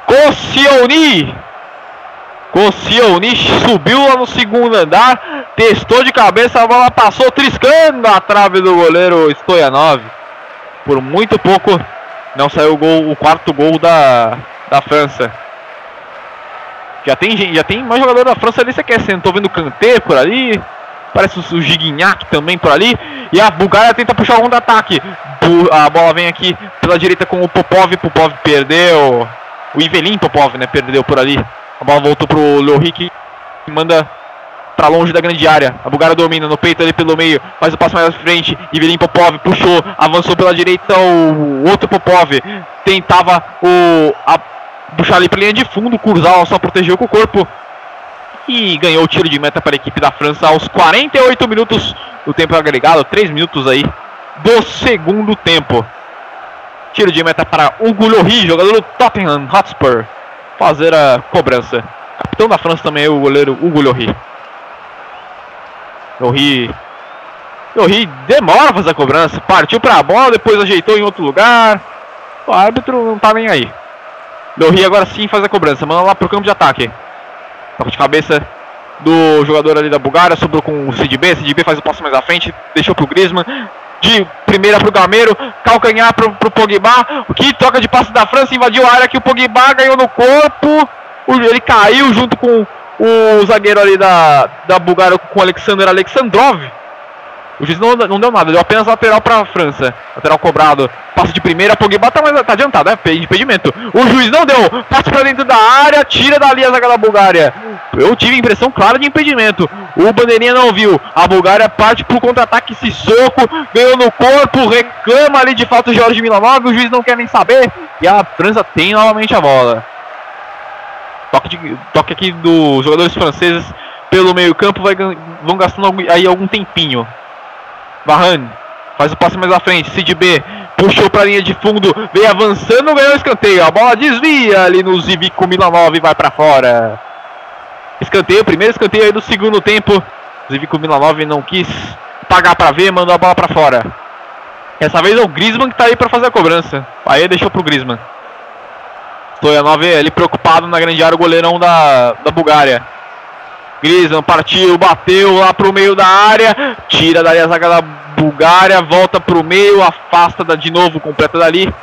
Koscielny. Koscielny subiu lá no segundo andar. Testou de cabeça, a bola passou triscando a trave do goleiro Stoyanov. Por muito pouco não saiu o, gol, o quarto gol da, da França. Já tem, já tem mais jogador da França ali, você quer? Tô vendo o Kanté por ali. Parece o Gignac também por ali. E a Bulgária tenta puxar o contra-ataque. A bola vem aqui pela direita com o Popov. Popov perdeu. O Ivelin Popov, né? Perdeu por ali. A bola voltou pro Lohik. Manda para longe da grande área. A Bulgária domina no peito ali pelo meio. Faz o passo mais à frente. Ivelin Popov puxou. Avançou pela direita. O outro Popov tentava o. A, puxar ali para linha de fundo, Kurzal só protegeu com o corpo e ganhou o tiro de meta para a equipe da França aos 48 minutos do tempo agregado, 3 minutos aí do segundo tempo. Tiro de meta para Hugo Lloris, jogador do Tottenham Hotspur, fazer a cobrança. Capitão da França também é o goleiro Hugo Lloris. Lloris Lloris demora a fazer a cobrança, partiu para a bola, depois ajeitou em outro lugar. O árbitro não tá nem aí. Rio agora sim faz a cobrança. Manda lá pro campo de ataque. Toca de cabeça do jogador ali da Bulgária. Sobrou com o CDB. CDB faz o passo mais à frente. Deixou pro Griezmann. De primeira pro Gameiro. Calcanhar pro, pro Pogba. Que troca de passe da França. Invadiu a área que o Pogba ganhou no corpo. Ele caiu junto com o zagueiro ali da, da Bulgária com o Alexander Alexandrov. O juiz não, não deu nada, deu apenas lateral para a França. Lateral cobrado, passe de primeira, Pogba tá, mais, tá adiantado, é impedimento. O juiz não deu, passe para dentro da área, tira dali a zaga da Bulgária. Eu tive impressão clara de impedimento. O bandeirinha não viu. A Bulgária parte pro contra-ataque, se soco, ganhou no corpo, reclama ali de falta o Jorge Milanov, o juiz não quer nem saber. E a França tem novamente a bola. Toque, de, toque aqui dos jogadores franceses pelo meio campo, vai, vão gastando aí algum tempinho. Varane faz o passe mais à frente. Cid B puxou para a linha de fundo, vem avançando, ganhou o escanteio. A bola desvia ali no Zivico Milanov e vai para fora. Escanteio, primeiro escanteio aí do segundo tempo. Zivico Milanov não quis pagar para ver, mandou a bola para fora. Essa vez é o Griezmann que está aí para fazer a cobrança. Aí deixou pro Griezmann. Stoyanov ali preocupado na grande área, o goleirão da, da Bulgária. Griezmann partiu, bateu lá pro meio da área, tira dali a zaga da Bulgária, volta pro meio, afasta de novo, completa dali.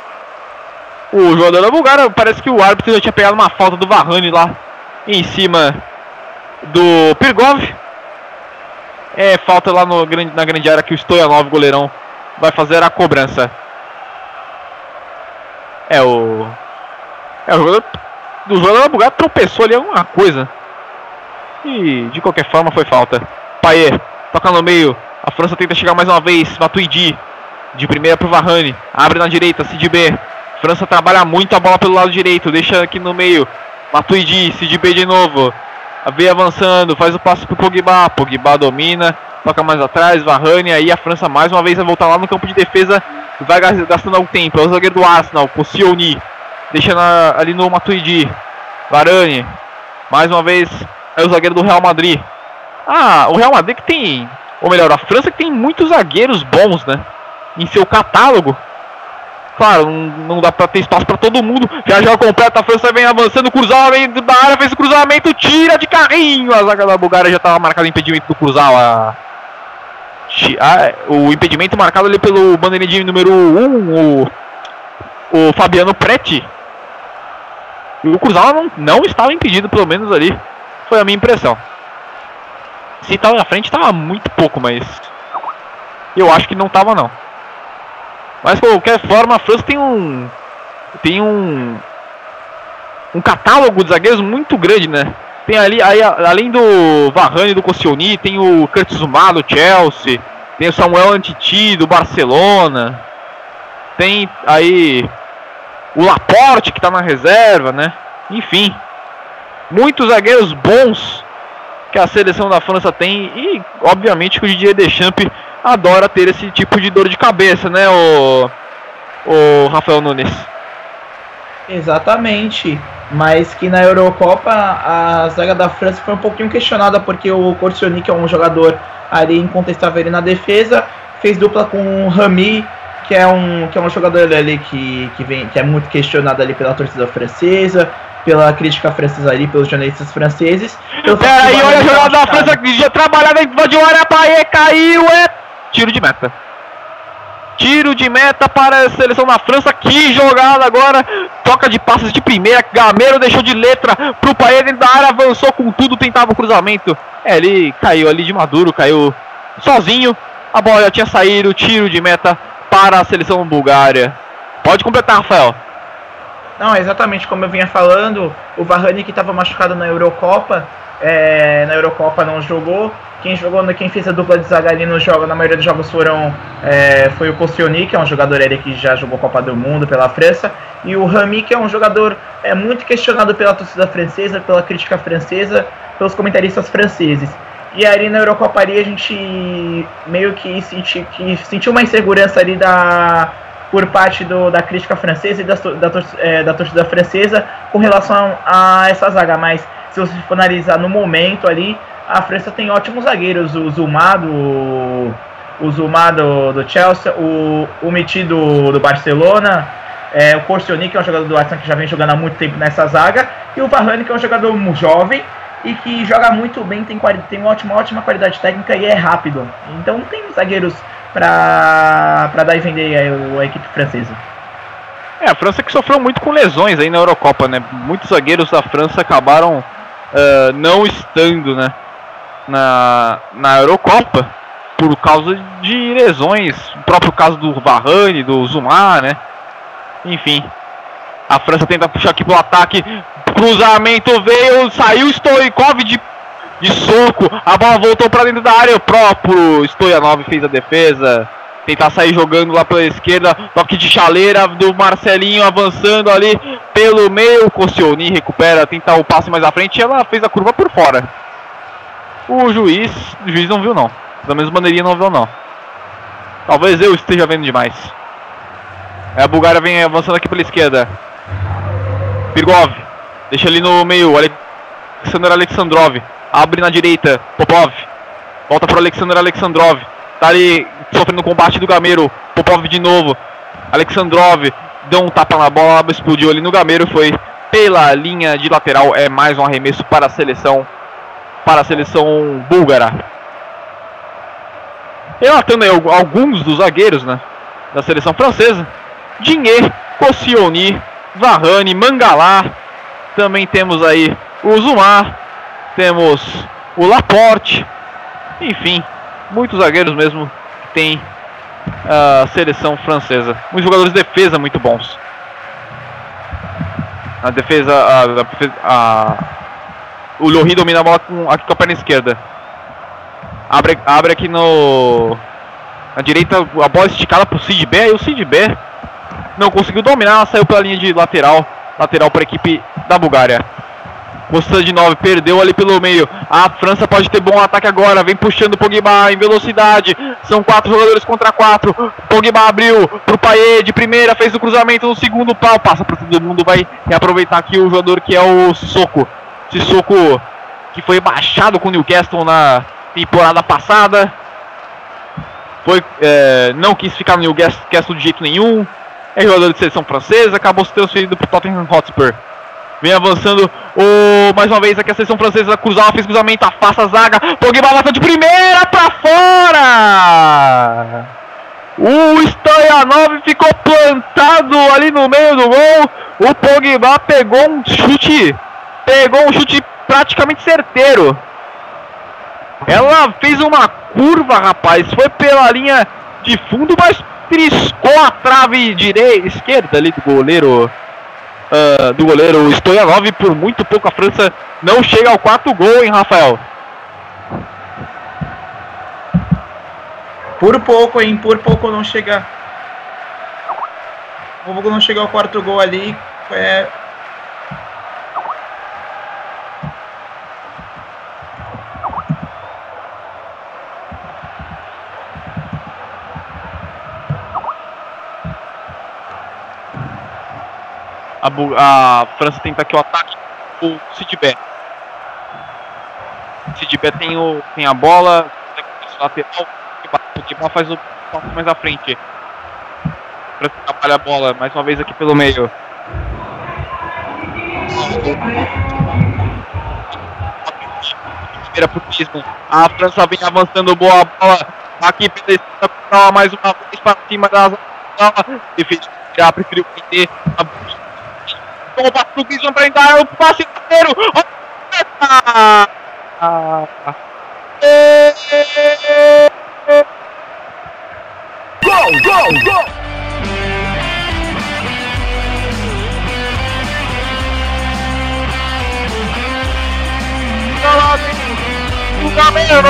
O jogador da Bulgária, parece que o árbitro já tinha pegado uma falta do Varane lá em cima do Pirgov. É falta lá no, na grande área que o Stoyanov, goleirão, vai fazer a cobrança. É o. É o jogador. Jogador da Bulgária tropeçou ali alguma coisa. E de qualquer forma foi falta. Paê toca no meio. A França tenta chegar mais uma vez. Matuidi de primeira pro Varane. Abre na direita. Sidibé. França trabalha muito a bola pelo lado direito. Deixa aqui no meio. Matuidi. Sidibé de novo. Vem avançando. Faz o passe pro Pogba. Pogba domina. Toca mais atrás. Varane. Aí a França mais uma vez vai voltar lá no campo de defesa. Vai gastando algum tempo. É o zagueiro do Arsenal. Koscielny. Deixa na, ali no Matuidi. Varane. Mais uma vez é o zagueiro do Real Madrid. Ah, o Real Madrid que tem, ou melhor, a França que tem muitos zagueiros bons, né? Em seu catálogo. Claro, não, dá pra ter espaço pra todo mundo. Já já completa, a França vem avançando, cruzamento da área, fez o cruzamento, tira de carrinho. A zaga da Bulgária já tava marcado o impedimento do Kurzawa. Ah, o impedimento marcado ali pelo bandeirinha número 1, um, o, o Fabiano Preti. E o Kurzawa não, não estava impedido, pelo menos ali. Foi a minha impressão. Se estava na frente, estava muito pouco, mas eu acho que não estava não. Mas de qualquer forma, a França tem um tem um um catálogo de zagueiros muito grande, né? Tem ali, aí, além do Varane do Koscielny, tem o Curtis do Chelsea, tem o Samuel Antiti do Barcelona, tem aí o Laporte que está na reserva, né? Enfim, muitos zagueiros bons que a seleção da França tem e obviamente que o Didier Deschamps adora ter esse tipo de dor de cabeça, né, o, o Rafael Nunes? Exatamente, mas que na Eurocopa a zaga da França foi um pouquinho questionada porque o Corsioni, que é um jogador ali incontestável ali na defesa, fez dupla com o Rami, que é um, que é um jogador ali que, que, vem, que é muito questionado ali pela torcida francesa, pela crítica francesa ali, pelos jornalistas franceses. Peraí, olha a jogada da França que já trabalhava em de área, Paê caiu, é tiro de meta. Tiro de meta para a seleção da França. Que jogada agora. Toca de passes de primeira. Gameiro deixou de letra para o Paê dentro da área. Avançou com tudo. Tentava o cruzamento. É, ele caiu ali de maduro. Caiu sozinho. A bola já tinha saído. Tiro de meta para a seleção bulgária. Pode completar, Rafael. Não, exatamente como eu vinha falando. O Varane que estava machucado na Eurocopa. É, na Eurocopa não jogou quem jogou, quem fez a dupla de zaga ali no jogo, na maioria dos jogos foram é, foi o Koscielny, que é um jogador ele que já jogou Copa do Mundo pela França, e o Rami, que é um jogador é, muito questionado pela torcida francesa, pela crítica francesa, pelos comentaristas franceses. E aí na Eurocopa ali a gente meio que, senti, que sentiu uma insegurança ali da, por parte do, da crítica francesa e da, da, é, da torcida francesa com relação a essa zaga, mas se você for analisar no momento ali, a França tem ótimos zagueiros, o Zuma do, o Zuma do, Chelsea, o, o Miti do, do Barcelona, é, o Corsioni, que é um jogador do Arsenal que já vem jogando há muito tempo nessa zaga, e o Varane, que é um jogador jovem e que joga muito bem, tem, tem uma ótima, ótima qualidade técnica e é rápido. Então tem zagueiros para dar e vender a, a equipe francesa. É, a França que sofreu muito com lesões aí na Eurocopa, né? Muitos zagueiros da França acabaram uh, não estando, né? na, na Eurocopa por causa de lesões, o próprio caso do Varane, do Zumar, né? Enfim, a França tenta puxar aqui pro ataque, cruzamento veio, saiu Stoikov de, de soco, a bola voltou para dentro da área, o próprio Stoyanov fez a defesa, tentar sair jogando lá pela esquerda, toque de chaleira do Marcelinho avançando ali pelo meio, Koscielny recupera, tenta o passe mais à frente, e ela fez a curva por fora. O juiz, o juiz não viu não. Da mesma maneira não viu não. Talvez eu esteja vendo demais. É, a Bulgária vem avançando aqui pela esquerda. Pirgov. Deixa ali no meio. Alexander Alexandrov. Abre na direita. Popov. Volta para Alexander Alexandrov. Tá ali sofrendo combate do Gameiro. Popov de novo. Alexandrov deu um tapa na bola, explodiu ali no Gameiro. Foi pela linha de lateral. É mais um arremesso para a seleção para a seleção búlgara. Relatando aí alguns dos zagueiros né, da seleção francesa: Dinhe, Koscielny, Varane, Mangalá. Também temos aí o Zumar, temos o Laporte. Enfim, muitos zagueiros mesmo que tem a seleção francesa. Muitos jogadores de defesa muito bons. A defesa, a, a, a o Lohri domina a bola com, aqui com a perna esquerda. Abre, abre aqui no. Na direita, a bola esticada pro Sid B. E o Sid B não conseguiu dominar, saiu pela linha de lateral. Lateral para a equipe da Bulgária. Mostrando de 9, perdeu ali pelo meio. A França pode ter bom ataque agora. Vem puxando o Pogba em velocidade. São quatro jogadores contra quatro. Pogba abriu pro Paê de primeira, fez o cruzamento no segundo pau. Passa para todo mundo, vai aproveitar aqui o jogador que é o Soco. Sissoko que foi baixado com o Newcastle na temporada passada. Foi, é, não quis ficar no Newcastle de jeito nenhum. É jogador de seleção francesa, acabou se transferindo para o Tottenham Hotspur. Vem avançando o, mais uma vez aqui a seleção francesa cruzar, fez cruzamento, afasta a zaga. Pogba bota de primeira para fora. O Stoyanov ficou plantado ali no meio do gol. O Pogba pegou um chute, pegou um chute praticamente certeiro. Ela fez uma curva, rapaz, foi pela linha de fundo, mas triscou a trave direita, esquerda ali do goleiro uh, do goleiro Stoyanov por muito pouco a França não chega ao quarto gol, hein, Rafael? Por pouco, hein? Por pouco não chega. Por pouco não chega ao quarto gol ali. É, a, a França tenta aqui o ataque, o Sidibé. Sidibé tem, o, tem a bola, lateral, o Kibá faz o toque mais à frente. França trabalha a bola, mais uma vez aqui pelo meio. A França vem avançando boa bola aqui pela esquerda, mais uma vez para cima da bola. Tirar, preferiu prender toma o passe pro Griezmann pra entrar, o passe inteiro. Ah, Gol, gol, gol! O Gamero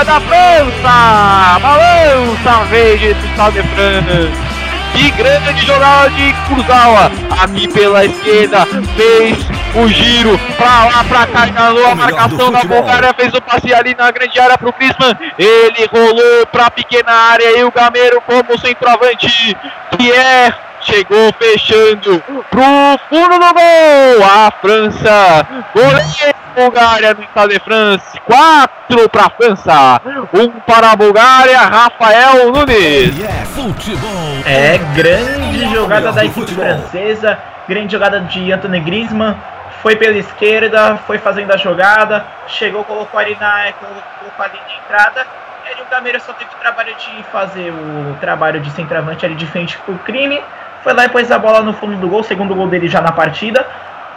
é da França! Balança verde do Estado de França! De grande jogada de Cruzawa. Aqui pela esquerda, fez o giro pra lá, pra cá, enganou a marcação da Bulgária, fez o passe ali na grande área pro Griezmann. Ele rolou pra pequena área e o Gameiro como centroavante, é chegou fechando pro fundo do gol. A França, goleiro Bulgária no estado de França, 4 para a França, 1 um para a Bulgária, Rafael Nunes. É, grande jogada da equipe francesa, grande jogada de Anthony Griezmann, foi pela esquerda, foi fazendo a jogada, chegou, colocou ali na, colocou ali de entrada, e o Gameira só teve o trabalho de fazer o trabalho de centroavante ali de frente pro crime, foi lá e pôs a bola no fundo do gol, segundo gol dele já na partida,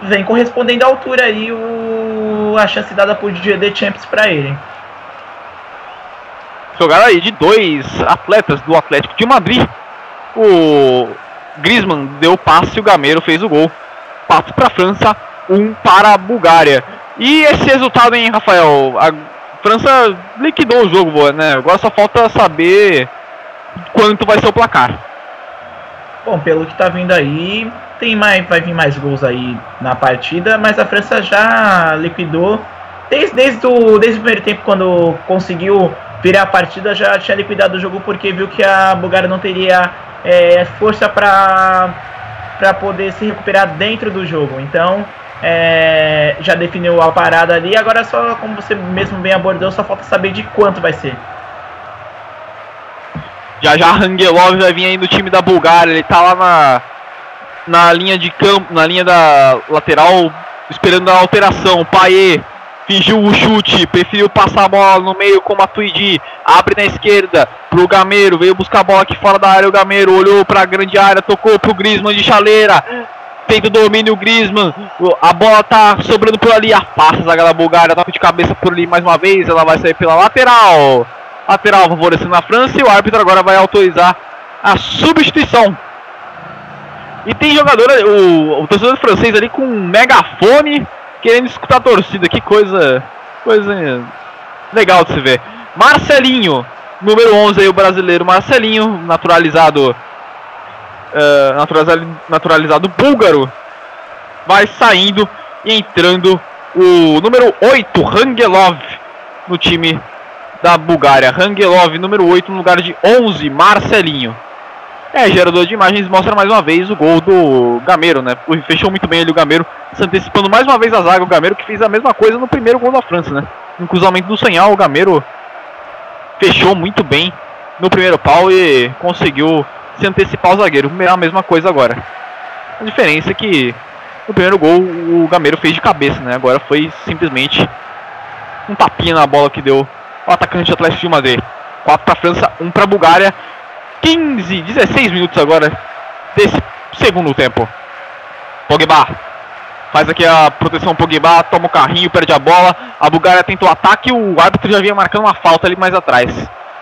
vem correspondendo à altura aí o, a chance dada por DJ Champs para ele. Jogada aí de dois atletas do Atlético de Madrid. O Griezmann deu o passe e o Gameiro fez o gol. Passe para a França, um para a Bulgária. E esse resultado, hein, Rafael? A França liquidou o jogo, né? Agora só falta saber quanto vai ser o placar. Bom, pelo que tá vindo aí, tem mais, vai vir mais gols aí na partida, mas a França já liquidou desde, desde, o, desde o primeiro tempo, quando conseguiu virar a partida, já tinha liquidado o jogo porque viu que a Bulgária não teria é, força para poder se recuperar dentro do jogo. Então é, já definiu a parada ali. Agora só, como você mesmo bem abordou, só falta saber de quanto vai ser. Já já Rangelov vai vir aí no time da Bulgária. Ele tá lá na na linha de campo, na linha da lateral, esperando a alteração. Paê fingiu o chute, preferiu passar a bola no meio com a Tuidi, abre na esquerda pro Gameiro, veio buscar a bola aqui fora da área, o Gameiro olhou para a grande área, tocou pro Griezmann de chaleira, tenta o domínio o Griezmann, a bola tá sobrando por ali, a zaga da Bulgária, toca de cabeça por ali mais uma vez, ela vai sair pela lateral, lateral favorecendo a França e o árbitro agora vai autorizar a substituição e tem jogador, o, o torcedor francês ali com um megafone querendo escutar a torcida. Que coisa, coisa legal de se ver. Marcelinho, número 11 aí, o brasileiro Marcelinho, naturalizado, uh, naturalizado, naturalizado búlgaro, vai saindo e entrando o número 8, Rangelov, no time da Bulgária. Rangelov, número 8, no lugar de 11, Marcelinho. É, gerador de imagens mostra mais uma vez o gol do Gameiro, né? Fechou muito bem ali o Gameiro, se antecipando mais uma vez a zaga. O Gameiro que fez a mesma coisa no primeiro gol da França, né? No cruzamento do Sanhal, o Gameiro fechou muito bem no primeiro pau e conseguiu se antecipar o zagueiro. A mesma coisa agora. A diferença é que no primeiro gol o Gameiro fez de cabeça, né? Agora foi simplesmente um tapinha na bola que deu o atacante Atlético de Madrid. 4 para a França, 1 para a Bulgária. 15, 16 minutos agora desse segundo tempo. Pogba faz aqui a proteção Pogba, toma o carrinho, perde a bola. A Bulgária tenta o ataque, o árbitro já vinha marcando uma falta ali mais atrás.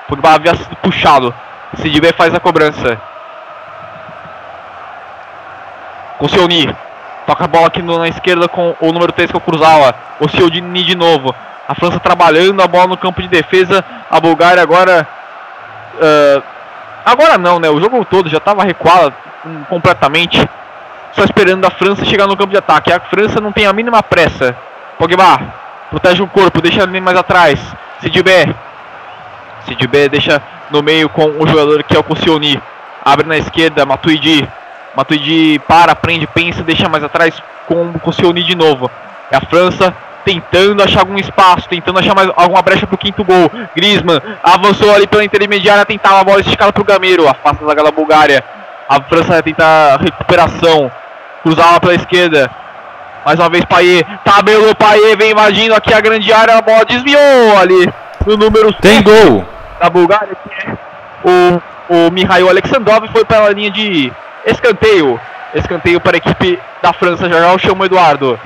Pogba havia sido puxado. Sidibé faz a cobrança. Com o Sioni. Toca a bola aqui na esquerda com o número 3 que é o Cruzawa. O Sioni de novo. A França trabalhando a bola no campo de defesa. A Bulgária agora. Uh, agora não, né? O jogo todo já estava recuado completamente. Só esperando a França chegar no campo de ataque. A França não tem a mínima pressa. Pogba protege o corpo, deixa ele mais atrás. Sidibé. Sidibé deixa no meio com o jogador que é o Koscielny. Abre na esquerda, Matuidi. Matuidi para, prende, pensa, deixa mais atrás com o Koscielny de novo. É a França tentando achar algum espaço, tentando achar mais alguma brecha para o quinto gol. Griezmann avançou ali pela intermediária, tentava a bola esticada para o Gameiro, afasta a zaga da Bulgária. A França tentar recuperação, cruzava pela esquerda. Mais uma vez Paier, tabelou Paier, vem invadindo aqui a grande área, a bola desviou ali no número Tem gol! Da Bulgária, que é o, o Mihail Alexandrov, foi para a linha de escanteio. Escanteio para a equipe da França, já já o chama Eduardo.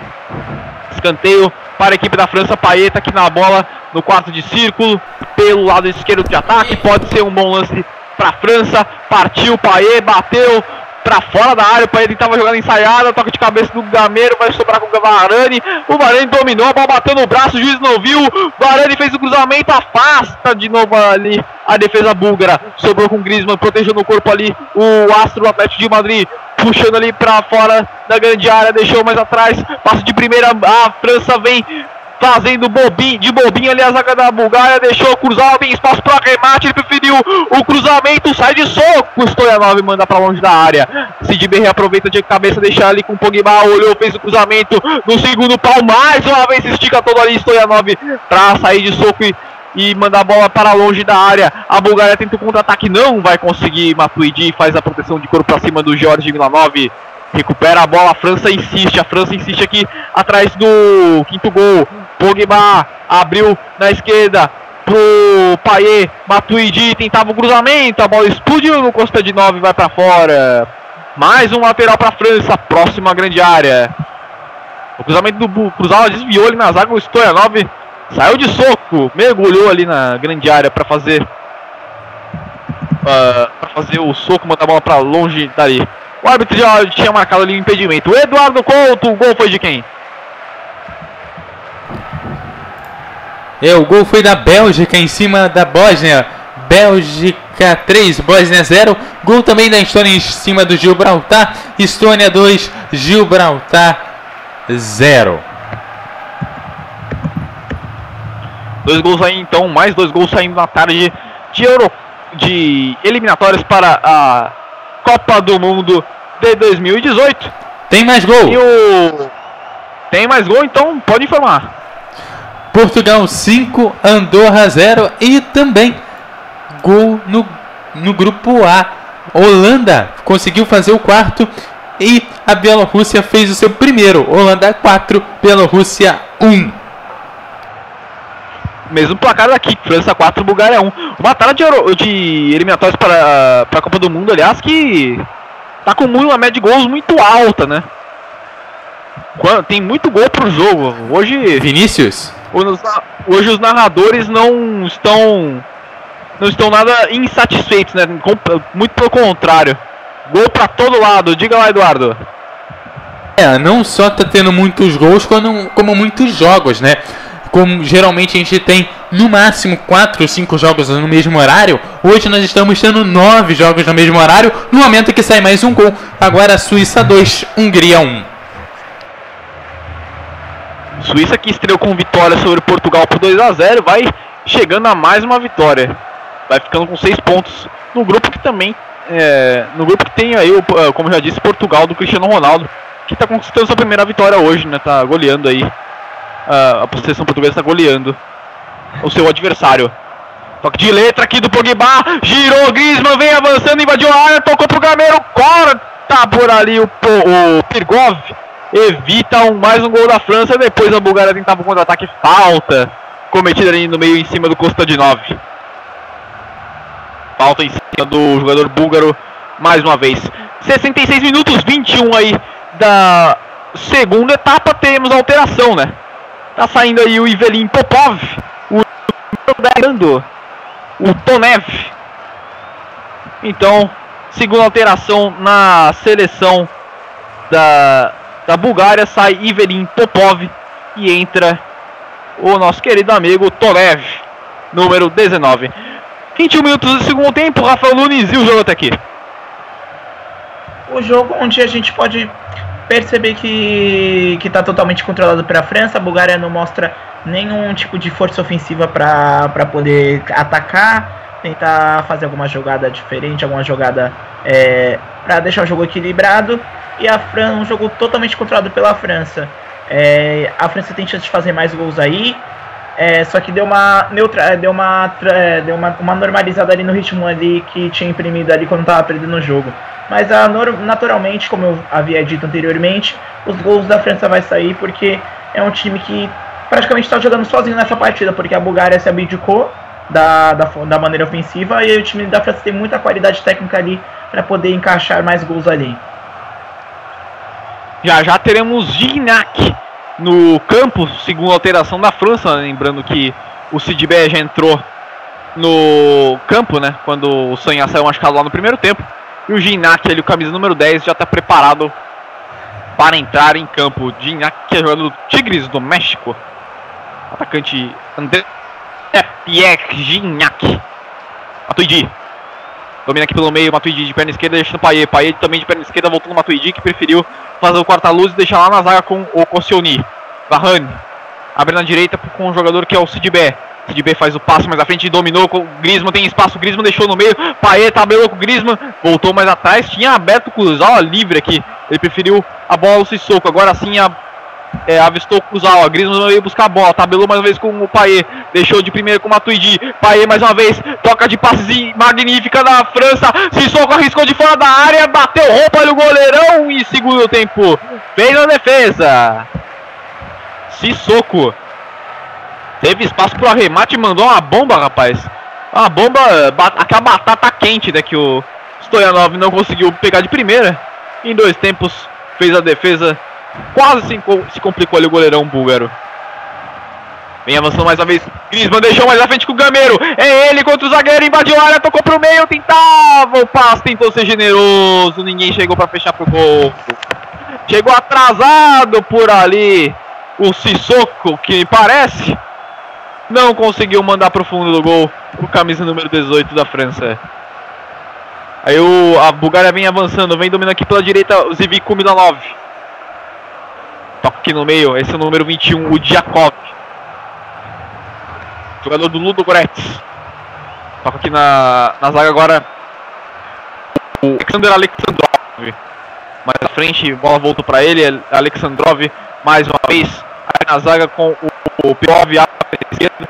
Escanteio para a equipe da França. Paeta aqui na bola no quarto de círculo, pelo lado esquerdo de ataque. Pode ser um bom lance para a França. Partiu Paet, bateu para fora da área. O Paet estava jogando ensaiada. Toca de cabeça do Gameiro, vai sobrar com o Varane. O Varane dominou, a bola bateu no braço. O juiz não viu. Varane fez o cruzamento, afasta de novo ali a defesa búlgara. Sobrou com o Griezmann, protegendo o corpo ali. O astro do Atlético de Madrid puxando ali para fora da grande área, deixou mais atrás, passo de primeira, a França vem fazendo bobinho, de bobinho ali a zaga da Bulgária, deixou cruzar, tem espaço para remate, ele preferiu o cruzamento, sai de soco, Stoyanov manda para longe da área, Sidney aproveita de cabeça, deixa ali com o Pogba, olhou, fez o cruzamento no segundo pau, mais uma vez estica todo ali Stoyanov para sair de soco e e mandar a bola para longe da área. A Bulgária tenta o contra-ataque, não vai conseguir. Matuidi faz a proteção de corpo para cima do Jorge Milanov. Recupera a bola, a França insiste, a França insiste aqui atrás do quinto gol. Pogba abriu na esquerda pro Paier, Matuidi tentava o cruzamento, a bola explodiu no Costa de 9 vai para fora. Mais um lateral para França, próxima grande área. O cruzamento do Cruzal desviou ali na zaga, o Stoyanov Saiu de soco, mergulhou ali na grande área para fazer uh, para fazer o soco, mandar a bola para longe dali. O árbitro já tinha marcado ali o impedimento. Eduardo Couto, o gol foi de quem? É, o gol foi da Bélgica em cima da Bósnia. Bélgica 3, Bósnia 0. Gol também da Estônia em cima do Gibraltar. Estônia 2, Gibraltar 0. Dois gols aí então, mais dois gols saindo na tarde de Euro de eliminatórias para a Copa do Mundo de 2018. Tem mais gol. O... Tem mais gol, então pode informar. Portugal 5, Andorra 0 e também gol no, no grupo A. Holanda conseguiu fazer o quarto e a Bielorrússia fez o seu primeiro. Holanda 4, Bielorrússia 1 mesmo placar daqui, França 4, Bulgária 1. Uma batalha de, Euro, de eliminatórios para, para a Copa do Mundo, aliás, que tá com uma média de gols muito alta, né? Tem muito gol pro jogo. Hoje. Vinícius? Hoje os narradores não estão. Não estão nada insatisfeitos, né? Muito pelo contrário. Gol para todo lado. Diga lá, Eduardo. É, não só tá tendo muitos gols, como, como muitos jogos, né? como geralmente a gente tem no máximo 4 ou 5 jogos no mesmo horário, hoje nós estamos tendo 9 jogos no mesmo horário, no momento que sai mais um gol. Agora Suíça 2, Hungria 1. Suíça que estreou com vitória sobre Portugal por 2 a 0 vai chegando a mais uma vitória. Vai ficando com 6 pontos no grupo que também é, no grupo que tem aí, é, como já disse, Portugal do Cristiano Ronaldo, que está conquistando sua primeira vitória hoje, né? Tá goleando aí. Uh, a seleção portuguesa está goleando o seu adversário. Toque de letra aqui do Pogba, girou, Griezmann vem avançando, invadiu a área, tocou pro Gameiro, corta por ali o, o Pirgov, evita um, mais um gol da França, depois a Bulgária tentava um contra-ataque, falta cometida ali no meio em cima do Costa de 9. Falta em cima do jogador búlgaro mais uma vez. 66 minutos, 21 aí da segunda etapa, temos alteração, né? Tá saindo aí o Ivelin Popov, o dando o Tonev. Então, segunda alteração na seleção da, da Bulgária, sai Ivelin Popov e entra o nosso querido amigo Tonev, número 19. 21 minutos do segundo tempo, Rafael Nunes e o jogo até aqui. O jogo onde a gente pode perceber que está totalmente controlado para a França, a Bulgária não mostra nenhum tipo de força ofensiva para poder atacar, tentar fazer alguma jogada diferente, alguma jogada é, para deixar o jogo equilibrado. E a França, um jogo totalmente controlado pela França. É, a França tem chance de fazer mais gols aí, é, só que deu uma neutra, deu uma é, deu uma, uma normalizada ali no ritmo ali que tinha imprimido ali quando estava perdendo o jogo. Mas a, naturalmente, como eu havia dito anteriormente, os gols da França vai sair porque é um time que praticamente está jogando sozinho nessa partida, porque a Bulgária se abdicou da, da, da maneira ofensiva e o time da França tem muita qualidade técnica ali para poder encaixar mais gols ali. Já já teremos Gignac no campo, segundo a alteração da França, lembrando que o Sidibé já entrou no campo, né, quando o Sonhar saiu machucado lá no primeiro tempo. E o Gignac, ele, o camisa número 10, já está preparado para entrar em campo. Gignac, que é jogador do Tigres do México. Atacante André Pierre Gignac. Matuidi. Domina aqui pelo meio, Matuidi de perna esquerda, deixando Paier. Paier também de perna esquerda, voltando Matuidi, que preferiu fazer o quarta-luz e deixar lá na zaga com o Koscielny. Varane. Abre na direita com o jogador que é o Sidibé. Sidibé faz o passo mais à frente, dominou o Griezmann, tem espaço, o Griezmann deixou no meio, Paet tabelou com o Griezmann, voltou mais atrás, tinha aberto o Kuzawa livre aqui, ele preferiu a bola ao Sissoko, agora sim a, é, avistou o Kuzawa, Griezmann veio buscar a bola, tabelou mais uma vez com o Paet, deixou de primeiro com o Matuidi, Paet mais uma vez, toca de passes magnífica da França, Sissoko arriscou de fora da área, bateu roupa no goleirão e segundo tempo, fez a defesa. Sissoko Teve espaço pro arremate mandou uma bomba, rapaz. Uma bomba, aquela batata quente, né? Que o Stoyanov não conseguiu pegar de primeira. Em dois tempos fez a defesa. Quase se, se complicou ali o goleirão búlgaro. Vem avançando mais uma vez. Griezmann deixou mais à frente com o Gameiro. É ele contra o zagueiro. Invadiu a área, tocou pro meio. Tentava o passe, tentou ser generoso. Ninguém chegou para fechar pro gol. Chegou atrasado por ali o Sissoko, que parece não conseguiu mandar pro fundo do gol o camisa número 18 da França. Aí o, a Bulgária vem avançando, vem dominando aqui pela direita o Zivic Milanov. Toca aqui no meio, esse é o número 21, o Diakov. Jogador do Ludo Goretz. Toca aqui na, na zaga agora o Alexander Alexandrov. Mais à frente, bola voltou para ele, Alexandrov mais uma vez. Aí na zaga com o, o Pirov esquerda.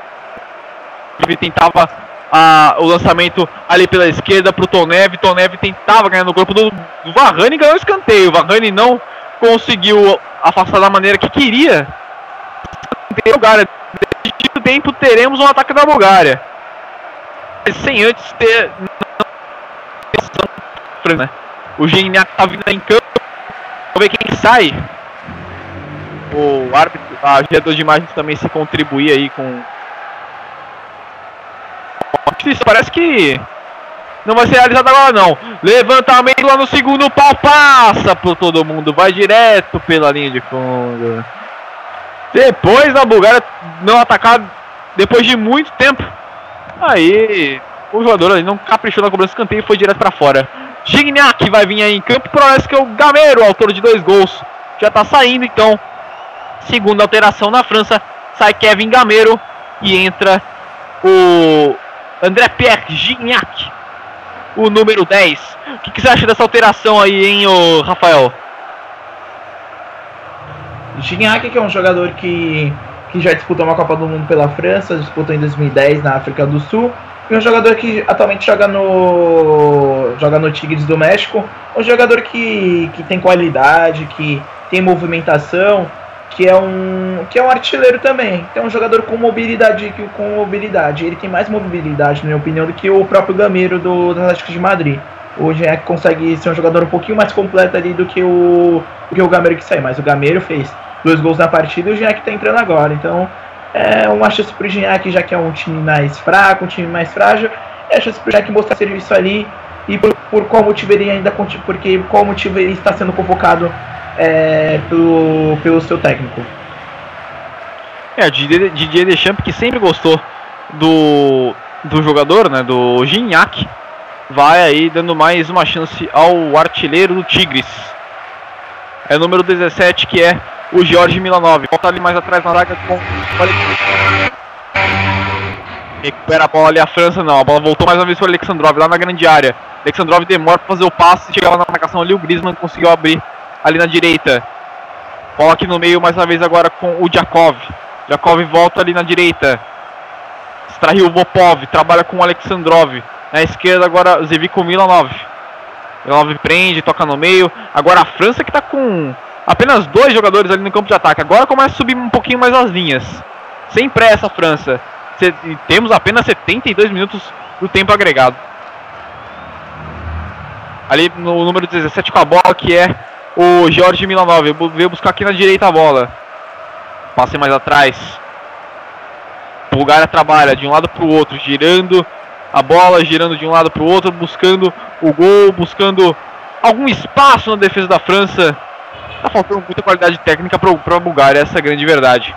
Ele tentava a, o lançamento ali pela esquerda para o Tonev. Tonev tentava ganhar no corpo do, do Varane e ganhou o escanteio. Varane não conseguiu afastar da maneira que queria. Bulgária. Deste tempo teremos um ataque da Bulgária. Sem antes ter. Né? O Gignac tá vindo em campo. Vamos ver quem sai. O árbitro a gerador de imagens também se contribuir aí com. Isso parece que não vai ser realizado agora não. Levantamento lá no segundo pau, passa por todo mundo, vai direto pela linha de fundo. Depois a Bulgária não atacar depois de muito tempo. Aí o jogador ali não caprichou na cobrança de escanteio e foi direto para fora. Gignac vai vir aí em campo, parece que é o Gameiro, autor de dois gols. Já tá saindo então Segunda alteração na França, sai Kevin Gameiro e entra o André Pierre Gignac, o número 10. O que, que você acha dessa alteração aí, hein, ô Rafael? Gignac, que é um jogador que, que já disputou uma Copa do Mundo pela França, disputou em 2010 na África do Sul, e um jogador que atualmente joga no joga no Tigres do México, um jogador que, que tem qualidade, que tem movimentação, que é um que é um artilheiro também. Então, um jogador com mobilidade, com mobilidade. Ele tem mais mobilidade, na minha opinião, do que o próprio Gameiro do, do Atlético de Madrid. O Gignac consegue ser um jogador um pouquinho mais completo ali do que o, do que o Gameiro que sai, mas o Gameiro fez dois gols na partida e o Gignac tá entrando agora. Então é uma chance pro Gignac, já que é um time mais fraco, um time mais frágil, é a chance pro Gignac mostrar serviço ali e por, por qual motivo ele ainda porque qual motivo ele está sendo convocado é, pelo, pelo seu técnico. É, Didier, Didier Deschamps que sempre gostou do, do jogador, né, do Gignac, vai aí dando mais uma chance ao artilheiro do Tigres. É o número 17 que é o Jorge Milanov. Volta ali mais atrás na zaga com. Recupera a bola ali a França, não. A bola voltou mais uma vez para o Alexandrov lá na grande área. Alexandrov demora para fazer o passe. Chegava na marcação ali. O Griezmann conseguiu abrir ali na direita. Bola aqui no meio mais uma vez agora com o Jakov. Jakov volta ali na direita. Extraiu o Vopov. Trabalha com o Alexandrov. Na esquerda agora Zevico Milanov. Milanov prende, toca no meio. Agora a França que está com apenas dois jogadores ali no campo de ataque. Agora começa a subir um pouquinho mais as linhas. Sem pressa, França. Cê, temos apenas 72 minutos do tempo agregado. Ali no número 17 com a bola, que é o Jorge Milanov. Veio buscar aqui na direita a bola. Passe mais atrás. Bulgária trabalha de um lado para o outro, girando a bola, girando de um lado para o outro, buscando o gol, buscando algum espaço na defesa da França. Tá faltando muita qualidade técnica para a Bulgária, essa é a grande verdade.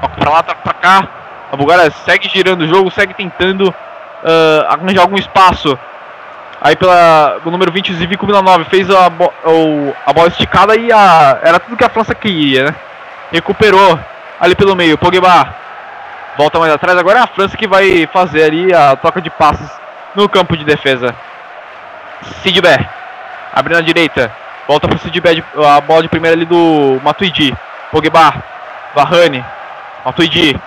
Toca pra lá, toca pra cá. A Bulgária segue girando o jogo, segue tentando uh, arranjar algum espaço. Aí pela o número 20, o Zivico Milanov fez a, bo o, a bola esticada e a, era tudo que a França queria, né? Recuperou ali pelo meio, Pogba volta mais atrás. Agora é a França que vai fazer ali a troca de passes no campo de defesa. Sidbé, abrindo a direita, Volta pro Sidbé, a bola de primeira ali do Matuidi. Pogba, Varane, Matuidi.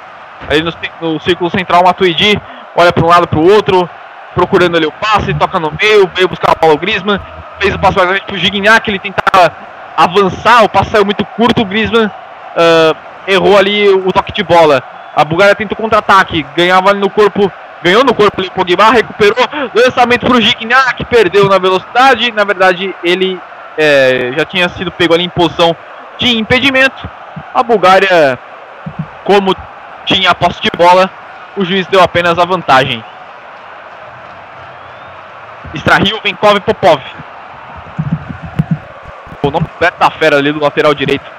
Ali no, no círculo central, Matuidi olha para um lado para o outro, procurando ali o passe, toca no meio, veio buscar o Paulo Griezmann, fez o passe para o Gignac, ele tentava avançar, o passe saiu muito curto, o Griezmann uh, errou ali o toque de bola. A Bulgária tenta o contra-ataque, ganhava ali no corpo, ganhou no corpo ali o Pogba, recuperou, lançamento para o Gignac, perdeu na velocidade, na verdade ele é, já tinha sido pego ali em posição de impedimento. A Bulgária, como tinha a posse de bola, o juiz deu apenas a vantagem. Strahil, Venkov e Popov. O nome da fera ali do lateral direito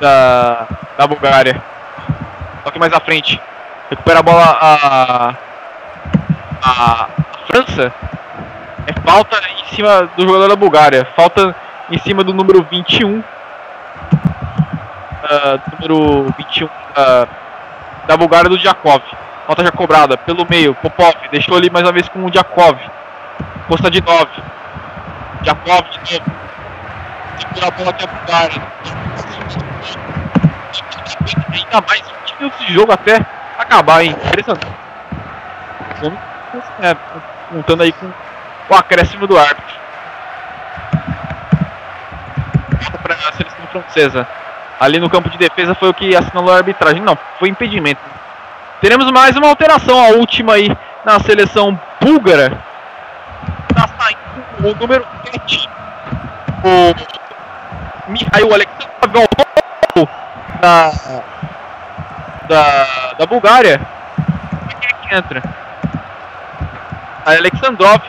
da, da Bulgária. Só que mais à frente. Recupera a bola a, a, França. É falta em cima do jogador da Bulgária. Falta em cima do número 21. Uh, ah, número 21 uh, ah, da Bulgária do Jakov. Nota já cobrada pelo meio. Popov deixou ali mais uma vez com o Jakov. Costa de 9. Jakov de novo. Segura a bola aqui a Bulgária. Ainda mais 20 minutos de jogo até acabar, hein? Interessante. É, contando aí com o acréscimo do árbitro. para a seleção francesa. Ali no campo de defesa foi o que assinou a arbitragem. Não, foi impedimento. Teremos mais uma alteração, a última aí na seleção búlgara. Está saindo o número 7. O Mihail Alexandrov da, da, da Bulgária. Quem é que entra? A Alexandrov.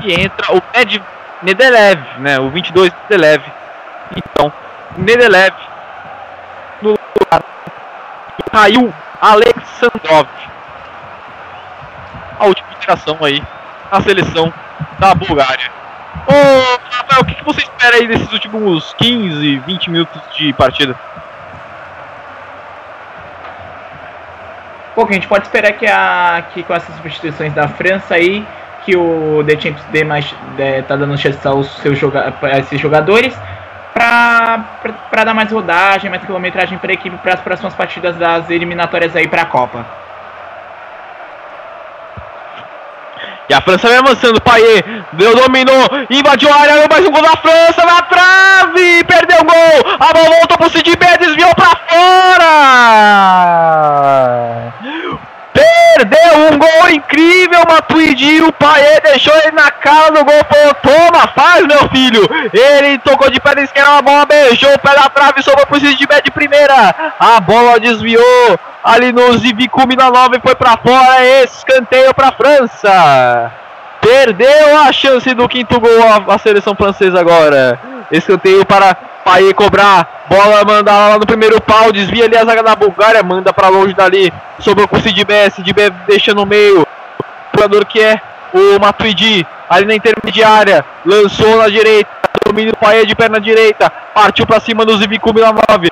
E entra o Medvedev Nedelev, né? O 22 Nedelev. Então, Nedelev no lugar caiu Alexandrov. A última interação aí na seleção da Bulgária. Ô, Rafael, o que, você espera aí desses últimos 15, 20 minutos de partida? Que a gente pode esperar que, a, que com essas substituições da França aí que o The Champions dê mais, é, tá dando chance aos seus joga a esses jogadores para dar mais rodagem, mais quilometragem para a equipe para as próximas partidas das eliminatórias aí para a Copa. E a França vem avançando, Paier dominou, invadiu a área, mais um gol da França na trave, perdeu o gol, a bola voltou pro Sidibé, desviou pra fora! Perdeu um gol incrível, Matuidi, o Paê deixou ele na cara do gol, falou, toma, faz meu filho. Ele tocou de da esquerda, a bola beijou o pé da trave, sobrou pro Sidibé de primeira. A bola desviou ali no Zivicumi na 9, foi para fora, escanteio para França. Perdeu a chance do quinto gol a, a seleção francesa agora. Escanteio para Paê cobrar. Bola manda lá no primeiro pau. Desvia ali a zaga da Bulgária. Manda para longe dali. Sobrou com o Sidibé. Sidibé deixa no meio. O jogador que é o Matuidi. Ali na intermediária. Lançou na direita. Domínio do Paê de perna direita. Partiu para cima do Zivicumi na 9.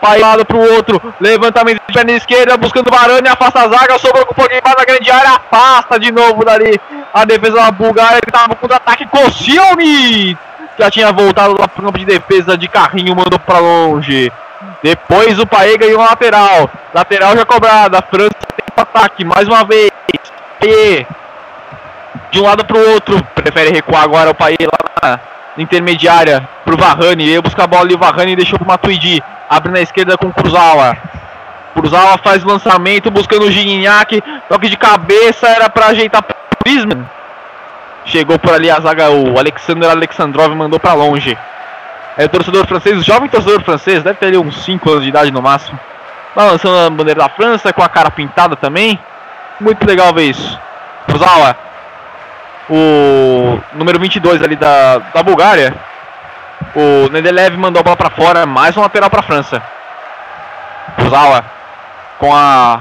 Pai lado pro outro, levantamento de perna esquerda, buscando Varane, afasta a zaga, sobrou com o Pogba na grande área, afasta de novo dali a defesa da Bulgária, que tava no contra-ataque, Koscielny, já tinha voltado lá pro campo de defesa de carrinho, mandou para longe. Depois o Paê ganhou a lateral. Lateral já cobrada. França tem ataque mais uma vez. Paê. De um lado para o outro. Prefere recuar agora o Paê lá na intermediária pro Varane. Veio buscar a bola ali. O Varane deixou pro Matuidi. Abre na esquerda com o Cruzawa. Cruzawa faz lançamento buscando o Gignac. Toque de cabeça. Era para ajeitar o Griezmann. Chegou por ali a zaga, o Alexander Alexandrov mandou para longe. É o torcedor francês, o jovem torcedor francês, deve ter ali uns 5 anos de idade no máximo. Balançando a bandeira da França, com a cara pintada também. Muito legal ver isso. Fuzawa, o número 22 ali da, da Bulgária. O Nedelev mandou a bola para fora, mais um lateral para a França. Fuzawa, com a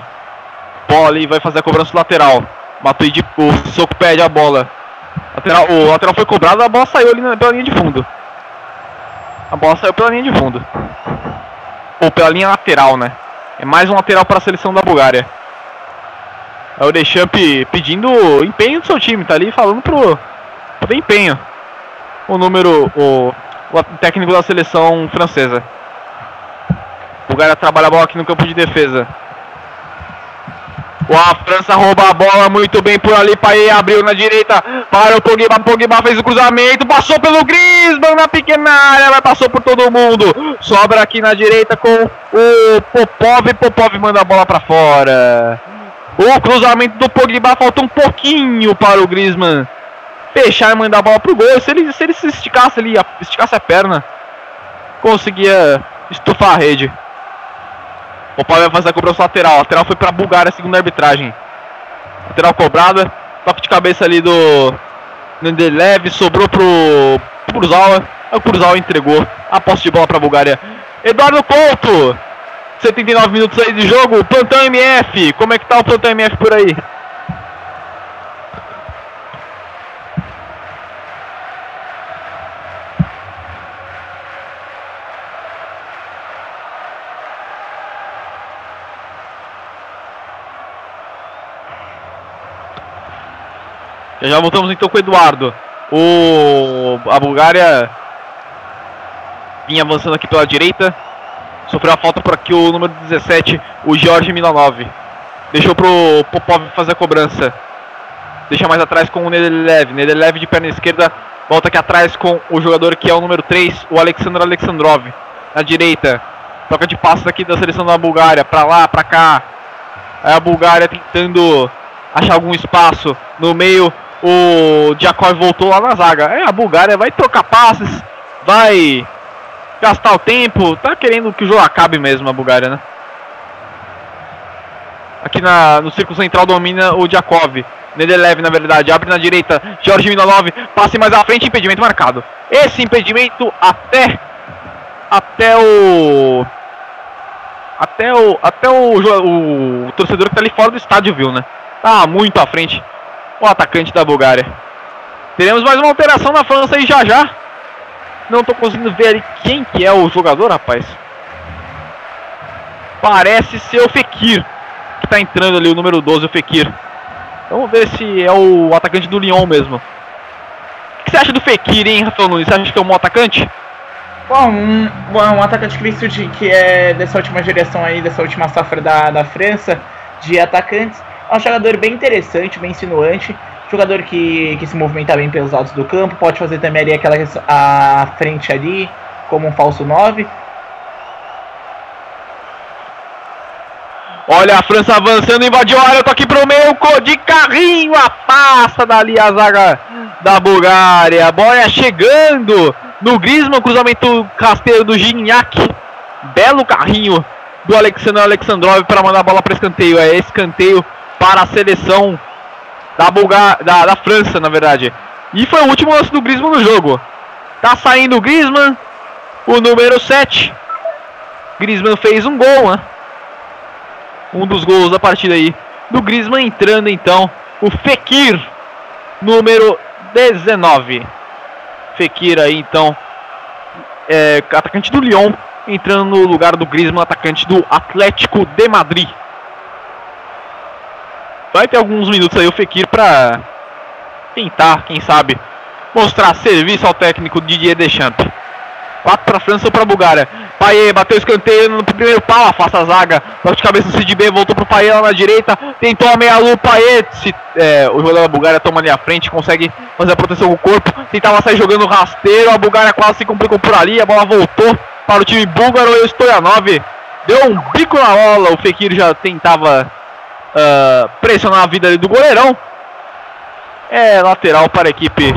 bola ali, vai fazer a cobrança lateral. Matuidi, o Soco pede a bola. Lateral, o lateral foi cobrado, a bola saiu ali na, pela linha de fundo. A bola saiu pela linha de fundo. Ou pela linha lateral, né? É mais um lateral para a seleção da Bulgária. É o Deschamps pedindo empenho do seu time, tá ali falando pro, pro empenho. O número, o, o técnico da seleção francesa. A Bulgária trabalha a bola aqui no campo de defesa. A França rouba a bola muito bem por ali. Paê abriu na direita para o Pogba. Pogba fez o cruzamento. Passou pelo Griezmann na pequena área. Mas passou por todo mundo. Sobra aqui na direita com o Popov. Popov manda a bola para fora. O cruzamento do Pogba falta um pouquinho para o Griezmann fechar e mandar a bola pro gol. Se ele se, ele se esticasse ali, esticasse a perna, conseguia estufar a rede. O Paulo vai fazer a cobrança lateral. Lateral foi para Bulgária, segundo a arbitragem. Lateral cobrada. Toque de cabeça ali do Nendelev. Sobrou pro Kurzawa. O Kurzawa entregou a posse de bola para Bulgária. Eduardo Couto. 79 minutos aí de jogo. Plantão MF. Como é que tá o plantão MF por aí? Já, já voltamos então com o Eduardo. O, a Bulgária vinha avançando aqui pela direita. Sofreu a falta por aqui o número 17, o Jorge Milanov. Deixou pro Popov fazer a cobrança. Deixa mais atrás com o Nedelev. Nedelev de perna esquerda. Volta aqui atrás com o jogador que é o número 3, o Alexander Alexandrov. Na direita. Toca de passos aqui da seleção da Bulgária. Pra lá, pra cá. Aí a Bulgária tentando achar algum espaço no meio o Jakov voltou lá na zaga. É, a Bulgária vai trocar passes, vai gastar o tempo, tá querendo que o jogo acabe mesmo a Bulgária, né? Aqui na, no círculo central domina o Jakov. Nedelev, na verdade, abre na direita. Jorge Minolov, passe mais à frente, impedimento marcado. Esse impedimento até até o até o até o, o, o torcedor que tá ali fora do estádio viu, né? Tá muito à frente o atacante da Bulgária. Teremos mais uma alteração na França aí já já. Não tô conseguindo ver ali quem que é o jogador, rapaz. Parece ser o Fekir. Que tá entrando ali, o número 12, o Fekir. Vamos ver se é o atacante do Lyon mesmo. O que você acha do Fekir, hein, Rafael Nunes? Você acha que é um bom atacante? Bom, um, bom, um atacante que vem surgir, que é dessa última geração aí, dessa última safra da, da França, de atacantes. É um jogador bem interessante, bem insinuante. Jogador que, que se movimenta bem pelos lados do campo, pode fazer também ali aquela a frente ali, como um falso 9. Olha a França avançando, invadiu a área, toque pro meio, de carrinho, afasta dali a zaga da Bulgária. A bola chegando no Griezmann, cruzamento rasteiro do Gignac. Belo carrinho do Alexander Alexandrov para mandar a bola para escanteio. É escanteio para a seleção da, Bulgar da, da França, na verdade. E foi o último lance do Griezmann no jogo. Tá saindo o Griezmann, o número 7. Griezmann fez um gol, né? um dos gols da partida aí do Griezmann entrando então o Fekir número 19 Fekir aí então é, atacante do Lyon entrando no lugar do Griezmann atacante do Atlético de Madrid vai ter alguns minutos aí o Fekir para tentar quem sabe mostrar serviço ao técnico Didier Deschamps 4 para a França para a Bulgária. Paê bateu escanteio no primeiro pau, afasta a zaga. Toque de cabeça do CDB, voltou para o Paê lá na direita. Tentou a meia-lua, Paê. Se, é, o jogador da Bulgária toma ali à frente, consegue fazer a proteção com o corpo. Tentava sair jogando rasteiro. A Bulgária quase se complicou por ali. A bola voltou para o time búlgaro e o Stoyanov deu um bico na bola. O Fekir já tentava uh, pressionar a vida do goleirão. É lateral para a equipe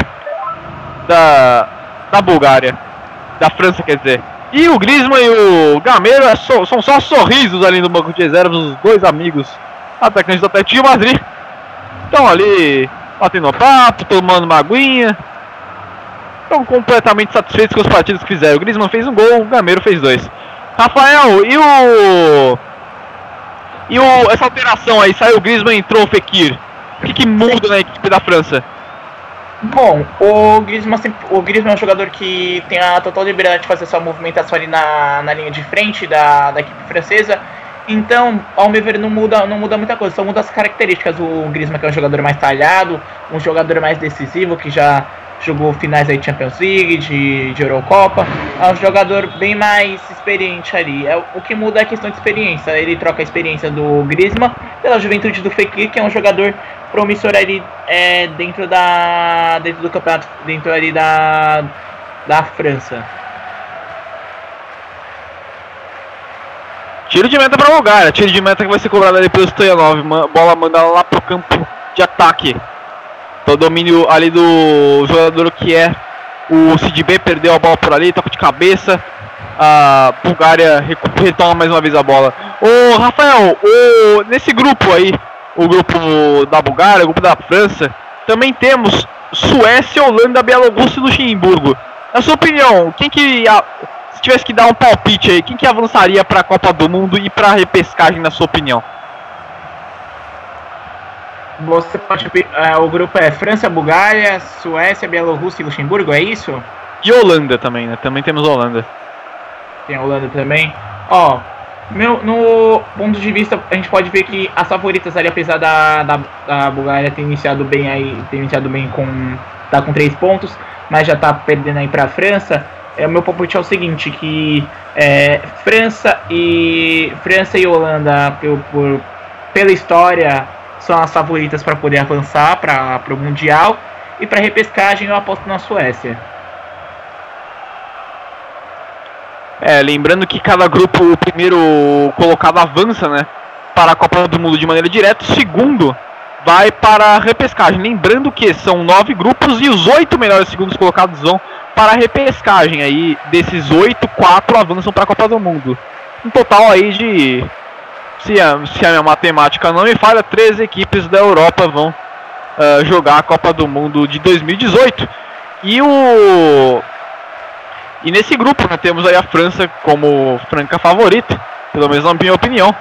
da, da Bulgária da França, quer dizer. E o Griezmann e o Gameiro é só, são só sorrisos ali no banco de reservas, os dois amigos atacantes do Atlético Madrid. Estão ali batendo papo, tomando uma aguinha. Estão completamente satisfeitos com os partidos que fizeram. O Griezmann fez um gol, o Gameiro fez dois. Rafael, e o. E o, essa alteração aí, saiu o Griezmann entrou o Fekir. O que, que muda na equipe da França? Bom, o Griezmann, o Griezmann é um jogador que tem a total liberdade de fazer sua movimentação ali na, na linha de frente da, da equipe francesa. Então, ao meu ver, não muda, não muda muita coisa, só muda as características. O Griezmann que é um jogador mais talhado, um jogador mais decisivo, que já jogou finais aí de Champions League, de, de Eurocopa. É um jogador bem mais experiente ali. É, o que muda é a questão de experiência. Ele troca a experiência do Griezmann pela juventude do Fekir, que é um jogador promissor ali é, dentro da dentro do campeonato dentro ali da da França. Tiro de meta para o lugar, tiro de meta que vai ser cobrado ali pelo Stoyanov, bola mandada lá pro campo de ataque. Todo domínio ali do jogador que é o CDB, perdeu a bola por ali, toca de cabeça. A Bulgária retoma mais uma vez a bola. Ô Rafael, o, nesse grupo aí, o grupo da Bulgária, o grupo da França, também temos Suécia, Holanda, Bielorrússia e Luxemburgo. Na sua opinião, quem que se tivesse que dar um palpite aí, quem que avançaria para a Copa do Mundo e para a repescagem na sua opinião? Você pode uh, o grupo é França, Bulgária, Suécia, Bielorrússia e Luxemburgo, é isso? E Holanda também, né? Também temos Holanda. Tem a Holanda também. Ó, meu, no ponto de vista, a gente pode ver que as favoritas ali, apesar da, da, da Bulgária ter iniciado bem aí, ter iniciado bem com. tá com três pontos, mas já tá perdendo aí pra França. É, o meu palpite é o seguinte, que é, França e. França e Holanda, por, por, pela história, são as favoritas para poder avançar para o Mundial. E para repescagem eu aposto na Suécia. É, lembrando que cada grupo, o primeiro colocado avança, né? Para a Copa do Mundo de maneira direta. O segundo vai para a repescagem. Lembrando que são nove grupos e os oito melhores segundos colocados vão para a repescagem. Aí, desses oito, quatro avançam para a Copa do Mundo. Um total aí de. Se a, se a minha matemática não me falha, três equipes da Europa vão uh, jogar a Copa do Mundo de 2018. E o e nesse grupo né, temos aí a França como franca favorita, pelo menos na minha opinião.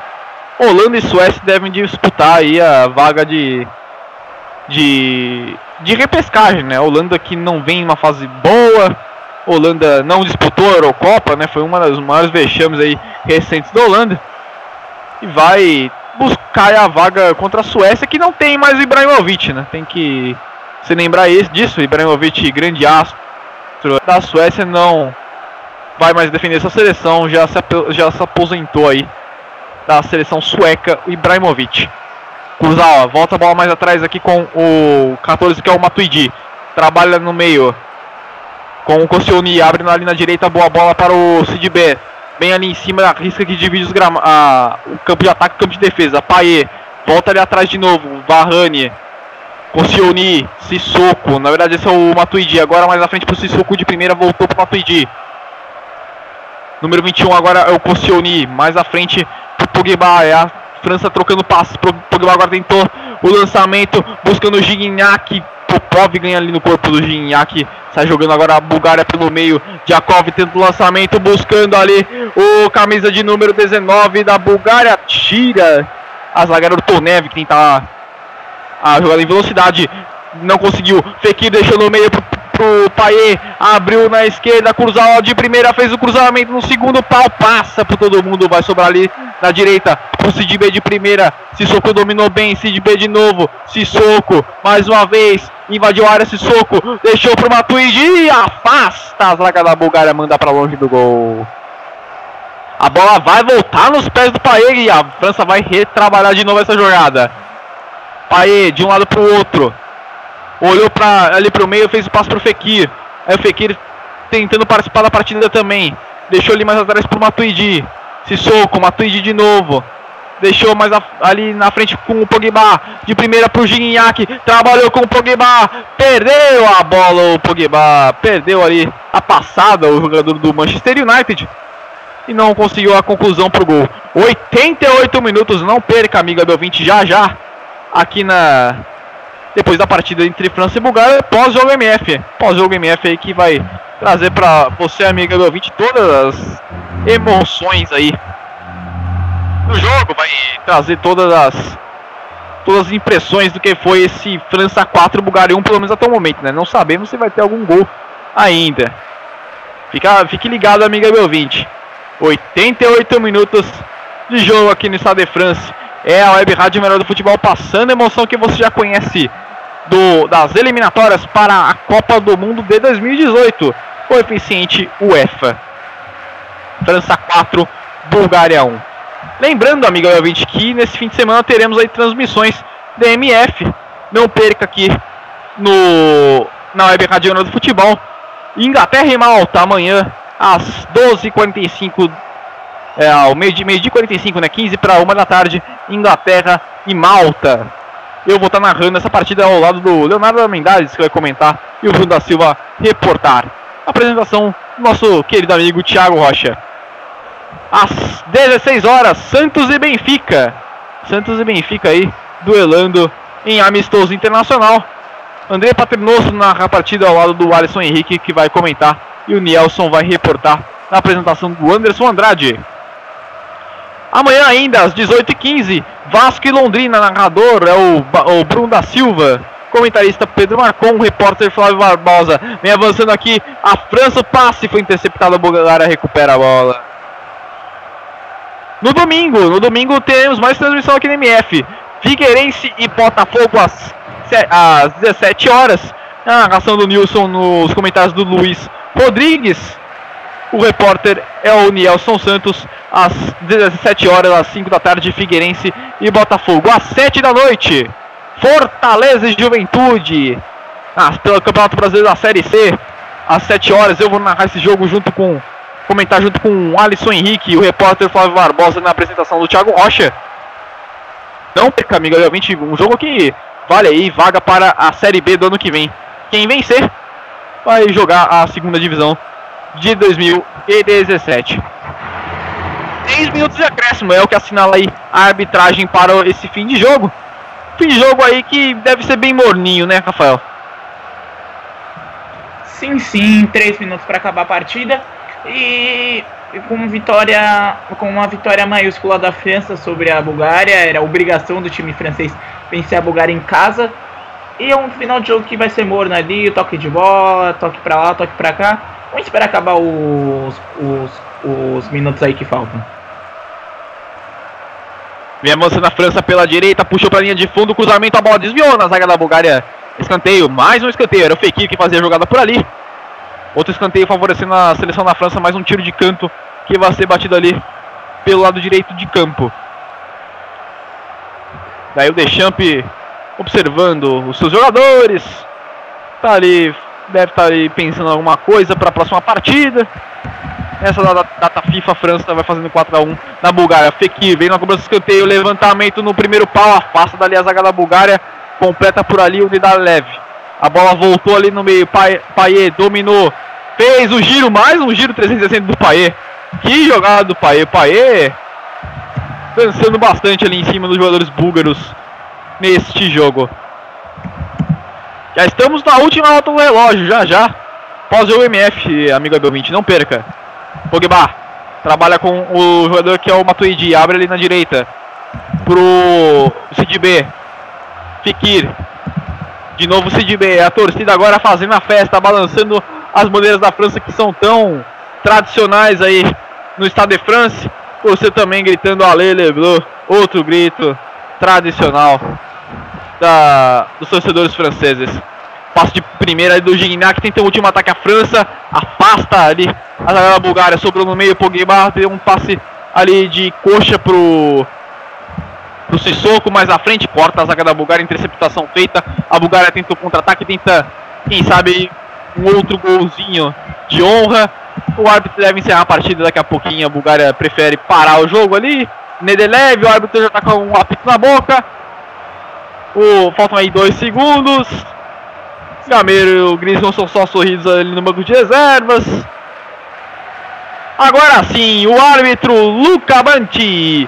Holanda e Suécia devem disputar aí a vaga de de, de repescagem, né? Holanda que não vem em uma fase boa, Holanda não disputou a Eurocopa, né? Foi uma das maiores vexames aí recentes da Holanda. E vai buscar a vaga contra a Suécia, que não tem mais o Ibrahimovic, né? Tem que se lembrar disso, Ibrahimovic, grande astro da Suécia, não vai mais defender essa seleção, já se, já se aposentou aí da seleção sueca, o Ibrahimovic. Kuzawa, volta a bola mais atrás aqui com o 14 que é o Matuidi. Trabalha no meio com o Koscielny, abre na direita, boa bola para o Sidibé. Bem ali em cima da risca que divide os grama, a, o campo de ataque e o campo de defesa. Paê, volta ali atrás de novo. Varane, Koscielny, Sissoko. Na verdade esse é o Matuidi. Agora mais à frente para o Sissoko de primeira, voltou para o Matuidi. Número 21 agora é o Koscielny. Mais à frente para o Pogba. É a França trocando passes. Pogba agora tentou o lançamento, buscando o Gignac. Popov ganha ali no corpo do Gignac. Sai jogando agora a Bulgária pelo meio. Jakov tenta o lançamento, buscando ali o camisa de número 19 da Bulgária. Tira a zagueira do Tonev, que tenta a jogada em velocidade. Não conseguiu. Fekir deixou no meio pro pro Paê, abriu na esquerda, cruzou de primeira, fez o cruzamento no segundo pau, passa por todo mundo, vai sobrar ali na direita, o Cid B de primeira, Sissoko dominou bem, Cid B de novo, Sissoko, mais uma vez, invadiu a área, Sissoko, deixou pro Matuidi e afasta a zaga da Bulgária, manda para longe do gol. A bola vai voltar nos pés do Paê e a França vai retrabalhar de novo essa jogada. Paê de um lado para o outro olhou para ali para o meio, fez o passo para o Fekir. Aí o Fekir tentando participar da partida também. Deixou ali mais atrás para o Matuidi. Sissoko, Matuidi de novo. Deixou mais a, ali na frente com o Pogba. De primeira para o Gignac. Trabalhou com o Pogba. Perdeu a bola o Pogba. Perdeu ali a passada o jogador do Manchester United. E não conseguiu a conclusão para o gol. 88 minutos. Não perca, amiga do ouvinte, já já. Aqui na, depois da partida entre França e Bulgária, pós-jogo MF. Pós-jogo MF aí que vai trazer para você, amiga do ouvinte, todas as emoções aí do jogo, vai trazer todas as todas as impressões do que foi esse França 4 Bulgária 1, pelo menos até o momento, né? Não sabemos se vai ter algum gol ainda. Fica, fique ligado, amiga do ouvinte. 88 minutos de jogo aqui no Estado de França. É a Web Rádio Melhor do Futebol passando a emoção que você já conhece do, das eliminatórias para a Copa do Mundo de 2018. O eficiente UEFA. França 4, Bulgária 1. Lembrando, amigo ouvinte, que nesse fim de semana teremos aí transmissões da MF. Não perca aqui no, na Web Rádio do Futebol. Inglaterra e Malta amanhã às 12h45 é, ao meio de meio de 45, né? 15 para 1 da tarde, Inglaterra e Malta. Eu vou estar narrando essa partida ao lado do Leonardo Mendes, que vai comentar, e o Bruno da Silva reportar. Apresentação do nosso querido amigo Thiago Rocha. Às 16 horas, Santos e Benfica. Santos e Benfica aí, duelando em amistoso internacional. André Paternoso narra a partida ao lado do Alisson Henrique, que vai comentar, e o Nielson vai reportar na apresentação do Anderson Andrade. Amanhã ainda, às 18h15, Vasco e Londrina, narrador é o, o Bruno da Silva. Comentarista Pedro Marcon, repórter Flávio Barbosa. Vem avançando aqui, a França, o passe foi interceptado, a Bulgária recupera a bola. No domingo, no domingo teremos mais transmissão aqui no MF. Figueirense e Botafogo às, às 17 horas. A narração do Nilson nos comentários do Luiz Rodrigues. O repórter é o Nielson Santos, às 17 horas, às 5 da tarde, Figueirense e Botafogo. Às 7 da noite, Fortaleza e Juventude, ah, pelo Campeonato Brasileiro da Série C. Às 7 horas, eu vou narrar esse jogo junto com, comentar junto com o Alisson Henrique e o repórter Flávio Barbosa na apresentação do Thiago Rocha. Não perca, amiga, realmente um jogo que vale aí vaga para a Série B do ano que vem. Quem vencer vai jogar a segunda divisão de 2017. 3 minutos de acréscimo é o que assinala aí a arbitragem para esse fim de jogo. Fim de jogo aí que deve ser bem morninho, né, Rafael? Sim, sim, 3 minutos para acabar a partida. E com vitória, com uma vitória maiúscula da França sobre a Bulgária, era obrigação do time francês vencer a Bulgária em casa. E é um final de jogo que vai ser morno ali, toque de bola, toque para lá, toque para cá. Vamos esperar acabar os, os, os minutos aí que faltam. Vem a França pela direita, puxou pra linha de fundo, cruzamento, a bola desviou na zaga da Bulgária. Escanteio, mais um escanteio, era o Fekir que fazia a jogada por ali. Outro escanteio favorecendo a seleção da França, mais um tiro de canto que vai ser batido ali pelo lado direito de campo. Daí o Deschamps observando os seus jogadores. Tá ali, deve estar tá ali pensando alguma coisa para a próxima partida. Essa data FIFA, a França vai fazendo 4x1 na Bulgária. Fekir vem na cobrança do escanteio, levantamento no primeiro pau, afasta dali a zaga da Bulgária, completa por ali o unidade leve. A bola voltou ali no meio, Paier dominou, fez o giro, mais um giro 360 do Paier. Que jogada do Paier, Paier dançando bastante ali em cima dos jogadores búlgaros neste jogo. Já estamos na última nota do relógio, já já. Pós o MF, amigo Abel 20, não perca. Pogba trabalha com o jogador que é o Matuidi, abre ali na direita pro Sidibé. Fikir. De novo o Sidibé, a torcida agora fazendo a festa, balançando as bandeiras da França que são tão tradicionais aí no Estado de France. Você também gritando Ale Bleu, outro grito tradicional da, dos torcedores franceses. Passo de primeira do Gignac, tenta o último ataque à França, afasta ali a zaga da Bulgária, sobrou no meio, Pogba deu um passe ali de coxa pro pro Sissoko, mais à frente, corta a zaga da Bulgária, interceptação feita, a Bulgária tenta o contra-ataque, tenta, quem sabe, um outro golzinho de honra, o árbitro deve encerrar a partida daqui a pouquinho, a Bulgária prefere parar o jogo ali, Nedelev, o árbitro já está com um apito na boca, o, faltam aí dois segundos. Gameiro e o Griezmann são só sorrisos ali no banco de reservas. Agora sim, o árbitro Luca Banti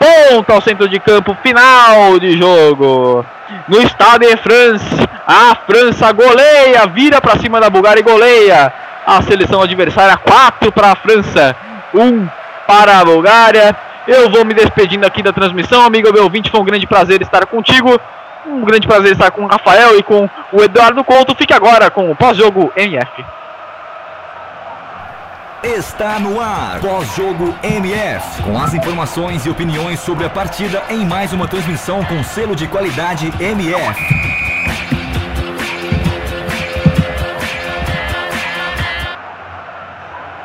aponta ao centro de campo final de jogo. No Stade de France, a França goleia, vira para cima da Bulgária e goleia. A seleção adversária 4 para a França, 1 um para a Bulgária. Eu vou me despedindo aqui da transmissão, amigo meu ouvinte. Foi um grande prazer estar contigo. Um grande prazer estar com o Rafael e com o Eduardo Couto. Fique agora com o pós-jogo MF. Está no ar, pós-jogo MF, com as informações e opiniões sobre a partida em mais uma transmissão com selo de qualidade MF.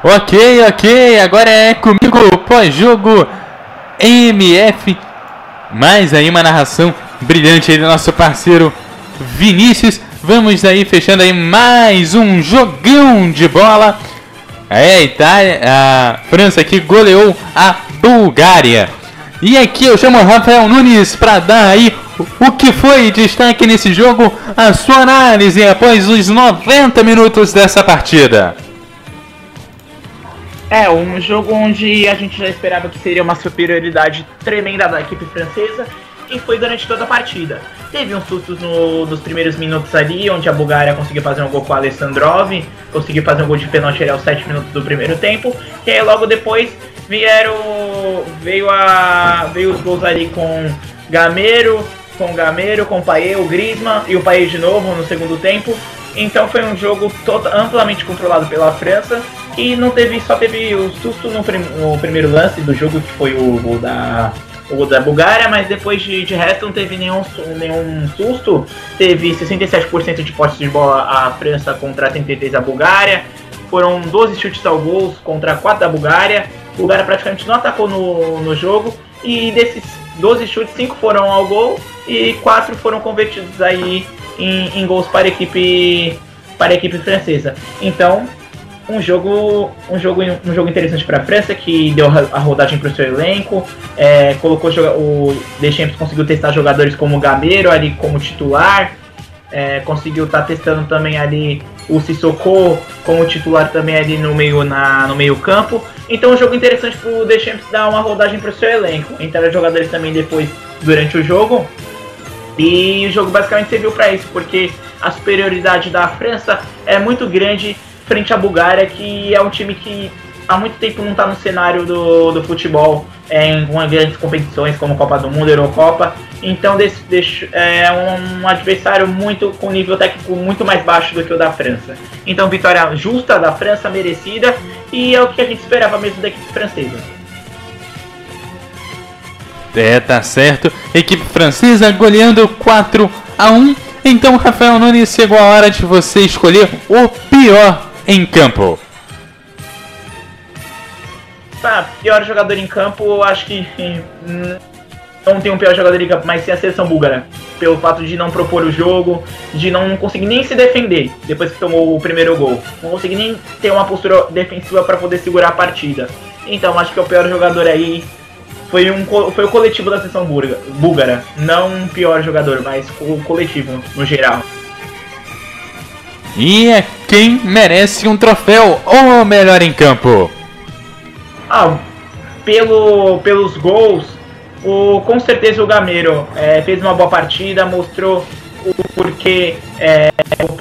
Ok, ok, agora é comigo, pós-jogo MF. Mais aí uma narração brilhante aí do nosso parceiro Vinícius. Vamos aí fechando aí mais um jogão de bola. É, a Itália, a França que goleou a Bulgária. E aqui eu chamo Rafael Nunes para dar aí o que foi destaque nesse jogo, a sua análise após os 90 minutos dessa partida. É, um jogo onde a gente já esperava que seria uma superioridade tremenda da equipe francesa e foi durante toda a partida. Teve uns sustos no, nos primeiros minutos ali, onde a Bulgária conseguiu fazer um gol com o Alessandrov, conseguiu fazer um gol de pênalti ali aos 7 minutos do primeiro tempo, e aí logo depois vieram veio a veio os gols ali com Gameiro, com Gameiro, com o Paê, o Griezmann e o Paê de novo no segundo tempo. Então foi um jogo todo, amplamente controlado pela França e não teve, só teve o susto no, prim, no primeiro lance do jogo, que foi o, o da o da Bulgária, mas depois de, de resto não teve nenhum, nenhum susto. Teve 67% de posse de bola a França contra 33 a Bulgária. Foram 12 chutes ao gol contra 4 da Bulgária. A Bulgária praticamente não atacou no, no jogo. E desses 12 chutes, 5 foram ao gol e 4 foram convertidos aí em, em gols para a equipe para a equipe francesa. Então, um jogo, um jogo, um jogo interessante para a França que deu a rodagem para o seu elenco, é, colocou o Deschamps conseguiu testar jogadores como o Gameiro ali como titular, é, conseguiu estar tá testando também ali o Sissoko como titular também ali no meio na no meio campo. Então um jogo interessante para o Deschamps dar uma rodagem para o seu elenco. Entraram jogadores também depois durante o jogo. E o jogo basicamente serviu para isso, porque a superioridade da França é muito grande frente à Bulgária, que é um time que há muito tempo não está no cenário do, do futebol é, em grandes competições como Copa do Mundo, Eurocopa. Então desse, desse, é um adversário muito com nível técnico muito mais baixo do que o da França. Então vitória justa da França, merecida, e é o que a gente esperava mesmo da equipe francesa. É, tá certo. Equipe francesa goleando 4 a 1. Então, Rafael Nunes, chegou a hora de você escolher o pior em campo. Ah, pior jogador em campo, eu acho que hum, não tem um pior jogador em campo, mas sim a seleção búlgara. Pelo fato de não propor o jogo, de não conseguir nem se defender depois que tomou o primeiro gol. Não conseguir nem ter uma postura defensiva para poder segurar a partida. Então acho que o pior jogador aí foi, um, foi o coletivo da seleção búlgara. Não um pior jogador, mas o coletivo no geral. E é quem merece um troféu ou melhor em campo? Ah, pelo, pelos gols, o, com certeza o Gameiro é, fez uma boa partida, mostrou o porquê, é, o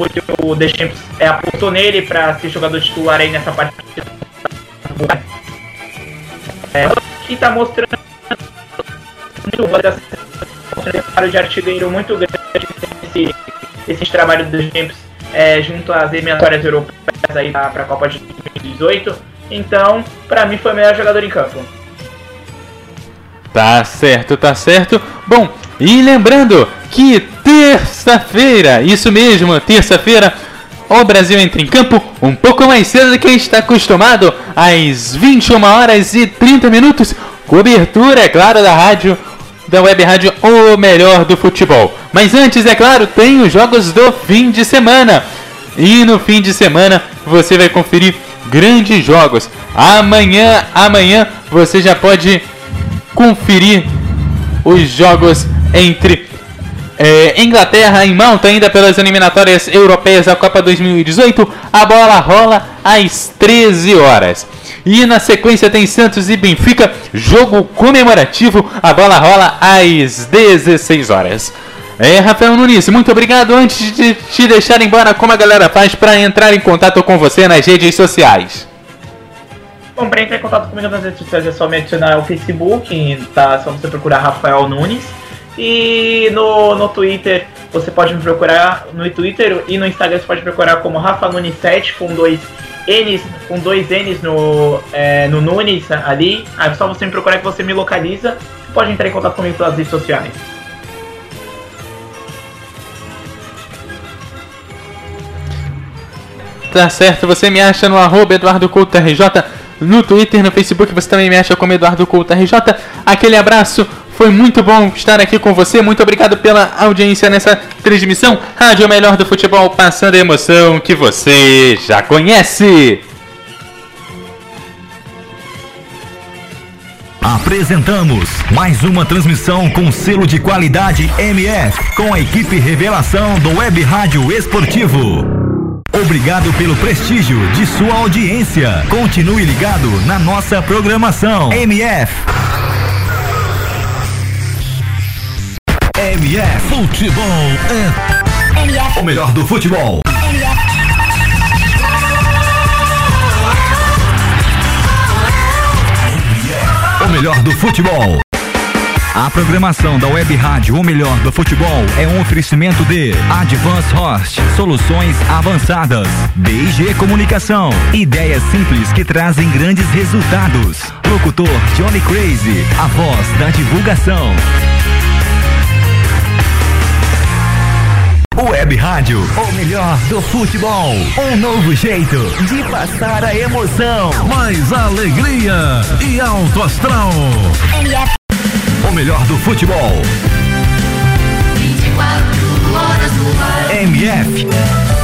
o Deschamps é, apostou nele para ser jogador titular aí nessa partida. É, que está mostrando um de artilheiro muito grande esse, trabalho do Deschamps é, junto às eliminatórias europeias aí para a Copa de 2018. Então, para mim foi o melhor jogador em campo. Tá certo, tá certo. Bom, e lembrando que terça-feira, isso mesmo, terça-feira, o Brasil entra em campo um pouco mais cedo do que está acostumado, às 21 horas e 30 minutos. Cobertura, é claro, da rádio, da web rádio O Melhor do Futebol. Mas antes, é claro, tem os jogos do fim de semana. E no fim de semana você vai conferir grandes jogos. Amanhã, amanhã você já pode conferir os jogos entre é, Inglaterra em Malta, ainda pelas eliminatórias europeias da Copa 2018. A bola rola às 13 horas. E na sequência tem Santos e Benfica, jogo comemorativo. A bola rola às 16 horas. É, Rafael Nunes, muito obrigado. Antes de te deixar embora, como a galera faz para entrar em contato com você nas redes sociais? Bom, para entrar em contato comigo nas redes sociais é só me adicionar o Facebook, tá? Só você procurar Rafael Nunes. E no, no Twitter, você pode me procurar no Twitter e no Instagram você pode procurar como Rafa Nunes 7 com dois N's, com dois N's no, é, no Nunes ali. É só você me procurar que você me localiza. Você pode entrar em contato comigo pelas redes sociais. Tá certo, você me acha no arroba Eduardo Couto RJ no Twitter, no Facebook, você também me acha como Eduardo Couto RJ. Aquele abraço, foi muito bom estar aqui com você. Muito obrigado pela audiência nessa transmissão. Rádio Melhor do Futebol, passando a emoção que você já conhece. Apresentamos mais uma transmissão com selo de qualidade MF, com a equipe Revelação do Web Rádio Esportivo. Obrigado pelo prestígio de sua audiência. Continue ligado na nossa programação. MF. MF Futebol. MF. O melhor do futebol. O melhor do futebol. A programação da Web Rádio O Melhor do Futebol é um oferecimento de Advance Host, soluções avançadas, BG Comunicação, ideias simples que trazem grandes resultados. Locutor Johnny Crazy, a voz da divulgação. Web Rádio, o melhor do futebol. Um novo jeito de passar a emoção. Mais alegria e alto astral. O melhor do futebol. 24 horas no ar. MF.